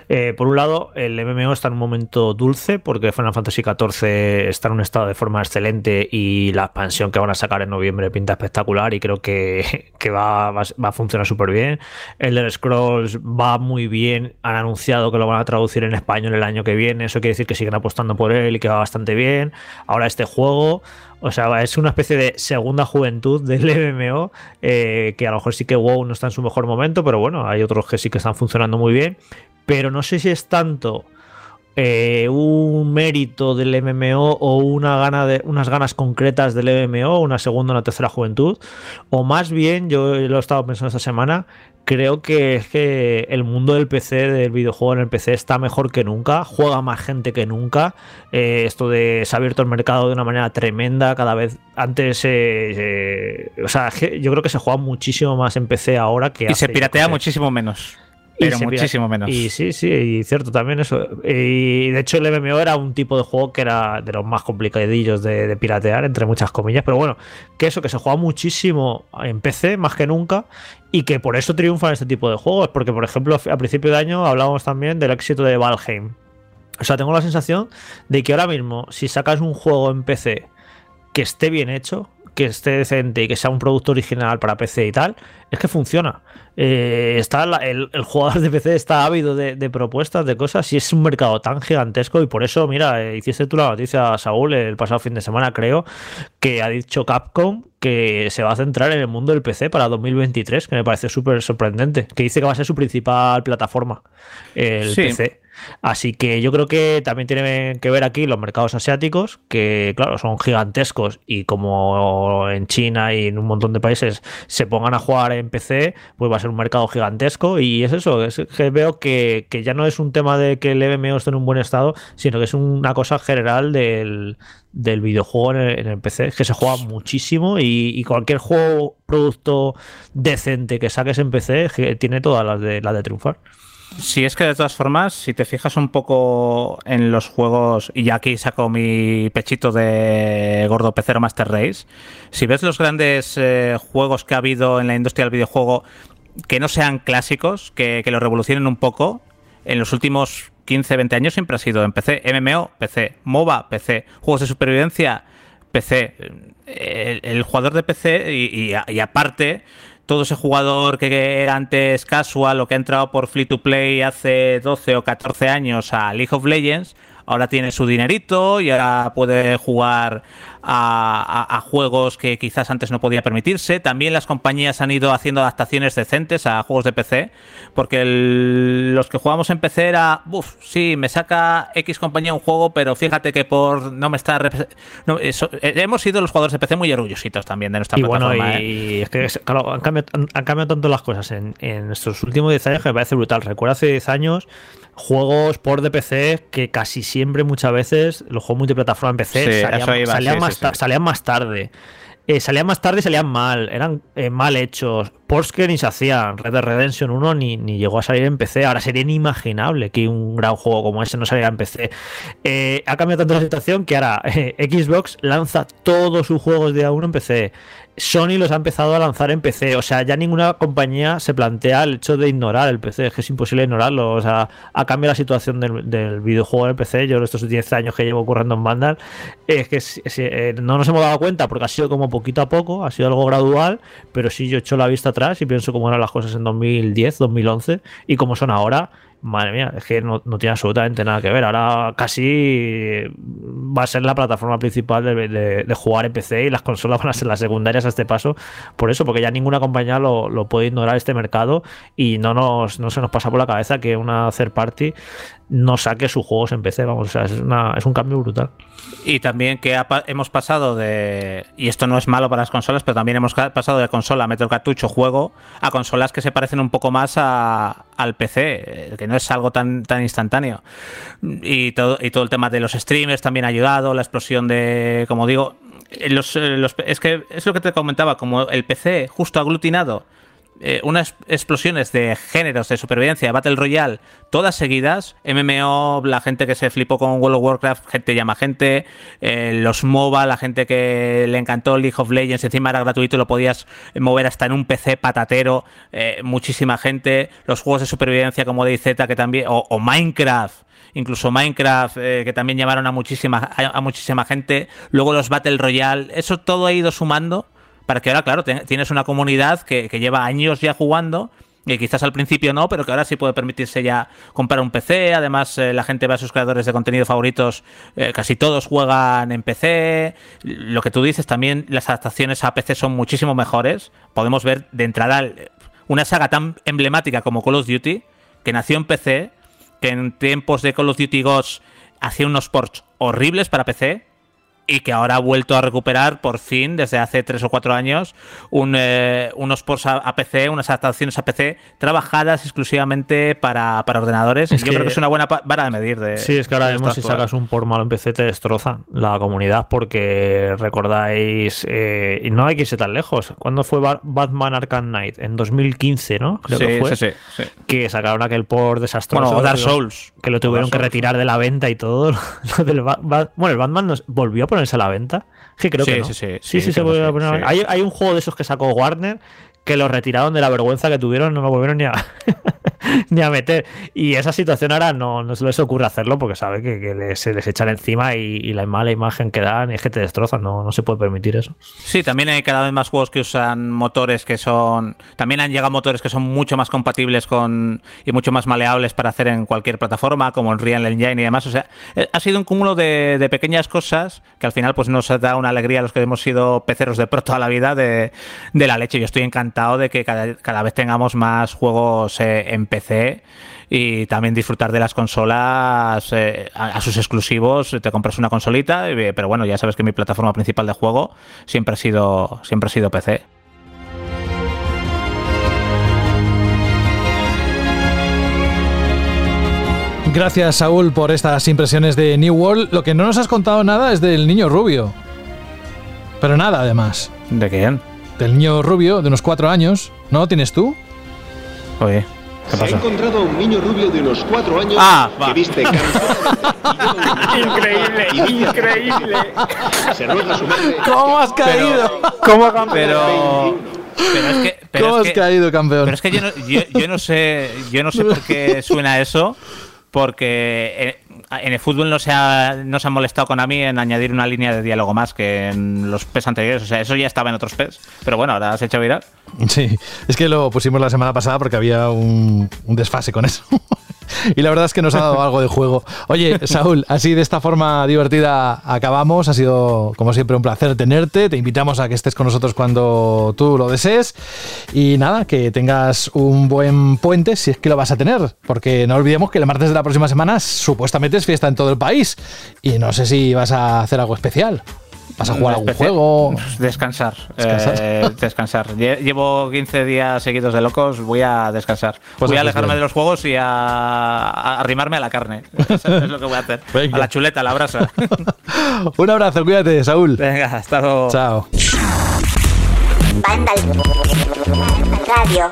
Eh, por un lado, el MMO está en un momento dulce porque Final Fantasy XIV está en un estado de forma excelente y la expansión que van a sacar en noviembre pinta espectacular y creo que, va, va, a funcionar súper bien. El de Scrolls va muy bien, han anunciado que lo van a traducir en español el año que viene, eso quiere decir que siguen apostando por él y que va bastante bien. Ahora este juego o sea, es una especie de segunda juventud del [laughs] MMO, eh, que a lo mejor sí que WoW no está en su mejor momento, pero bueno, hay otros que sí que están funcionando muy bien. Pero no sé si es tanto eh, un mérito del MMO o una gana de, unas ganas concretas del MMO, una segunda o una tercera juventud, o más bien, yo lo he estado pensando esta semana, creo que es que el mundo del PC, del videojuego en el PC, está mejor que nunca, juega más gente que nunca. Eh, esto de se ha abierto el mercado de una manera tremenda, cada vez antes, eh, o sea, yo creo que se juega muchísimo más en PC ahora que... Y se piratea muchísimo menos. Pero muchísimo menos. Y sí, sí, y cierto también eso. Y de hecho el MMO era un tipo de juego que era de los más complicadillos de, piratear, entre muchas comillas. Pero bueno, que eso, que se juega muchísimo en PC más que nunca y que por eso triunfan este tipo de juegos. Porque, por ejemplo, a principio de año hablábamos también del éxito de Valheim. O sea, tengo la sensación de que ahora mismo, si sacas un juego en PC que esté bien hecho, que esté decente y que sea un producto original para PC y tal, es que funciona. Eh, está el, jugador de PC está ávido de, propuestas, de cosas, y es un mercado tan gigantesco. Y por eso, mira, eh, hiciste tú la noticia, Saúl, el pasado fin de semana, creo, que ha dicho Capcom que se va a centrar en el mundo del PC para 2023, que me parece súper sorprendente. Que dice que va a ser su principal plataforma, el PC. Así que yo creo que también tiene que ver aquí los mercados asiáticos, que claro, son gigantescos y como en China y en un montón de países se pongan a jugar en PC, pues va a ser un mercado gigantesco y es eso, es que veo que, ya no es un tema de que el MMO esté en un buen estado, sino que es una cosa general del, videojuego en el, PC, que se juega muchísimo y, cualquier juego, producto decente que saques en PC tiene todas las de, las de triunfar. Si es que de todas formas, si te fijas un poco en los juegos, y aquí saco mi pechito de gordo pecero Master Race, si ves los grandes eh, juegos que ha habido en la industria del videojuego que no sean clásicos, que, lo revolucionen un poco, en los últimos 15, 20 años siempre ha sido en PC, MMO, PC, MOBA, PC, juegos de supervivencia, PC. El, jugador de PC y aparte todo ese jugador que era antes casual o que ha entrado por Free to Play hace 12 o 14 años a League of Legends, ahora tiene su dinerito y ahora puede jugar a, juegos que quizás antes no podía permitirse. También las compañías han ido haciendo adaptaciones decentes a juegos de PC, porque los que jugamos en PC era, uff, sí, me saca X compañía un juego, pero fíjate que por no me está... Eh, hemos sido los jugadores de PC muy orgullositos también de nuestra y plataforma. y ¿eh? es que, claro, han cambiado, tanto las cosas en, en estos últimos 10 años que me parece brutal. Recuerdo hace 10 años juegos por de PC que casi siempre, muchas veces, los juegos multiplataforma en PC salían, más, salían más tarde. Eh, salían más tarde y salían mal, eran eh, mal hechos. ports que ni se hacían. Red Dead Redemption 1 ni, ni llegó a salir en PC. Ahora sería inimaginable que un gran juego como ese no saliera en PC. Eh, ha cambiado tanto la situación que ahora [laughs] Xbox lanza todos sus juegos de A1 en PC. Sony los ha empezado a lanzar en PC. O sea, ya ninguna compañía se plantea el hecho de ignorar el PC. Es que es imposible ignorarlo. O sea, ha cambiado la situación del, videojuego en el PC. Yo, estos 10 años que llevo currando en Vandal, es que eh, no nos hemos dado cuenta porque ha sido como poquito a poco, ha sido algo gradual. Pero sí, yo echo la vista atrás y pienso cómo eran las cosas en 2010, 2011 y cómo son ahora. Madre mía, es que no, no tiene absolutamente nada que ver. Ahora casi va a ser la plataforma principal de, de- jugar en PC y las consolas van a ser las secundarias a este paso. Por eso, porque ya ninguna compañía lo, lo puede ignorar este mercado y no, nos, no se nos pasa por la cabeza que una third party no saque sus juegos en PC. Vamos, o sea, es, una- es un cambio brutal. Y también que hemos pasado de. Y esto no es malo para las consolas, pero también hemos pasado de consola, meter cartucho, juego, a consolas que se parecen un poco más a- al PC, eh, que no es algo tan, tan instantáneo. Y todo, y todo el tema de los streamers también ha ayudado, la explosión de. Como digo. eh, Los, eh, los- es que es lo que te comentaba, como el PC justo aglutinado eh, unas explosiones de géneros de supervivencia, Battle Royale, todas seguidas. MMO, la gente que se flipó con World of Warcraft, gente llama gente. eh, los MOBA, la gente que le encantó League of Legends, encima era gratuito y lo podías mover hasta en un PC patatero. eh, muchísima gente. Los juegos de supervivencia como DayZ, que también. O, Minecraft. Incluso Minecraft, que también llamaron a muchísima, a, a muchísima gente. Luego los Battle Royale. Eso todo ha ido sumando para que ahora, claro, tienes una comunidad que, lleva años ya jugando. Y quizás al principio no, pero que ahora sí puede permitirse ya comprar un PC. Además, eh, la gente ve a sus creadores de contenido favoritos, eh, casi todos juegan en PC. Lo que tú dices, también las adaptaciones a PC son muchísimo mejores. Podemos ver de entrada eh, una saga tan emblemática como Call of Duty, que nació en PC, que en tiempos de Call of Duty Ghosts hacía unos ports horribles para PC, y que ahora ha vuelto a recuperar por fin desde hace tres o cuatro años un, eh, unos ports a, a PC, unas adaptaciones a PC trabajadas exclusivamente para, para ordenadores. Es Yo que- creo que es una buena vara de medir. De, Sí, es que ahora mismo esto si sacas un por malo en PC te destrozan la comunidad porque recordáis, eh, y no hay que irse tan lejos, ¿cuándo fue Ba- Batman Arkham Knight? En 2015, ¿no? Creo Sí, que fue. sí, sí. Que sacaron aquel por desastroso. Bueno, o Dark Souls. Que lo tuvieron que retirar de la venta y todo. [laughs] Lo del bueno, el Batman nos- volvió a ponerse a la venta. Sí, creo Sí, que no. sí, sí, Sí, sí, sí, se que sí, poner a la venta. Hay, hay un juego de esos que sacó Warner que lo retiraron de la vergüenza que tuvieron, no lo volvieron ni a, [laughs] ni a meter. Y esa situación ahora no, no se les ocurre hacerlo porque sabe que, que se les echan encima y, y la mala imagen que dan es que te destrozan, no, no se puede permitir eso. Sí, también hay cada vez más juegos que usan motores que son. También han llegado motores que son mucho más compatibles con. y mucho más maleables para hacer en cualquier plataforma, como el Real Engine y demás. O sea, eh, ha sido un cúmulo de, de pequeñas cosas que al final pues nos da una alegría a los que hemos sido peceros de pro toda la vida de, de la leche. Yo estoy encantado de que cada, cada vez tengamos más juegos eh, en PC y también disfrutar de las consolas eh, a, a sus exclusivos. Te compras una consolita, eh, pero bueno, ya sabes que mi plataforma principal de juego siempre ha sido, siempre ha sido PC. Gracias, Saúl, por estas impresiones de New World. Lo que no nos has contado nada es del niño rubio. Pero nada, además. ¿De quién? Del niño rubio de unos cuatro años. ¿No lo tienes tú? Oye, ¿qué Se ha pasa? encontrado a un niño rubio de unos cuatro años Ah, va. que [laughs] viste Increíble, increíble. Se ruega su madre. ¿Cómo has caído? ¿Cómo Pero, pero es que. Pero ¿Cómo es has que- caído, campeón? Pero es que yo no, yo, yo no sé, yo no sé por qué suena eso, porque en, en el fútbol no se, ha, no se molestado con a mí en añadir una línea de diálogo más que en los PES anteriores. O sea, eso ya estaba en otros PES. Pero bueno, ahora has hecho viral. Sí, es que lo pusimos la semana pasada porque había un, un desfase con eso. [laughs] y la verdad es que nos ha dado algo de juego. Oye, Saúl, así de esta forma divertida acabamos. Ha sido, como siempre, un placer tenerte. Te invitamos a que estés con nosotros cuando tú lo desees. Y nada, que tengas un buen puente si es que lo vas a tener. Porque no olvidemos que el martes de la próxima semana supuestamente es fiesta en todo el país. Y no sé si vas a hacer algo especial. ¿Vas a jugar algún juego? Descansar. Descansar. eh, descansar. Lle- Llevo 15 días seguidos de locos, voy a descansar. Pues voy a alejarme bien. de los juegos y a, a arrimarme a la carne. [laughs] Eso es lo que voy a hacer. Venga. A la chuleta, a la brasa. [laughs] Un abrazo, cuídate, Saúl. Venga, hasta luego. Chao. Vandal Radio.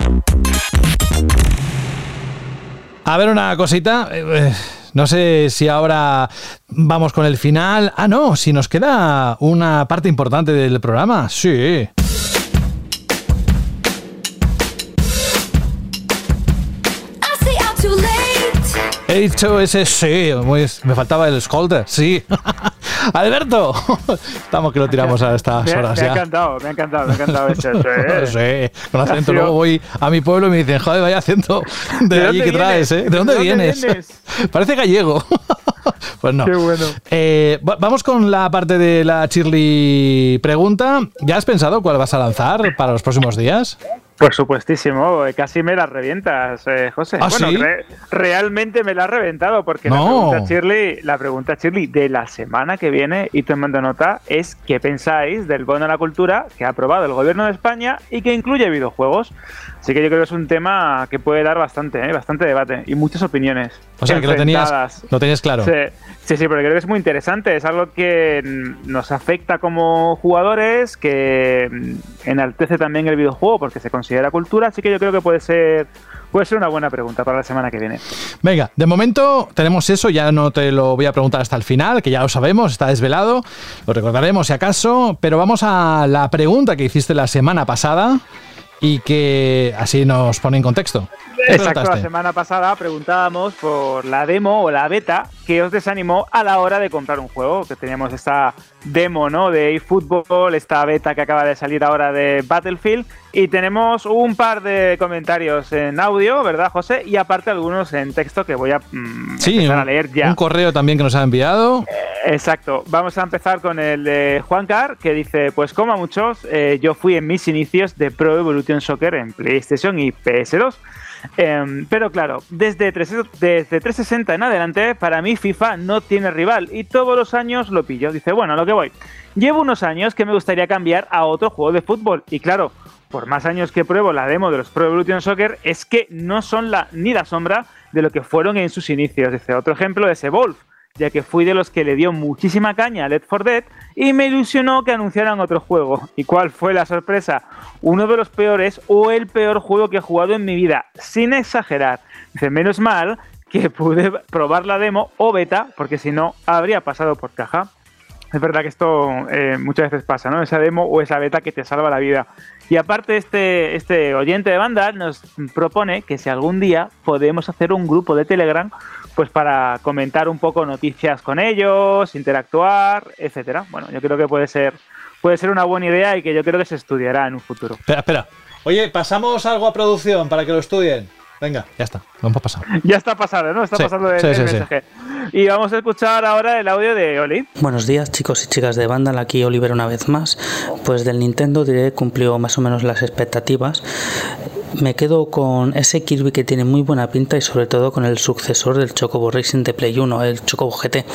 A ver una cosita. No sé si ahora vamos con el final. Ah, no, si nos queda una parte importante del programa. Sí. He dicho ese sí, me faltaba el Scolder, sí. [laughs] Alberto, [laughs] estamos que lo tiramos a estas Me, horas me ha encantado, me ha encantado, me ha encantado ese. ese. Sí, con acento. Luego voy a mi pueblo y me dicen, joder, vaya acento de, ¿De allí que traes? ¿eh? ¿De dónde, ¿De dónde vienes? vienes? [laughs] Parece gallego. [laughs] pues no. Qué bueno. Eh, va- vamos con la parte de la Shirley pregunta. ¿Ya has pensado cuál vas a lanzar para los próximos días? Por supuestísimo, eh, casi me las revientas, eh, José. ¿Ah, bueno, sí? re- realmente me la has reventado porque la pregunta Shirley, la pregunta Shirley de la semana que viene, y tomando nota, es ¿qué pensáis del bono a la cultura que ha aprobado el gobierno de España y que incluye videojuegos? Así que yo creo que es un tema que puede dar bastante, eh, bastante debate y muchas opiniones. O sea, que lo tenías, lo tenías claro. Sí, sí, sí, pero creo que es muy interesante. Es algo que nos afecta como jugadores, que enaltece también el videojuego porque se considera cultura. Así que yo creo que puede ser, puede ser una buena pregunta para la semana que viene. Venga, de momento tenemos eso, ya no te lo voy a preguntar hasta el final, que ya lo sabemos, está desvelado, lo recordaremos si acaso, pero vamos a la pregunta que hiciste la semana pasada y que así nos pone en contexto. ¿Qué Exacto, la semana pasada preguntábamos por la demo o la beta que os desanimó a la hora de comprar un juego. Que teníamos esta demo ¿no? de eFootball, esta beta que acaba de salir ahora de Battlefield. Y tenemos un par de comentarios en audio, ¿verdad, José? Y aparte algunos en texto que voy a mm, Sí, empezar un, a leer ya. un correo también que nos ha enviado. Exacto. Vamos a empezar con el de Juan Car, que dice, pues como a muchos, eh, yo fui en mis inicios de Pro Evolution Soccer en PlayStation y PS2. Em, pero claro, desde, 3 desde 360 en adelante, para mí FIFA no tiene rival y todos los años lo pillo. Dice, bueno, a lo que voy. Llevo unos años que me gustaría cambiar a otro juego de fútbol y claro, por más años que pruebo la demo de los Pro Evolution Soccer, es que no son la, ni la sombra de lo que fueron en sus inicios. Dice, otro ejemplo es Evolve ya que fui de los que le dio muchísima caña a Left 4 Dead y me ilusionó que anunciaran otro juego. ¿Y cuál fue la sorpresa? Uno de los peores o el peor juego que he jugado en mi vida, sin exagerar. Dice, menos mal que pude probar la demo o beta, porque si no, habría pasado por caja. Es verdad que esto eh, muchas veces pasa, ¿no? Esa demo o esa beta que te salva la vida. Y aparte, este, este oyente de banda nos propone que si algún día podemos hacer un grupo de Telegram, pues para comentar un poco noticias con ellos, interactuar, etcétera. Bueno, yo creo que puede ser, puede ser una buena idea y que yo creo que se estudiará en un futuro. Espera, espera. Oye, pasamos algo a producción para que lo estudien. Venga, ya está, lo hemos pasado. Ya está pasando, ¿no? Está Sí, pasando el, sí, el sí, sí. mensaje. Y vamos a escuchar ahora el audio de Oli. Buenos días chicos y chicas de Vandal, aquí Oliver una vez más. Pues del Nintendo diré cumplió más o menos las expectativas. Me quedo con ese Kirby que tiene muy buena pinta y sobre todo con el sucesor del Chocobo Racing de Play 1, el Chocobo GT,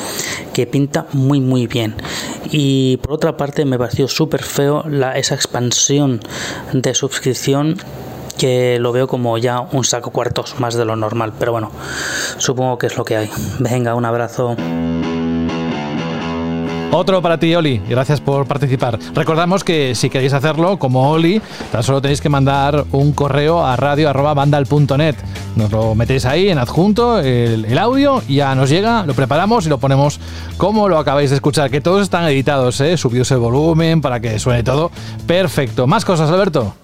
que pinta muy muy bien. Y por otra parte me pareció súper feo la, esa expansión de suscripción que lo veo como ya un saco cuartos más de lo normal, pero bueno, supongo que es lo que hay. Venga, un abrazo. Otro para ti, Oli. Gracias por participar. Recordamos que si queréis hacerlo, como Oli, tan solo tenéis que mandar un correo a radio.vandal.net. Nos lo metéis ahí en adjunto, el, audio, ya nos llega, lo preparamos y lo ponemos como lo acabáis de escuchar. Que todos están editados, ¿eh? subidos el volumen para que suene todo perfecto. Más cosas, Alberto.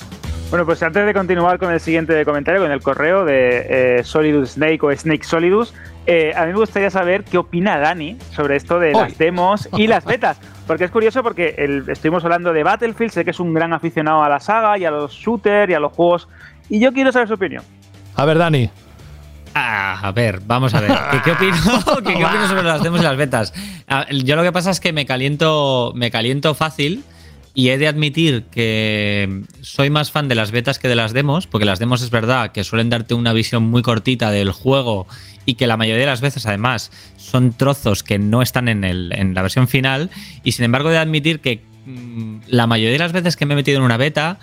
Bueno, pues antes de continuar con el siguiente comentario, con el correo de eh, Solidus Snake o Snake Solidus, eh, a mí me gustaría saber qué opina Dani sobre esto de las demos y las betas. Porque es curioso porque el- estuvimos hablando de Battlefield, sé que es un gran aficionado a la saga y a los shooters y a los juegos, y yo quiero saber su opinión. A ver, Dani. Ah, a ver, vamos a ver. ¿Qué, qué opino? [laughs] [laughs] ¿Qué, qué opino sobre las demos y las betas? Ah, Yo lo que pasa es que me caliento, me caliento fácil y he de admitir que soy más fan de las betas que de las demos, porque las demos es verdad que suelen darte una visión muy cortita del juego y que la mayoría de las veces además son trozos que no están en, el, en la versión final. Y sin embargo he de admitir que mm, la mayoría de las veces que me he metido en una beta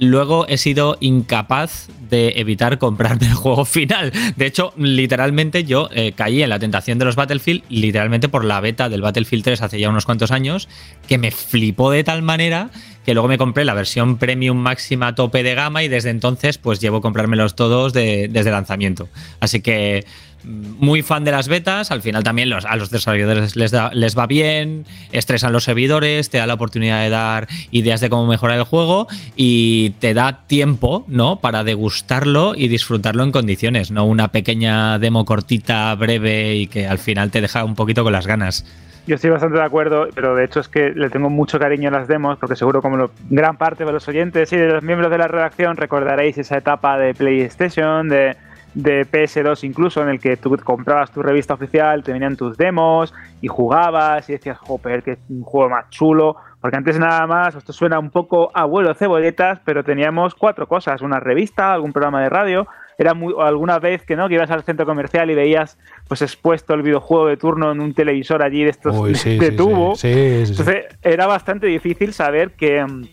luego he sido incapaz de evitar comprarme el juego final. De hecho, literalmente yo eh, caí en la tentación de los Battlefield, literalmente por la beta del Battlefield 3 hace ya unos cuantos años, que me flipó de tal manera que luego me compré la versión premium máxima tope de gama y desde entonces pues llevo comprármelos todos de- desde lanzamiento. Así que muy fan de las betas, al final también los- a los desarrolladores les, da- les va bien, estresan los servidores, te da la oportunidad de dar ideas de cómo mejorar el juego y te da tiempo, ¿no? Para degustarlo y disfrutarlo en condiciones, no una pequeña demo cortita, breve y que al final te deja un poquito con las ganas. Yo estoy bastante de acuerdo, pero de hecho es que le tengo mucho cariño a las demos, porque seguro como gran parte de los oyentes y de los miembros de la redacción recordaréis esa etapa de PlayStation, de, de PS2 incluso, en el que tú comprabas tu revista oficial, te venían tus demos y jugabas y decías, joder, que es un juego más chulo. Porque antes nada más, esto suena un poco abuelo cebolletas, pero teníamos cuatro cosas, una revista, algún programa de radio, era muy, o alguna vez que no, que ibas al centro comercial y veías pues expuesto el videojuego de turno en un televisor allí de estos Uy, [laughs] sí, de sí, tubo. sí, sí, sí, sí. Entonces era bastante difícil saber que, mm,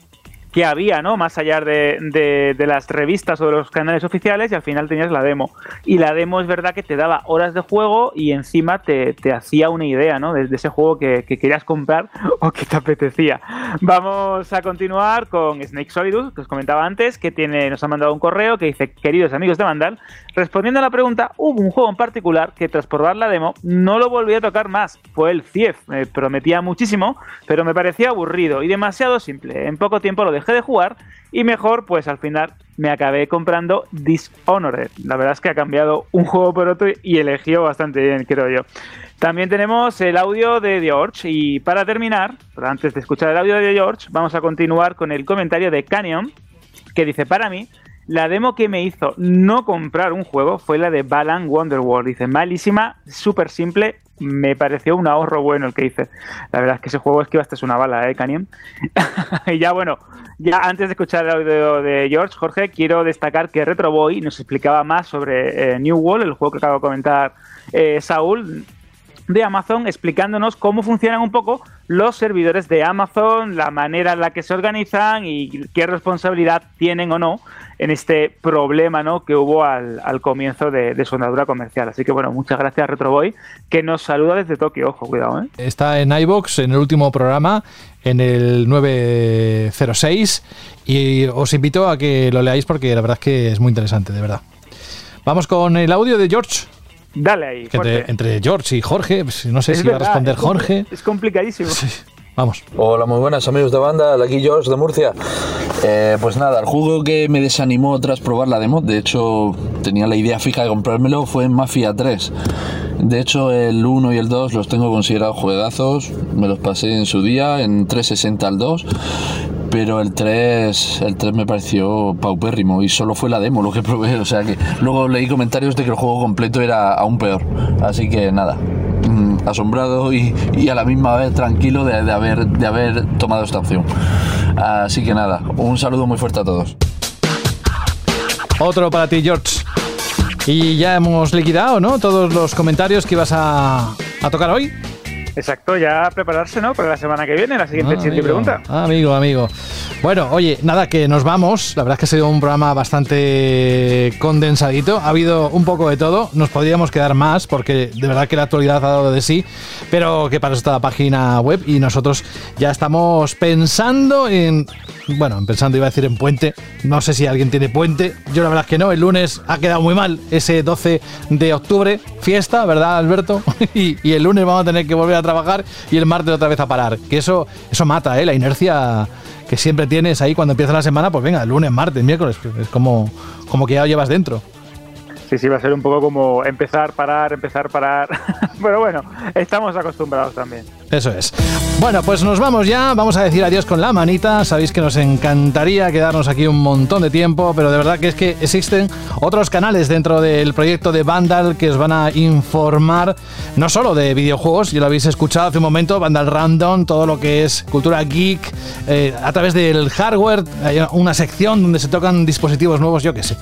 que había, ¿no? Más allá de, de- las revistas o de los canales oficiales y al final tenías la demo. Y la demo es verdad que te daba horas de juego y encima te, te hacía una idea, ¿no? De, ese juego que, que querías comprar [laughs] o que te apetecía. Vamos a continuar con Snake Solidus, que os comentaba antes, que tiene, nos ha mandado un correo que dice, queridos amigos de Vandal, respondiendo a la pregunta, hubo un juego en particular que tras probar la demo no lo volví a tocar más. Fue el CIEF. Me prometía muchísimo, pero me parecía aburrido y demasiado simple. En poco tiempo lo dejé de jugar y mejor, pues al final me acabé comprando Dishonored. La verdad es que ha cambiado un juego por otro y eligió bastante bien, creo yo. También tenemos el audio de George y para terminar, antes de escuchar el audio de George, vamos a continuar con el comentario de Canyon que dice, para mí, la demo que me hizo no comprar un juego fue la de Balan Wonderworld. Dice, malísima, súper simple, me pareció un ahorro bueno el que hice. La verdad es que ese juego es que hasta es una bala, ¿eh, Canyon? [laughs] y ya bueno, ya antes de escuchar el audio de George, Jorge, quiero destacar que Retro Boy nos explicaba más sobre eh, New World, el juego que acabo de comentar eh, Saúl, de Amazon explicándonos cómo funcionan un poco los servidores de Amazon, la manera en la que se organizan y qué responsabilidad tienen o no en este problema ¿no? que hubo al, al comienzo de, de su andadura comercial. Así que bueno, muchas gracias Retroboy, que nos saluda desde Tokio, ojo, cuidado, ¿eh? Está en iBox en el último programa, en el 906, y os invito a que lo leáis porque la verdad es que es muy interesante, de verdad. Vamos con el audio de George. Dale ahí, Que entre, George y Jorge, pues, no sé Es si va a responder Jorge. Es complicadísimo. Vamos. Hola, muy buenas amigos de banda, aquí George de Murcia. Eh, pues nada, el juego que me desanimó tras probar la demo, de hecho tenía la idea fija de comprármelo, fue Mafia 3. De hecho el 1 y el 2 los tengo considerados juegazos, me los pasé en su día, en 360 al 2. Pero el 3, el 3 me pareció paupérrimo y solo fue la demo lo que probé. O sea que luego leí comentarios de que el juego completo era aún peor. Así que nada, asombrado y, y a la misma vez tranquilo de, de haber, de haber tomado esta opción. Así que nada, un saludo muy fuerte a todos. Otro para ti, George. Y ya hemos liquidado, ¿no? Todos los comentarios que ibas a, a tocar hoy. Exacto, ya prepararse, ¿no? Para la semana que viene, la siguiente Ah, siguiente pregunta. Amigo, amigo. Bueno, oye, nada, que nos vamos. La verdad es que ha sido un programa bastante condensadito. Ha habido un poco de todo. Nos podríamos quedar más porque de verdad que la actualidad ha dado de sí. Pero que para eso está la página web y nosotros ya estamos pensando en... Bueno, pensando iba a decir en puente. No sé si alguien tiene puente. Yo la verdad es que no. El lunes ha quedado muy mal. Ese 12 de octubre, fiesta, ¿verdad, Alberto? [laughs] y, y el lunes vamos a tener que volver a trabajar y el martes otra vez a parar. Que eso, eso mata, ¿eh? La inercia que siempre tienes ahí cuando empieza la semana, pues venga, lunes, martes, miércoles. Es como, como que ya lo llevas dentro. Sí, sí, va a ser un poco como empezar, parar, empezar, parar. [laughs] Pero bueno, estamos acostumbrados también. Eso es. Bueno, pues nos vamos ya. Vamos a decir adiós con la manita. Sabéis que nos encantaría quedarnos aquí un montón de tiempo, pero de verdad que es que existen otros canales dentro del proyecto de Vandal que os van a informar no solo de videojuegos, ya lo habéis escuchado hace un momento, Vandal Random, todo lo que es cultura geek, eh, a través del hardware, hay una sección donde se tocan dispositivos nuevos, yo qué sé.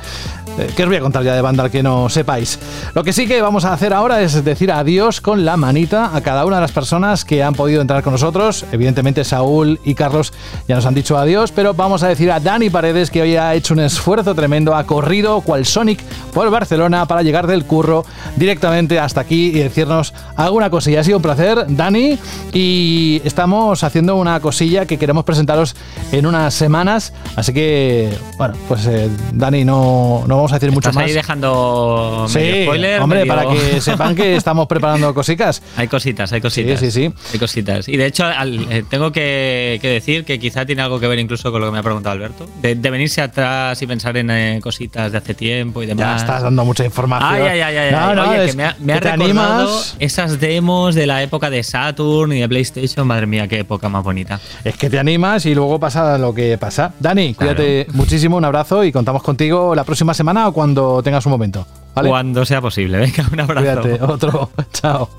Eh, ¿Qué os voy a contar ya de Vandal que no sepáis? Lo que sí que vamos a hacer ahora es decir adiós con la manita a cada una de las personas que han podido entrar con nosotros. Evidentemente Saúl y Carlos ya nos han dicho adiós, pero vamos a decir a Dani Paredes que hoy ha hecho un esfuerzo tremendo, ha corrido cual Sonic por Barcelona para llegar del curro directamente hasta aquí y decirnos alguna cosilla. Ha sido un placer, Dani, y estamos haciendo una cosilla que queremos presentaros en unas semanas, así que, bueno, pues eh, Dani, no vamos a decir mucho más. ahí dejando Sí, medio spoiler. hombre, medio- para que sepan que estamos preparando [laughs] cositas. Hay cositas, hay cositas. Sí, sí, sí. Hay cositas. Y de hecho, al- eh, tengo que, que decir que quizá tiene algo que ver incluso con lo que me ha preguntado Alberto. De, de venirse atrás y pensar en eh, cositas de hace tiempo y demás. Ya estás dando mucha información. Ay, ay, ay, ay. No, no, Oye, es que me ha, me ha recordado animas. esas demos de la época de Saturn y de PlayStation. Madre mía, qué época más bonita. Es que te animas y luego pasa lo que pasa. Dani, cuídate muchísimo, un abrazo y contamos contigo la próxima semana o cuando tengas un momento. ¿vale? Cuando sea posible. Venga, un abrazo. Cuídate, otro. Chao.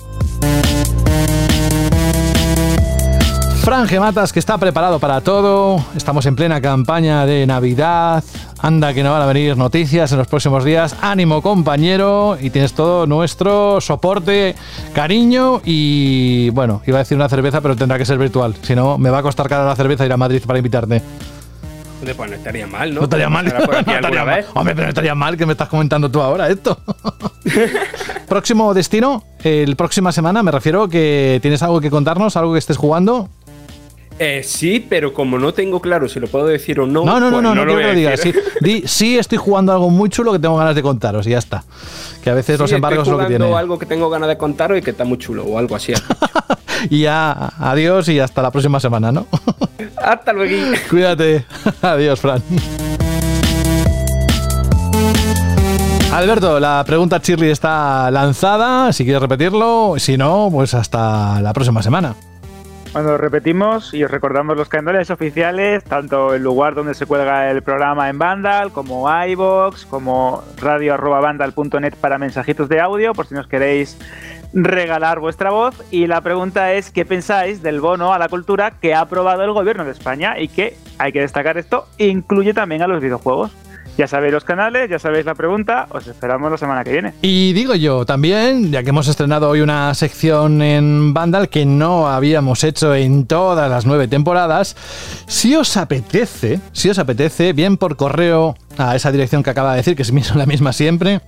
Fran Gematas, que está preparado para todo. Estamos en plena campaña de Navidad. Anda, que no van a venir noticias en los próximos días. Ánimo, compañero. Y tienes todo nuestro soporte, cariño y, bueno, iba a decir una cerveza, pero tendrá que ser virtual. Si no, me va a costar cara la cerveza ir a Madrid para invitarte. Hombre, Pues no estaría mal, ¿no? No estaría mal. Pasará por aquí [laughs] No estaría mal. vez. Hombre, pero no estaría mal que me estás comentando tú ahora esto. [laughs] Próximo destino, el próxima semana, me refiero que tienes algo que contarnos, algo que estés jugando. Eh, sí, pero como no tengo claro si lo puedo decir o no. No, no, no, pues no, no, lo quiero que voy lo a digas. Sí, di, sí, estoy jugando algo muy chulo que tengo ganas de contaros y ya está. Que a veces los Sí, embargos es estoy lo que jugando tiene. algo que tengo ganas de contaros y que está muy chulo o algo así. [laughs] Y ya, adiós y hasta la próxima semana, ¿no? [laughs] Hasta luego. Cuídate. Adiós, Fran. Alberto, la pregunta Chirly está lanzada. Si quieres repetirlo, si no, pues hasta la próxima semana. Cuando repetimos y os recordamos los canales oficiales, tanto el lugar donde se cuelga el programa en Vandal, como iBox, como radio.vandal.net para mensajitos de audio, por si nos queréis regalar vuestra voz. Y la pregunta es: ¿qué pensáis del bono a la cultura que ha aprobado el gobierno de España? Y que, hay que destacar esto, incluye también a los videojuegos. Ya sabéis los canales, ya sabéis la pregunta, os esperamos la semana que viene. Y digo yo también, ya que hemos estrenado hoy una sección en Vandal que no habíamos hecho en todas las nueve temporadas, si os apetece, si os apetece, bien por correo a esa dirección que acaba de decir, que es la misma siempre,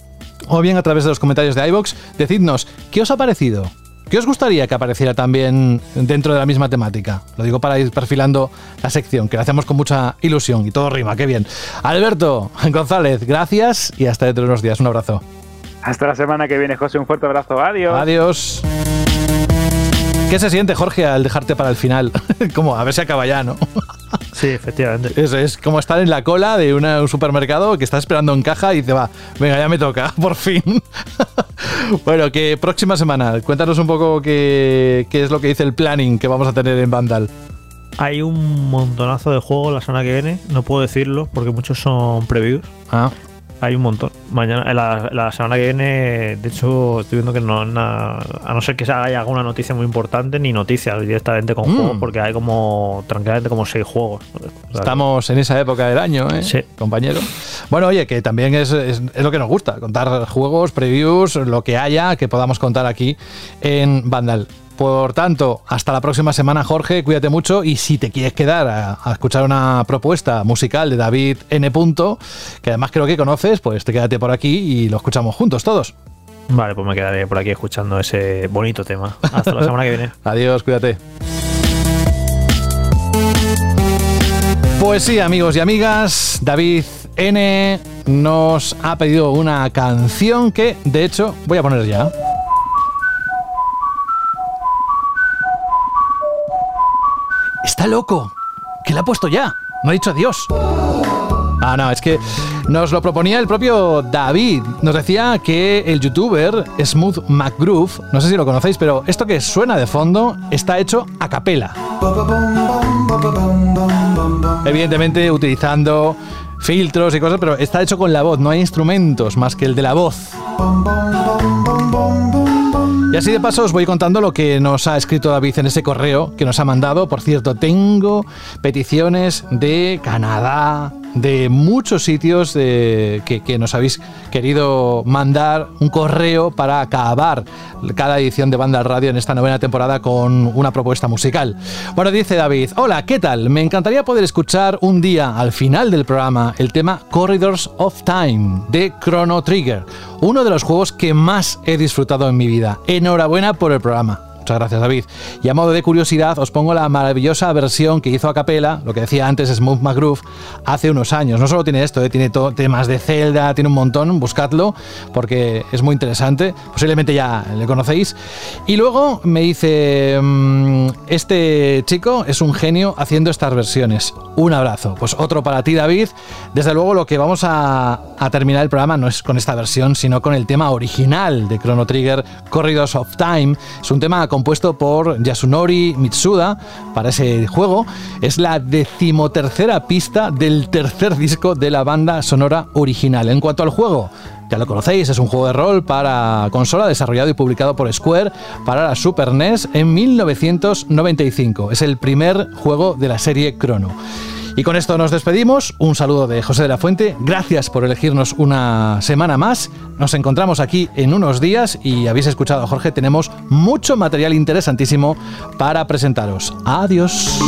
o bien a través de los comentarios de iVoox, decidnos qué os ha parecido. ¿Qué os gustaría que apareciera también dentro de la misma temática? Lo digo para ir perfilando la sección, que la hacemos con mucha ilusión y todo rima, qué bien. Alberto González, gracias y hasta dentro de unos días. Un abrazo. Hasta la semana que viene, José. Un fuerte abrazo. Adiós. Adiós. ¿Qué se siente, Jorge, al dejarte para el final? [laughs] como, a ver si acaba ya, ¿no? Sí, efectivamente. Es, es como estar en la cola de una- un supermercado que está esperando en caja y dice, va, venga, ya me toca, [laughs] por fin. [laughs] bueno, que próxima semana, cuéntanos un poco qué, qué es lo que dice el planning que vamos a tener en Vandal. Hay un montonazo de juegos la semana que viene. No puedo decirlo porque muchos son previews. Ah. Hay un montón. Mañana, la, la semana que viene, de hecho, estoy viendo que no, na- a no ser que haya alguna noticia muy importante, ni noticias directamente con Mm. juegos, porque hay como, tranquilamente, como seis juegos. Estamos en esa época del año, ¿eh? Sí. compañero. Bueno, oye, que también es, es- es lo que nos gusta, contar juegos, previews, lo que haya que podamos contar aquí en Vandal. Por tanto, hasta la próxima semana, Jorge, cuídate mucho y si te quieres quedar a, a escuchar una propuesta musical de David N. Punto, que además creo que conoces, pues te quédate por aquí y lo escuchamos juntos todos. Vale, pues me quedaré por aquí escuchando ese bonito tema. Hasta la semana que viene. [laughs] Adiós, cuídate. Pues sí, amigos y amigas, David N nos ha pedido una canción que, de hecho, voy a poner ya. Está loco, que la ha puesto ya, no ha dicho adiós. Ah, no, es que nos lo proponía el propio David. Nos decía que el youtuber Smooth McGroove, no sé si lo conocéis, pero esto que suena de fondo está hecho a capela. Evidentemente utilizando filtros y cosas, pero está hecho con la voz, no hay instrumentos más que el de la voz. Y así de paso os voy contando lo que nos ha escrito David en ese correo que nos ha mandado. Por cierto, tengo peticiones de Canadá, de muchos sitios que, que nos habéis querido mandar un correo para acabar cada edición de Banda Radio en esta novena temporada con una propuesta musical. Bueno, dice David, hola, ¿qué tal? Me encantaría poder escuchar un día al final del programa el tema Corridors of Time de Chrono Trigger, uno de los juegos que más he disfrutado en mi vida. Enhorabuena por el programa. Muchas gracias, David. Y a modo de curiosidad, os pongo la maravillosa versión que hizo a capela, lo que decía antes Smooth McGroove, hace unos años. No solo tiene esto, eh, tiene temas de Zelda, tiene un montón, buscadlo, porque es muy interesante. Posiblemente ya le conocéis. Y luego me dice, mm, este chico es un genio haciendo estas versiones. Un abrazo. Pues otro para ti, David. Desde luego, lo que vamos a, terminar el programa no es con esta versión, sino con el tema original de Chrono Trigger, Corridors of Time. Es un tema compuesto por Yasunori Mitsuda para ese juego. Es la decimotercera pista del tercer disco de la banda sonora original. En cuanto al juego, ya lo conocéis, es un juego de rol para consola desarrollado y publicado por Square para la Super NES en 1995. Es el primer juego de la serie Chrono. Y con esto nos despedimos. Un saludo de José de la Fuente. Gracias por elegirnos una semana más. Nos encontramos aquí en unos días y habéis escuchado a Jorge. Tenemos mucho material interesantísimo para presentaros. Adiós.